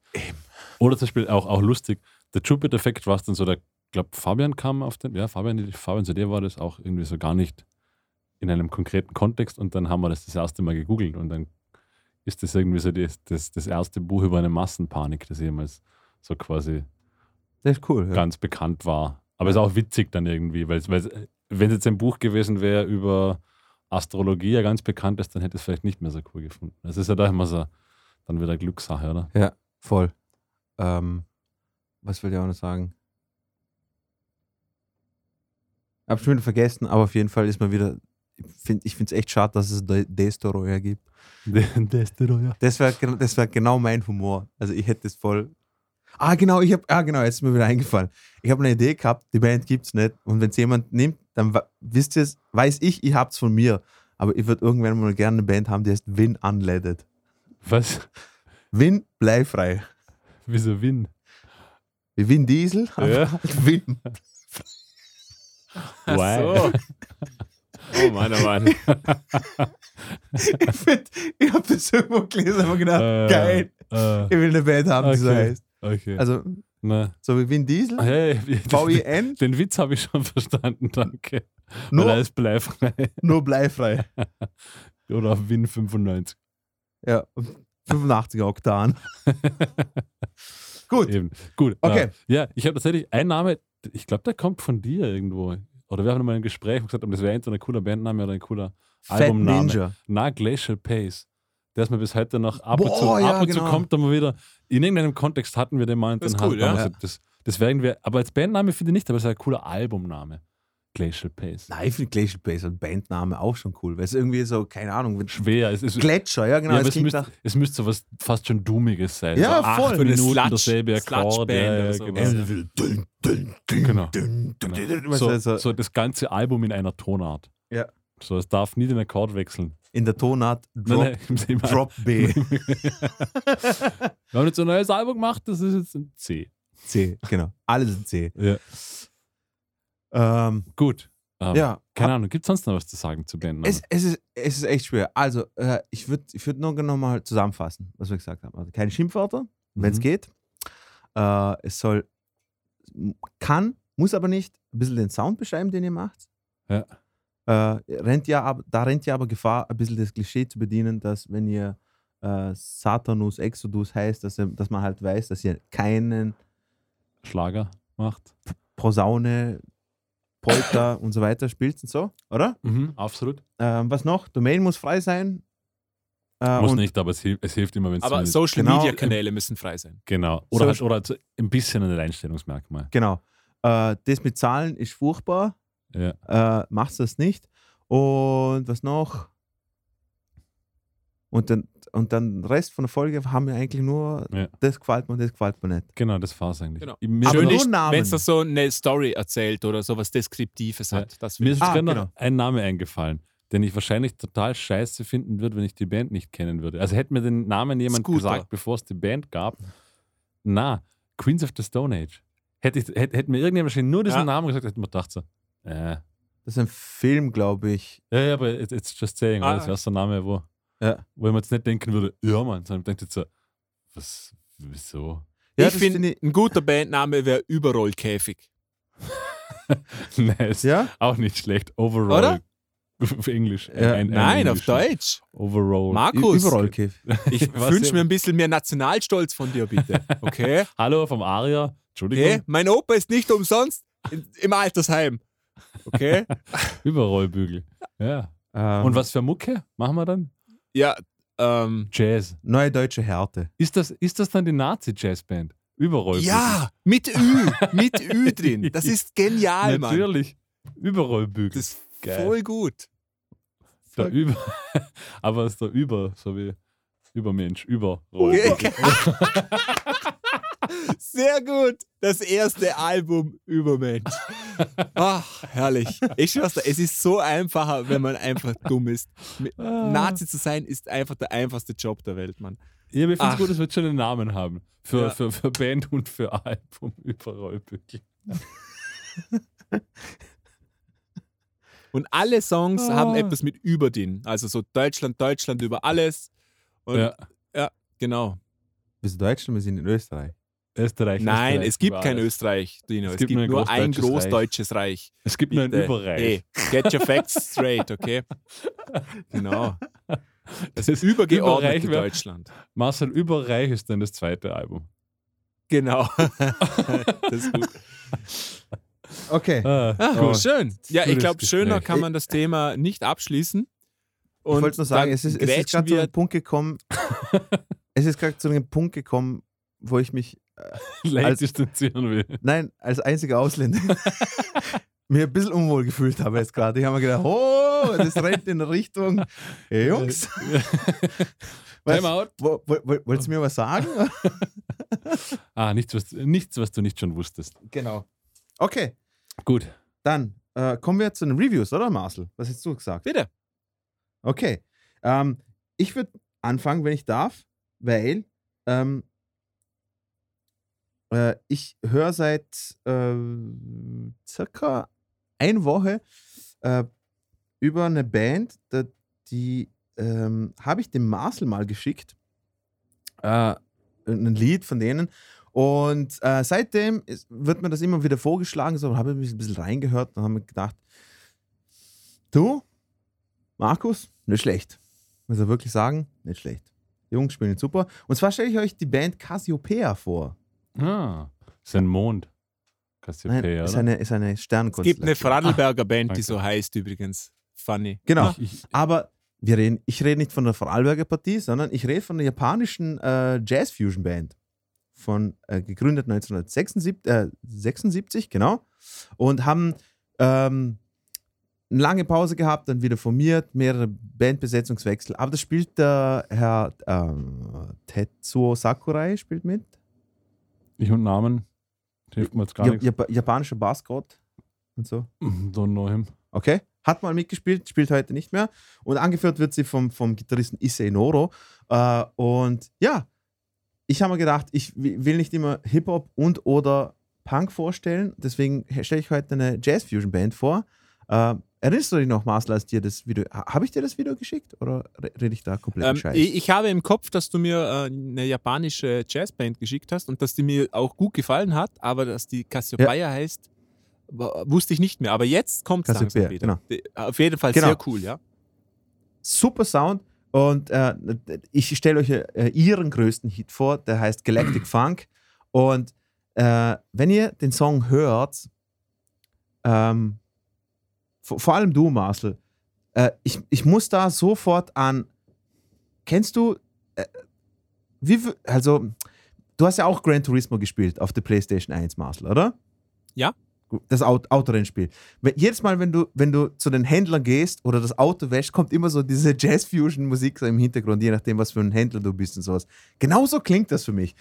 Oder zum Beispiel auch, auch lustig, der Jupiter-Effekt war es dann so, der, glaube Fabian kam auf den, ja, Fabian, Fabian, zu dir war das auch irgendwie so gar nicht in einem konkreten Kontext und dann haben wir das das erste Mal gegoogelt und dann ist das irgendwie so das, das, das erste Buch über eine Massenpanik, das jemals so quasi Das ist cool. Ja. ganz bekannt war. Aber es ist auch witzig dann irgendwie, weil weil es- wenn es jetzt ein Buch gewesen wäre über Astrologie, ja ganz bekannt ist, dann hätte es vielleicht nicht mehr so cool gefunden. Das ist ja da immer so dann wieder Glückssache, oder? Ja, voll. Ähm, was will ich auch noch sagen? Hab schon wieder vergessen, aber auf jeden Fall ist mal wieder. Ich finde es echt schade, dass es De- Destroyer gibt. Destroyer. Das wäre das wär genau mein Humor. Also ich hätte das voll. Ah, genau, ich habe, ah, genau, jetzt ist mir wieder eingefallen. Ich habe eine Idee gehabt, die Band gibt es nicht. Und wenn es jemand nimmt, dann wisst ihr es, weiß ich, ich hab's von mir. Aber ich würde irgendwann mal gerne eine Band haben, die heißt Win Unleaded. Was? Win bleifrei. Wieso Win? Wie Vin Diesel, Ja. aber [laughs] Win. Why? so. Oh Mann, oh Mann. ich find, ich habe das irgendwo gelesen und gedacht, Äh, geil, Äh, ich will eine Band haben, die so heißt. okay. Also, Na. so wie Vin Diesel, Hey, V-I-N, [laughs] den Witz habe ich schon verstanden, danke. Weil er nur, ist bleifrei. nur bleifrei. [laughs] Oder auf Win 95. Ja, 85 Oktan. Gut, Eben. Gut. Okay. Äh, ja, ich habe tatsächlich einen Name, ich glaube, der kommt von dir irgendwo. Oder wir haben mal ein Gespräch und gesagt, ob das wäre entweder ein cooler Bandname oder ein cooler Fat Albumname. Ninja. Na, Glacial Pace. Der ist mir bis heute noch ab und Boah, zu, ja, ab und zu genau. kommt er mal wieder. In irgendeinem Kontext hatten wir den mal dann ist cool, ja. so, das, das wären wir, aber als Bandname finde ich nicht, aber es ist ein cooler Albumname. Glacial Pace. Nein, ich finde Glacial Base und Bandname auch schon cool, weil es irgendwie so, keine Ahnung, wenn- Schwer. Es, ist, Gletscher, ja genau, ja, es müsste, nach es müsste so was fast schon Doomiges sein. Ja, so acht voll. Eine Minuten Sludge- derselbe Akkord. Ja, ja, oder so. genau. Genau. Genau. So, also so das ganze Album in einer Tonart. Ja. So, es darf nie den Akkord wechseln. In der Tonart Drop, Nein, nein, Drop B. [laughs] Wir haben jetzt ein neues Album gemacht, das ist jetzt ein C. C, genau. Alles in C. Ja. Ähm, Gut. Ähm, ja, Keine Ahnung, gibt es sonst noch was zu sagen zu Bandnamen? es, es, ist, es ist echt schwer. Also, äh, ich würde ich würd nur noch mal zusammenfassen, was wir gesagt haben. Also, keine Schimpfwörter, wenn es Mhm. geht. Äh, es soll, kann, muss aber nicht, ein bisschen den Sound beschreiben, den ihr macht. Ja. Äh, rennt ja aber, da rennt ja aber Gefahr, ein bisschen das Klischee zu bedienen, dass wenn ihr äh, Satanus Exodus heißt, dass, ihr- dass man halt weiß, dass ihr keinen Schlager macht. Posaune, Polka [laughs] und so weiter spielt und so, oder? Mhm, absolut. Ähm, was noch? Domain muss frei sein. Äh, Muss nicht, aber es hilft, es hilft immer, wenn es Aber Social Genau. Media Kanäle müssen frei sein. Genau. Oder, halt, Social- oder halt ein bisschen ein Alleinstellungsmerkmal. Genau. Äh, das mit Zahlen ist furchtbar. Ja. Äh, macht das nicht. Und was noch? Und dann, und dann den Rest von der Folge haben wir eigentlich nur, Ja. das gefällt mir, das gefällt mir nicht. Genau, das war's eigentlich. Genau. Mir, Aber Schön nur ist, Namen. wenn es da so eine Story erzählt oder sowas Deskriptives Ja. hat. Das mir ist Ah, genau. ein Name eingefallen, den ich wahrscheinlich total scheiße finden würde, wenn ich die Band nicht kennen würde. Also hätte mir den Namen jemand Scooter. gesagt, bevor es die Band gab. Na, Queens of the Stone Age. Hätte, ich, hätte, hätte mir irgendjemand wahrscheinlich nur diesen Ja. Namen gesagt, hätte man gedacht so, äh. Das ist ein Film, glaube ich. Ja, ja, aber it's, it's just saying, Ah. das wäre so ein Name, wo, Ja. wo ich mir jetzt nicht denken würde, ja, Mann, sondern ich denke jetzt so, was, wieso? Ja, ich finde, ein guter Bandname wäre Überrollkäfig. [laughs] nice. Ja? Auch nicht schlecht. Overall. Oder? Auf Englisch. Ja. Ein- ein Nein, auf. Deutsch. Overall. Markus, Überall, Kiff. ich [laughs] wünsche mir ein bisschen mehr Nationalstolz von dir, bitte. Okay? [laughs] Hallo vom Aria. Entschuldigung. okay? Mein Opa ist nicht umsonst im Altersheim. Okay? [laughs] Überrollbügel. Ja. Ähm, Und was für Mucke machen wir dann? Ja, ähm. Jazz. Neue deutsche Härte. Ist das, ist das dann die Nazi-Jazzband? Überrollbügel. Ja, mit Ü. Mit Ü [laughs] drin. Das ist genial, Mann. Natürlich. Überrollbügel. Das ist Geil. voll gut. der Über [laughs] Aber es ist der Über, so wie Übermensch, Okay. Sehr gut. Das erste Album Übermensch. Ach, herrlich. Ich schwör's dir, es ist so einfacher, wenn man einfach dumm ist. Ah. Nazi zu sein ist einfach der einfachste Job der Welt, Mann. Ja, aber ich finde Ach. es gut, dass wir jetzt schon einen Namen haben. Für, Ja. für, für Band und für Album. Überrollbügel. Und alle Songs Ah. haben etwas mit über den. Also so Deutschland, Deutschland über alles. Und Ja. genau. Bist du Deutschland? Wir sind in Österreich. Österreich. Nein, Österreich es gibt kein alles. Österreich, Dino. Es, Es gibt gibt, nur nur ein ein großdeutsches großdeutsches Reich. Es gibt nur ein. Überreich. Hey, get your facts straight, okay? [laughs] Genau. Das ist Übergeordnete Überreich wär- Deutschland. Marcel Überreich ist dann das zweite Album. Genau. [laughs] das ist gut. Okay. Ah, Ah, cool. Schön. Ja, ich glaube, schöner kann man das Thema nicht abschließen. ich wollte nur sagen, dann es ist, es ist gerade [laughs] zu einem Punkt gekommen. es ist gerade zu einem Punkt gekommen, wo ich mich, Leicht als- distanzieren will. nein, als einziger Ausländer, [laughs] mir ein bisschen unwohl gefühlt habe jetzt gerade. Ich habe mir gedacht, oh, das rennt in Richtung, hey, Jungs, was, [laughs] Time out. wo, wo, wo, wolltest du mir was sagen? [laughs] Ah, nichts was, nichts, was du nicht schon wusstest. genau. Okay, Gut. dann äh, kommen wir zu den Reviews, oder Marcel? Was hättest du gesagt? Bitte. Okay. Ähm, ich würde anfangen, wenn ich darf, weil ähm, äh, ich höre seit äh, circa eine Woche äh, über eine Band, die ähm, habe ich dem Marcel mal geschickt. Äh, ein Lied von denen. Und äh, seitdem ist, wird mir das immer wieder vorgeschlagen, so habe ich ein bisschen reingehört und habe mir gedacht, du, Markus, nicht schlecht. Muss ich wirklich sagen, nicht schlecht. Die Jungs spielen super. Und zwar stelle ich euch die Band Cassiopeia vor. Ah, ist ein Mond. Nein, ist eine, ist eine Es Sternkonstellation. gibt eine Vorarlberger Band, die danke. so heißt übrigens. Funny. Genau. Ich, ich, Aber wir reden, ich rede nicht von der Vorarlberger Partie, sondern ich rede von der japanischen äh, Jazz-Fusion-Band. Von, äh, gegründet 1976, äh, 76, genau. Und haben ähm, eine lange Pause gehabt, dann wieder formiert, mehrere Bandbesetzungswechsel. Aber das spielt der Herr ähm, Tetsuo Sakurai spielt mit. Ich und Namen hilft mir jetzt gar Ja, nichts. Jap japanischer Bassgott und so. Don't know him. Okay. Hat mal mitgespielt, spielt heute nicht mehr. Und angeführt wird sie vom, vom Gitarristen Issei Noro. Äh, und ja, ich habe mir gedacht, ich wi- will nicht immer Hip-Hop und oder Punk vorstellen. Deswegen stelle ich heute eine Jazz-Fusion-Band vor. Äh, erinnerst du dich noch, Marcel, als dir das Video. ha- Habe ich dir das Video geschickt oder re- rede ich da komplett Ähm, Scheiß? ich, ich habe im Kopf, dass du mir äh, eine japanische Jazzband geschickt hast und dass die mir auch gut gefallen hat, aber dass die Cassiopeia heißt, wa- wusste ich nicht mehr. Aber jetzt kommt es langsam wieder. genau. Die- Auf jeden Fall Genau. sehr cool, ja. super Sound. Und äh, ich stelle euch äh, ihren größten Hit vor, der heißt Galactic [clears throat] Funk. Und äh, wenn ihr den Song hört, ähm, vor, vor allem du, Marcel, äh, ich, ich muss da sofort an. Kennst du, äh, wie, also, du hast ja auch Gran Turismo gespielt auf der PlayStation 1, Marcel, oder? Ja. Das Aut- Autorennspiel. Wenn, jedes Mal, wenn du, wenn du zu den Händlern gehst oder das Auto wäschst, kommt immer so diese Jazz-Fusion-Musik so im Hintergrund, je nachdem, was für ein Händler du bist und sowas. Genauso klingt das für mich.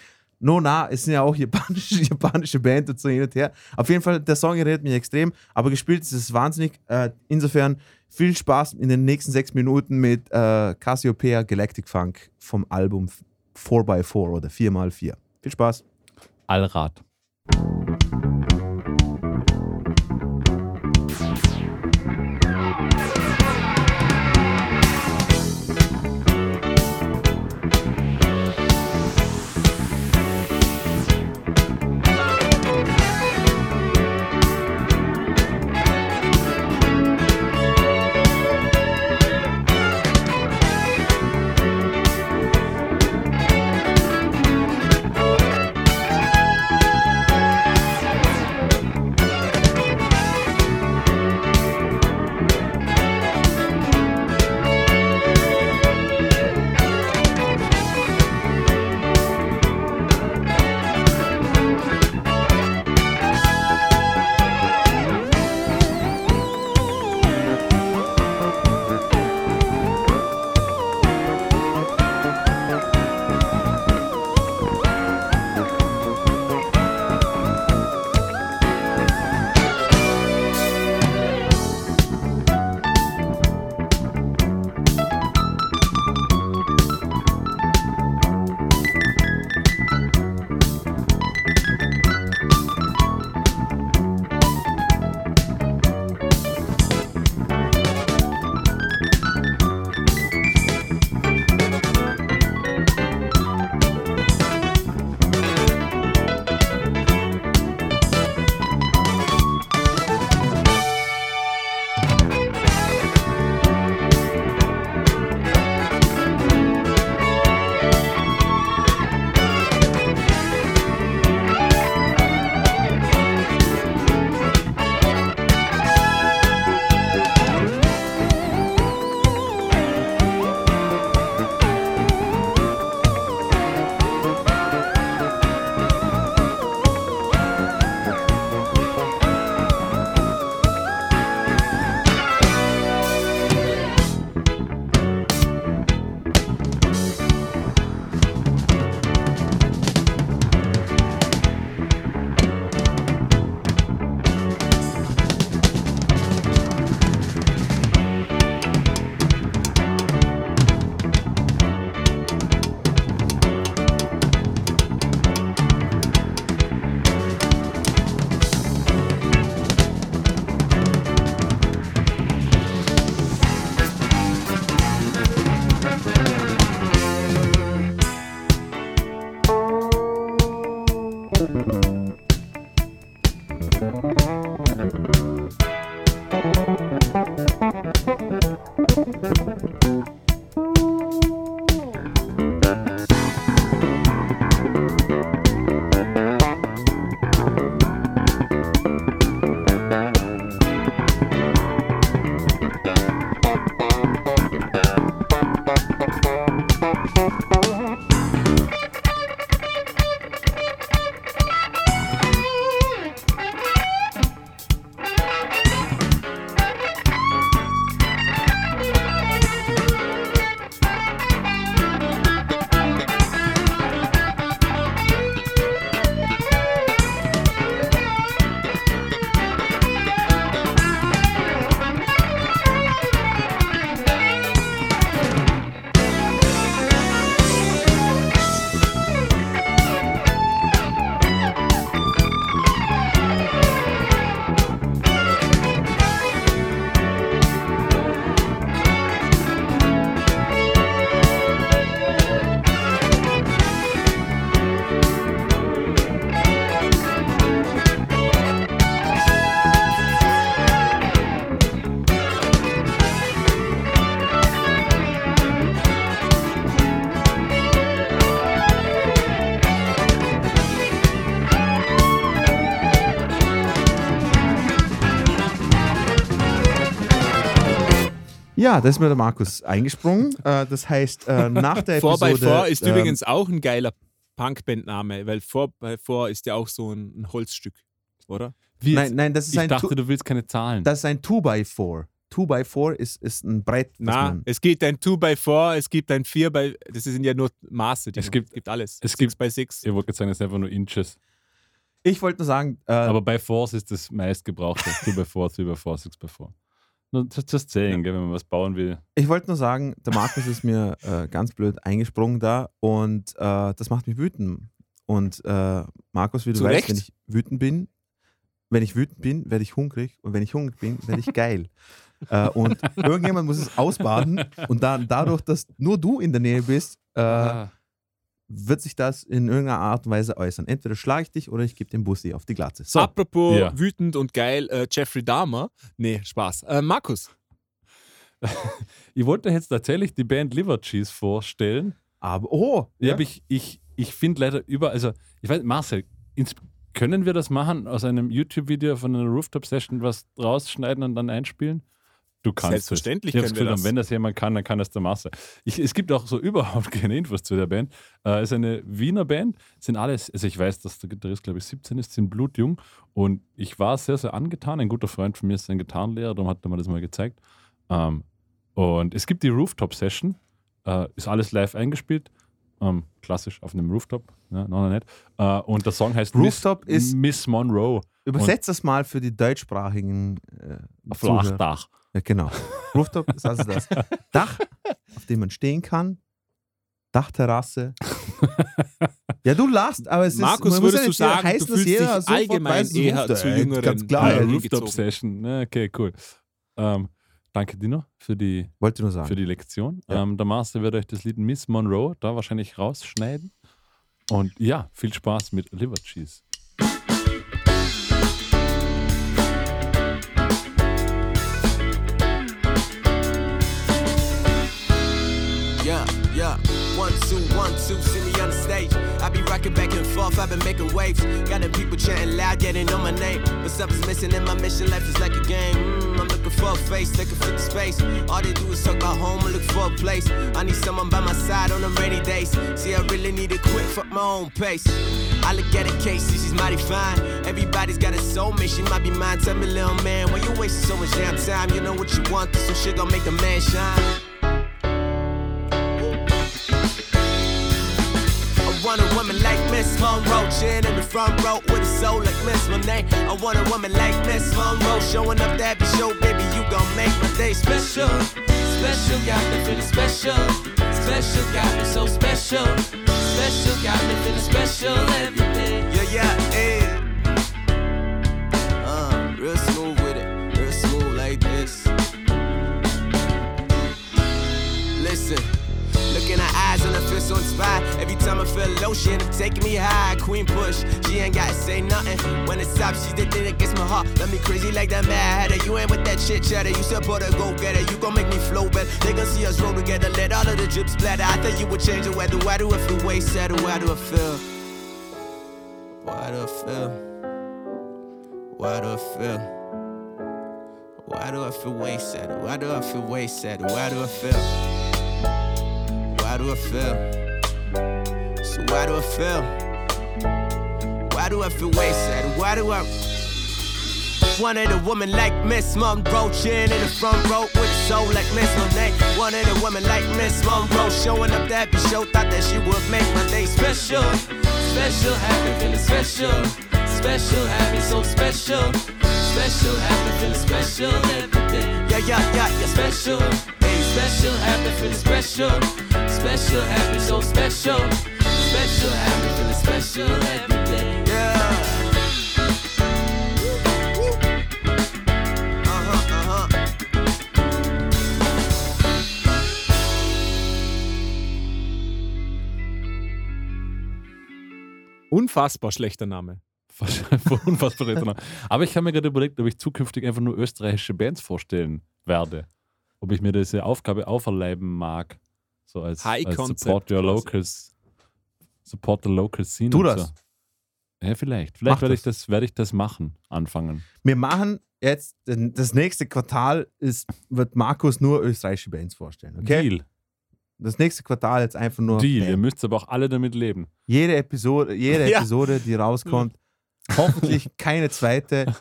No, na, es sind ja auch japanische, [laughs] japanische Band und so hin und her. Auf jeden Fall, der Song erinnert mich extrem, aber gespielt ist es wahnsinnig. Äh, insofern viel Spaß in den nächsten sechs Minuten mit äh, Cassiopeia Galactic Funk vom Album 4x4 oder 4x4. Viel Spaß. Allrad. Ja, da ist mir der Markus eingesprungen. Äh, das heißt, äh, nach der Four Episode... by Four ist ähm, übrigens auch ein geiler Punkbandname, weil Four by Four ist ja auch so ein, ein Holzstück, oder? Wie Nein, jetzt? nein, das ist ich ein dachte, Two- du willst keine Zahlen. Das ist ein 2x4. 2x4 ist, ist ein Brett. Na, man- es gibt ein 2 by 4 es gibt ein 4 by das sind ja nur Maße. Die Es gibt- gibt alles. es 6 gibt- by 6 ich wollte gerade sagen, es sind einfach nur Inches. Ich wollte nur sagen, äh, Aber bei Force ist das meistgebrauchte. 2 by 4, 3 by 4, 6 by 4. Nur just, just saying, gell, wenn man was bauen will. ich wollte nur sagen, der Markus ist mir [laughs] äh, ganz blöd eingesprungen da und äh, das macht mich wütend. Und äh, Markus, wie du Zu weißt, Recht. wenn ich wütend bin, wenn ich wütend bin, werde ich hungrig. Und wenn ich hungrig bin, werde ich geil. [laughs] äh, und irgendjemand muss es ausbaden. Und dann dadurch, dass nur du in der Nähe bist, äh, Ah. Wird sich das in irgendeiner Art und Weise äußern. Entweder schlage ich dich oder ich gebe den Bussi auf die Glatze. So, Apropos Ja. wütend und geil, äh, Jeffrey Dahmer. Nee, Spaß. Äh, Markus. [laughs] Ich wollte jetzt tatsächlich die Band Liver Cheese vorstellen. aber oh, Ja. Aber ich, ich, ich finde leider über, also ich weiß, Marcel, ins, können wir das machen, aus einem YouTube-Video von einer Rooftop-Session was rausschneiden und dann einspielen? Du kannst Selbstverständlich es. Ich hab's können wir gefühlt, das. Wenn das jemand kann, dann kann das der Marcel. Ich, es gibt auch so [laughs] überhaupt keine Infos zu der Band. Äh, es ist eine Wiener Band, sind alles, also ich weiß, dass der Gitarrist, glaube ich, 17 ist, sind blutjung und ich war sehr, sehr angetan. Ein guter Freund von mir ist ein Gitarrenlehrer, darum hat er mir das mal gezeigt. Ähm, und es gibt die Rooftop-Session, äh, ist alles live eingespielt. Ähm, klassisch auf einem Rooftop, ja, noch nicht. Äh, und der Song heißt Rooftop Miss, ist- Miss Monroe. Übersetzt das mal für die deutschsprachigen äh, Zuhörer. Ja, genau. [laughs] Rooftop ist also das Dach, auf dem man stehen kann. Dachterrasse. [laughs] ja, du lachst, aber es Markus, ist. man muss würdest ja du nicht sagen, heißen, du fühlst jeder dich allgemein weiß, eher Rooftop, zu jüngeren Ganz klar. äh. Rooftop-Session. Ne, okay, cool. Ähm, danke, Dino, für die, Wollte nur sagen. für die Lektion. Ja. Ähm, der Master wird euch das Lied Miss Monroe da wahrscheinlich rausschneiden. Und ja, viel Spaß mit Liver Cheese. Two, one, two, see me on the stage. I be rocking back and forth, I've been making waves. Got the people chanting loud, getting on my name. But something's missing in my mission, life is like a game. Mm, I'm looking for a face, they can fit the space. All they do is talk about home and look for a place. I need someone by my side on them rainy days. See, I really need to quit, fuck my own pace. I look at a case, she's mighty fine. Everybody's got a soulmate, she might be mine. Tell me, little man, why you wasting so much damn time? You know what you want, some shit gon' make the man shine. Want a woman like Miss Monroe, chin in the front row with a soul like Miss Monet. I want a woman like Miss Monroe, showing up to every show, baby, you gon' make my day special. Special, got me feeling special. Special, got me so special. Special, got me feeling special every day. Yeah, yeah, yeah. Uh, real smooth so inspired. Every time I feel low, she end up taking me high. Queen push, she ain't gotta say nothing. When it's top, she's the thing that gets my heart. Let me crazy like that mad hatter. You ain't with that shit chatter. You support a go getter. You gon' make me flow better. They gon' see us roll together. Let all of the drips splatter. I thought you would change the weather. Why do I feel way sadder? Why do I feel? Why do I feel? Why do I feel? Why do I feel way sadder? Why do I feel way sadder? Why do I feel? Why do I feel? So why do I feel? Why do I feel way sad? Why do I wanted a woman like Miss Monroe, chin in the front row with a soul like Miss Monet. Wanted a woman like Miss Monroe, showing up to every show, thought that she would make my day special. Special, happy, feeling special. Special, happy, so special. Special, happy, feeling special every day. Yeah, yeah, yeah, yeah, special. Special, happy, feeling special. Special, happy, so special. Special, happy, feeling special every day. Yeah. Unfassbar schlechter Name. Unfassbar schlechter Name. Aber ich habe mir gerade überlegt, ob ich zukünftig einfach nur österreichische Bands vorstellen werde. Ob ich mir diese Aufgabe auferleiben mag. So als, High als Concept Support your locals. Support the local scene. Tu das. So. Ja, vielleicht. Vielleicht werde ich, das. werde ich das machen, anfangen. Wir machen jetzt, das nächste Quartal ist, wird Markus nur österreichische Bands vorstellen. Okay? Deal. Das nächste Quartal jetzt einfach nur. Deal. Bam. Ihr müsst aber auch alle damit leben. Jede Episode, jede [laughs] Ja. Episode, die rauskommt, hoffentlich [laughs] keine zweite,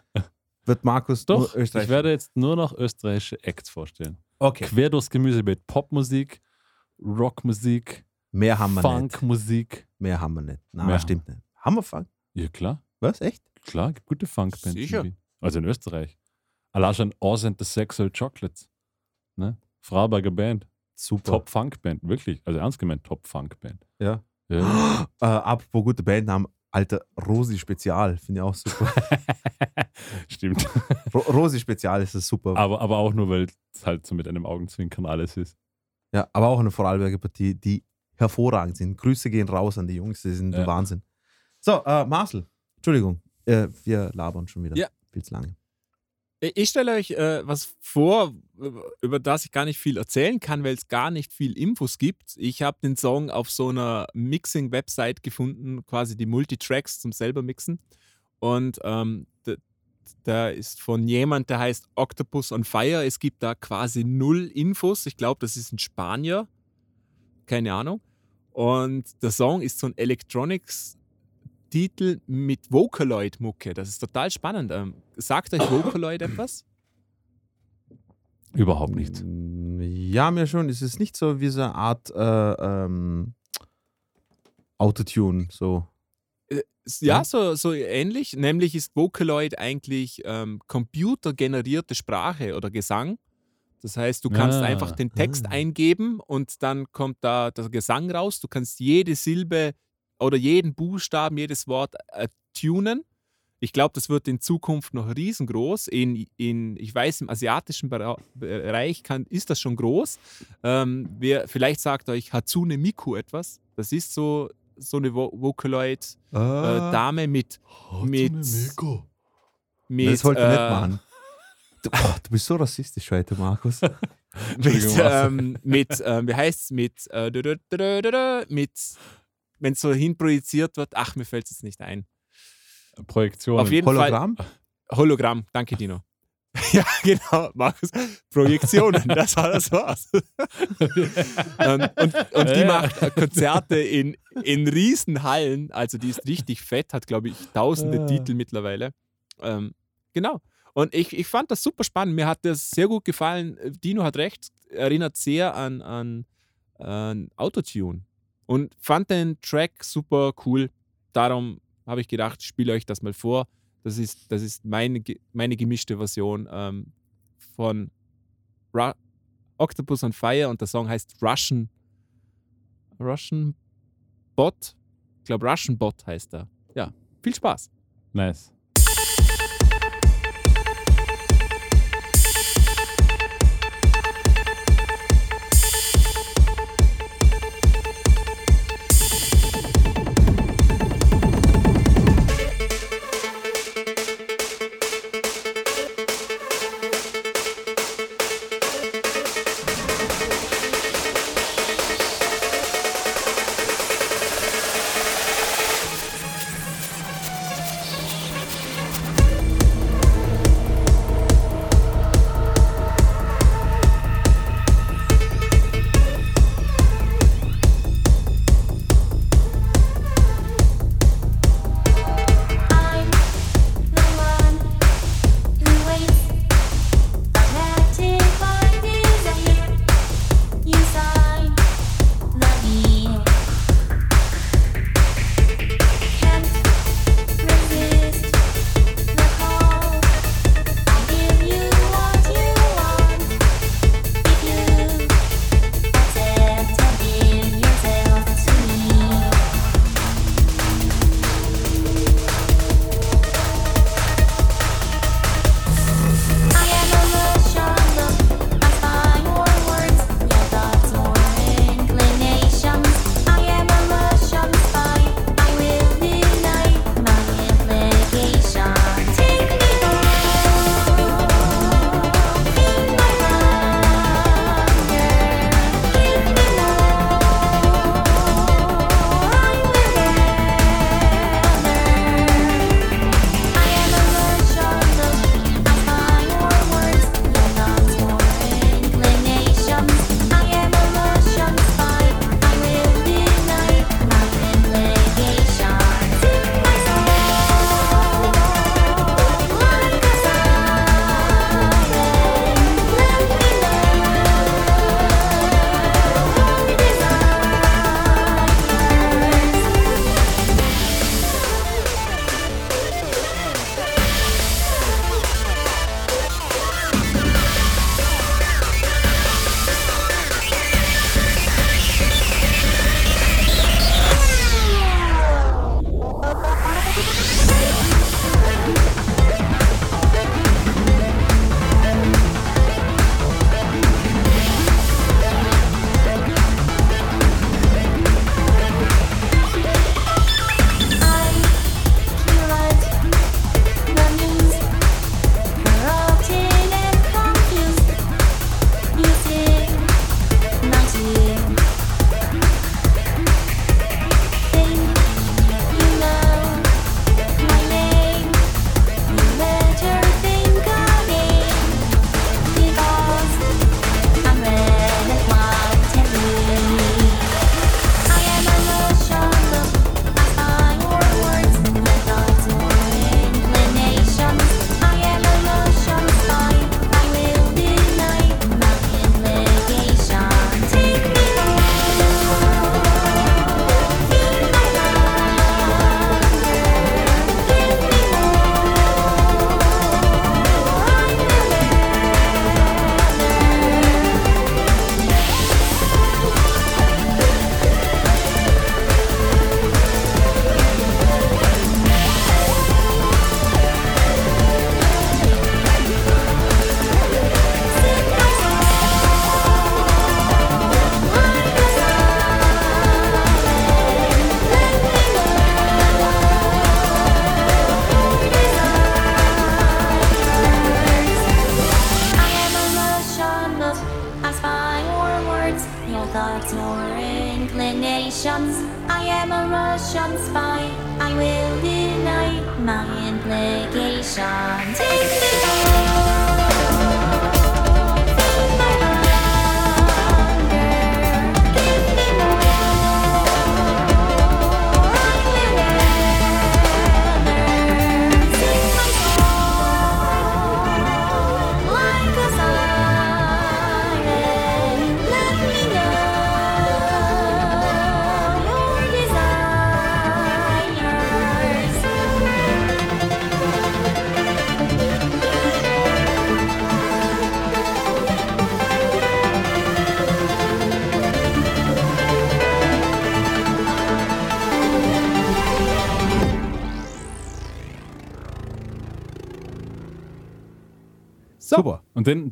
wird Markus Doch, nur österreichische ich werde jetzt nur noch österreichische Acts vorstellen. Okay. Quer durchs Gemüsebeet. Popmusik, Rockmusik, Mehr haben wir nicht. Funkmusik. Mehr haben wir nicht. Nein, Mehr stimmt nicht. Haben wir Funk? Ja, klar. Was? Echt? Klar, gibt gute Funkbands. Sicher. in. Also in Österreich. Allein schon Oz and the Sexual Chocolates. Ne? Freiburger Band. Super. Top Funkband, wirklich. Also ernst gemeint, Top Funkband. Ja. Ja. [gasps] Äh, apropos gute Bandnamen, Alter, Rosi Spezial, finde ich auch super. [laughs] Stimmt. Ro Rosi Spezial ist das super. Aber, aber auch nur, weil es halt so mit einem Augenzwinkern alles ist. Ja, aber auch eine Vorarlberger Partie, die hervorragend sind. Grüße gehen raus an die Jungs, die sind Ja. Wahnsinn. So, äh, Marcel, Entschuldigung, äh, wir labern schon wieder Ja. viel zu lange. Ich stelle euch äh, was vor, über das ich gar nicht viel erzählen kann, weil es gar nicht viel Infos gibt. Ich habe den Song auf so einer Mixing-Website gefunden, quasi die Multitracks zum selber mixen. Und ähm, da, da ist von jemand, der heißt Octopus on Fire. Es gibt da quasi null Infos. Ich glaube, das ist ein Spanier. Keine Ahnung. Und der Song ist so ein Electronics Titel mit Vocaloid-Mucke. Das ist total spannend. Ähm, sagt euch Vocaloid [coughs] etwas? Überhaupt nicht. Mm, Ja, mir schon. Es ist nicht so wie so eine Art äh, ähm, Autotune, so. S- Ja, so, so ähnlich. Nämlich ist Vocaloid eigentlich ähm, computergenerierte Sprache oder Gesang. Das heißt, du kannst Ah, einfach den Text ah. eingeben und dann kommt da der Gesang raus. Du kannst jede Silbe oder jeden Buchstaben, jedes Wort äh, tunen. Ich glaube, das wird in Zukunft noch riesengroß. In, in, ich weiß, im asiatischen Bereich kann, ist das schon groß. Ähm, wer, vielleicht sagt euch Hatsune Miku etwas. Das ist so, so eine Vo Vocaloid äh, Dame mit, mit, mit, das wollte ich nicht äh, machen. Du, [laughs] oh, du bist so rassistisch heute, Markus. [laughs] mit, Entschuldigung, was? ähm, mit ähm, wie heißt es, mit, äh, mit wenn es so hinprojiziert wird, ach, mir fällt es jetzt nicht ein. Projektion. Auf jeden Hologramm? Fall. Hologramm, danke Dino. [laughs] ja, genau, Markus. Projektionen, [laughs] das war das war's. [laughs] ähm, und, und die Ja. macht Konzerte in, in Riesenhallen, also die ist richtig fett, hat glaube ich tausende Ah. Titel mittlerweile. Ähm, genau. Und ich, ich fand das super spannend. Mir hat das sehr gut gefallen. Dino hat recht, erinnert sehr an, an, an Autotune. Und fand den Track super cool. Darum habe ich gedacht, spiele euch das mal vor. Das ist, das ist meine, meine gemischte Version ähm, von Ru Octopus on Fire und der Song heißt Russian Russian Bot. Ich glaube, Russian Bot heißt er. Ja, viel Spaß. Nice.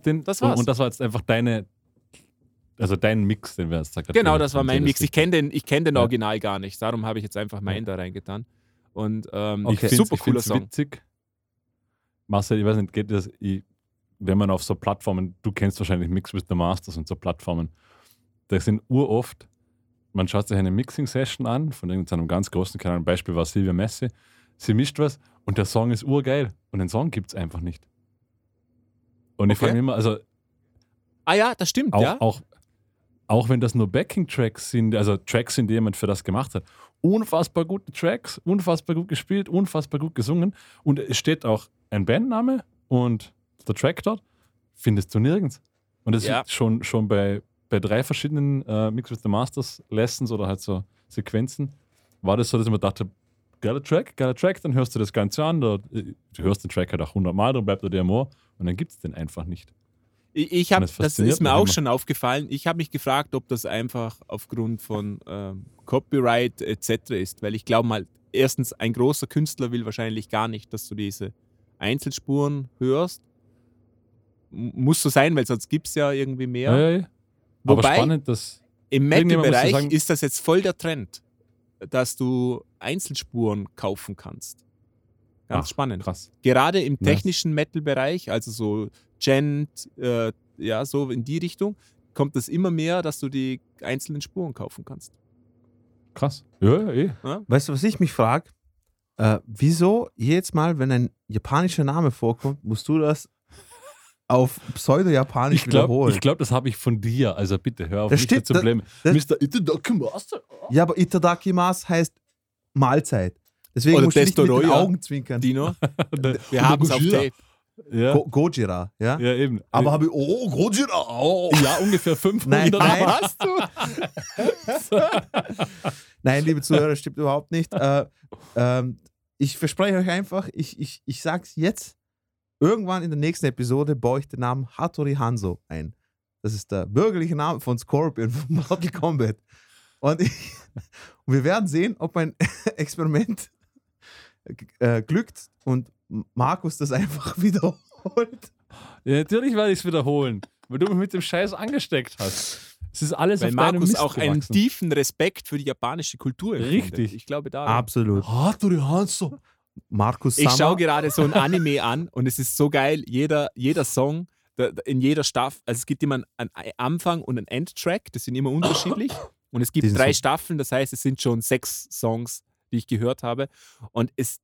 Den, Das war's. Und das war jetzt einfach deine, also dein Mix, den wir jetzt da gerade Genau, das war mein Mix. Ich kenne den, ich kenn den Ja. Original gar nicht. Darum habe ich jetzt einfach meinen da reingetan. Und ähm, find's, super ich cooler Song. witzig. Marcel, ich weiß nicht, geht das, ich, wenn man auf so Plattformen, du kennst wahrscheinlich Mix with the Masters und so Plattformen, da sind uroft, man schaut sich eine Mixing-Session an, von irgendeinem ganz großen, keine Ahnung, Beispiel war Silvia Messi, sie mischt was und der Song ist urgeil und den Song gibt es einfach nicht. Und ich Okay. frage mich immer, also Ah ja, das stimmt, auch, ja. auch, auch wenn das nur Backing-Tracks sind, also Tracks sind, die jemand für das gemacht hat, unfassbar gute Tracks, unfassbar gut gespielt, unfassbar gut gesungen und es steht auch ein Bandname und der Track dort, findest du nirgends. Und das Ja. ist schon, schon bei, bei drei verschiedenen äh, Mix with the Masters Lessons oder halt so Sequenzen, war das so, dass ich mir dachte, geiler Track, geiler Track, dann hörst du das Ganze an, da, du hörst den Track halt auch 100 Mal, dann bleibt er dir im Ohr und dann gibt es den einfach nicht. Ich, ich hab, das das ist mir auch immer. schon aufgefallen. Ich habe mich gefragt, ob das einfach aufgrund von ähm, Copyright etc. ist, weil ich glaube mal, erstens, ein großer Künstler will wahrscheinlich gar nicht, dass du diese Einzelspuren hörst. M muss so sein, weil sonst gibt es ja irgendwie mehr. Ja, ja, ja. Aber Wobei- spannend, dass. Im Metal-Bereich ist das jetzt voll der Trend, dass du Einzelspuren kaufen kannst. Ganz Ach, spannend. Krass. Gerade im technischen Metal-Bereich, also so Gent, äh, ja, so in die Richtung, kommt es immer mehr, dass du die einzelnen Spuren kaufen kannst. Krass. Ja, ja, eh. Weißt du, was ich mich frage? Äh, wieso jedes Mal, wenn ein japanischer Name vorkommt, musst du das auf Pseudo-Japanisch Ich glaube, wiederholen? glaub, das habe ich von dir. Also bitte hör auf, Das mich zu blämen. Mr. Itadaki Master. ja, aber Itadakimasu heißt Mahlzeit. Deswegen Oder musst du nicht mit den. Augen zwinkern. Dino, [laughs] wir haben es auf. Tape. Ja, Go Gojira, ja? ja, eben. Aber habe ich, oh, Gojira, oh. ja, ungefähr 500 Nein, nein. [laughs] Hast du? [laughs] Nein, liebe Zuhörer, stimmt überhaupt nicht. Äh, ähm, ich verspreche euch einfach, ich, ich, ich sag's jetzt, irgendwann in der nächsten Episode baue ich den Namen Hattori Hanzo ein. Das ist der bürgerliche Name von Scorpion, von Mortal Kombat. Und, ich, und wir werden sehen, ob mein Experiment äh, glückt und Markus das [laughs] einfach wiederholt. Ja, natürlich werde ich es wiederholen, weil du mich mit dem Scheiß angesteckt hast. Es ist alles Weil auf Markus Mist auch einen tiefen Respekt für die japanische Kultur. Richtig. Ich glaube da. Absolut. Hattori Hanzo. Markus Ich Sammer. schaue gerade so ein Anime an und es ist so geil. Jeder, jeder Song, in jeder Staffel, also es gibt immer einen Anfang und einen Endtrack, das sind immer unterschiedlich. Und es gibt drei Staffeln, das heißt, es sind schon sechs Songs, die ich gehört habe. Und es,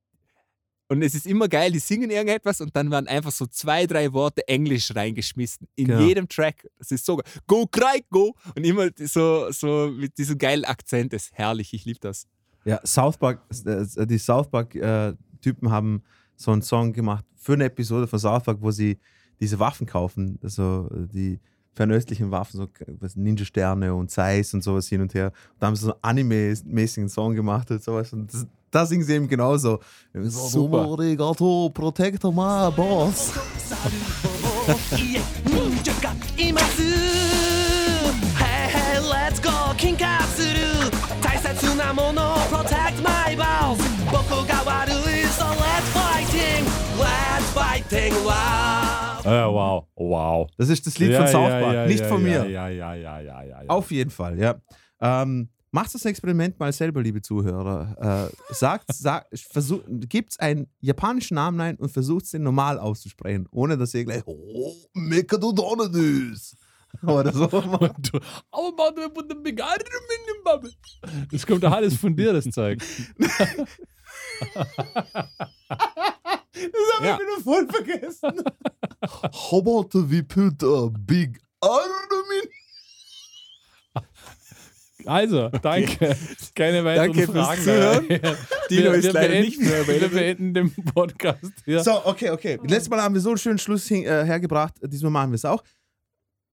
und es ist immer geil, die singen irgendetwas und dann werden einfach so zwei, drei Worte Englisch reingeschmissen. In Genau. jedem Track. Das ist so. Go, Cry, go! Und immer so, so mit diesem geilen Akzent. Das ist herrlich, ich liebe das. Ja, South Park, äh, die South Park-Typen haben so einen Song gemacht für eine Episode von South Park, wo sie diese Waffen kaufen, also äh, die fernöstlichen Waffen, so was, Ninja-Sterne und Zeiss und sowas hin und her. Und da haben sie so einen anime-mäßigen Song gemacht und sowas. Und das, da singen sie eben genauso. So, Super. Arigato, protector my boss. [laughs] Ja, wow. Wow. Das ist das Lied von South Park, nicht von mir. Ja, ja, ja, ja, ja, ja. Auf jeden Fall, ja. Ähm, macht das Experiment mal selber, liebe Zuhörer. Äh, sagt, [laughs] sagt, versuch, gibt einen japanischen Namen ein und versucht den normal auszusprechen, ohne dass ihr gleich, oh, Mekadodonadus. [laughs] oder so. [laughs] Das kommt doch alles von dir, das Zeug. Das habe Ja. ich wieder voll vergessen. [laughs] How about we put a big arm in? Also, danke. Keine weiteren Danke fürs Fragen. Zuhören. mehr. Dino ist leider beenden, nicht mehr Wir available. beenden den Podcast hier. So, okay, okay. Letztes Mal haben wir so einen schönen Schluss hin, äh, hergebracht. Diesmal machen wir es auch.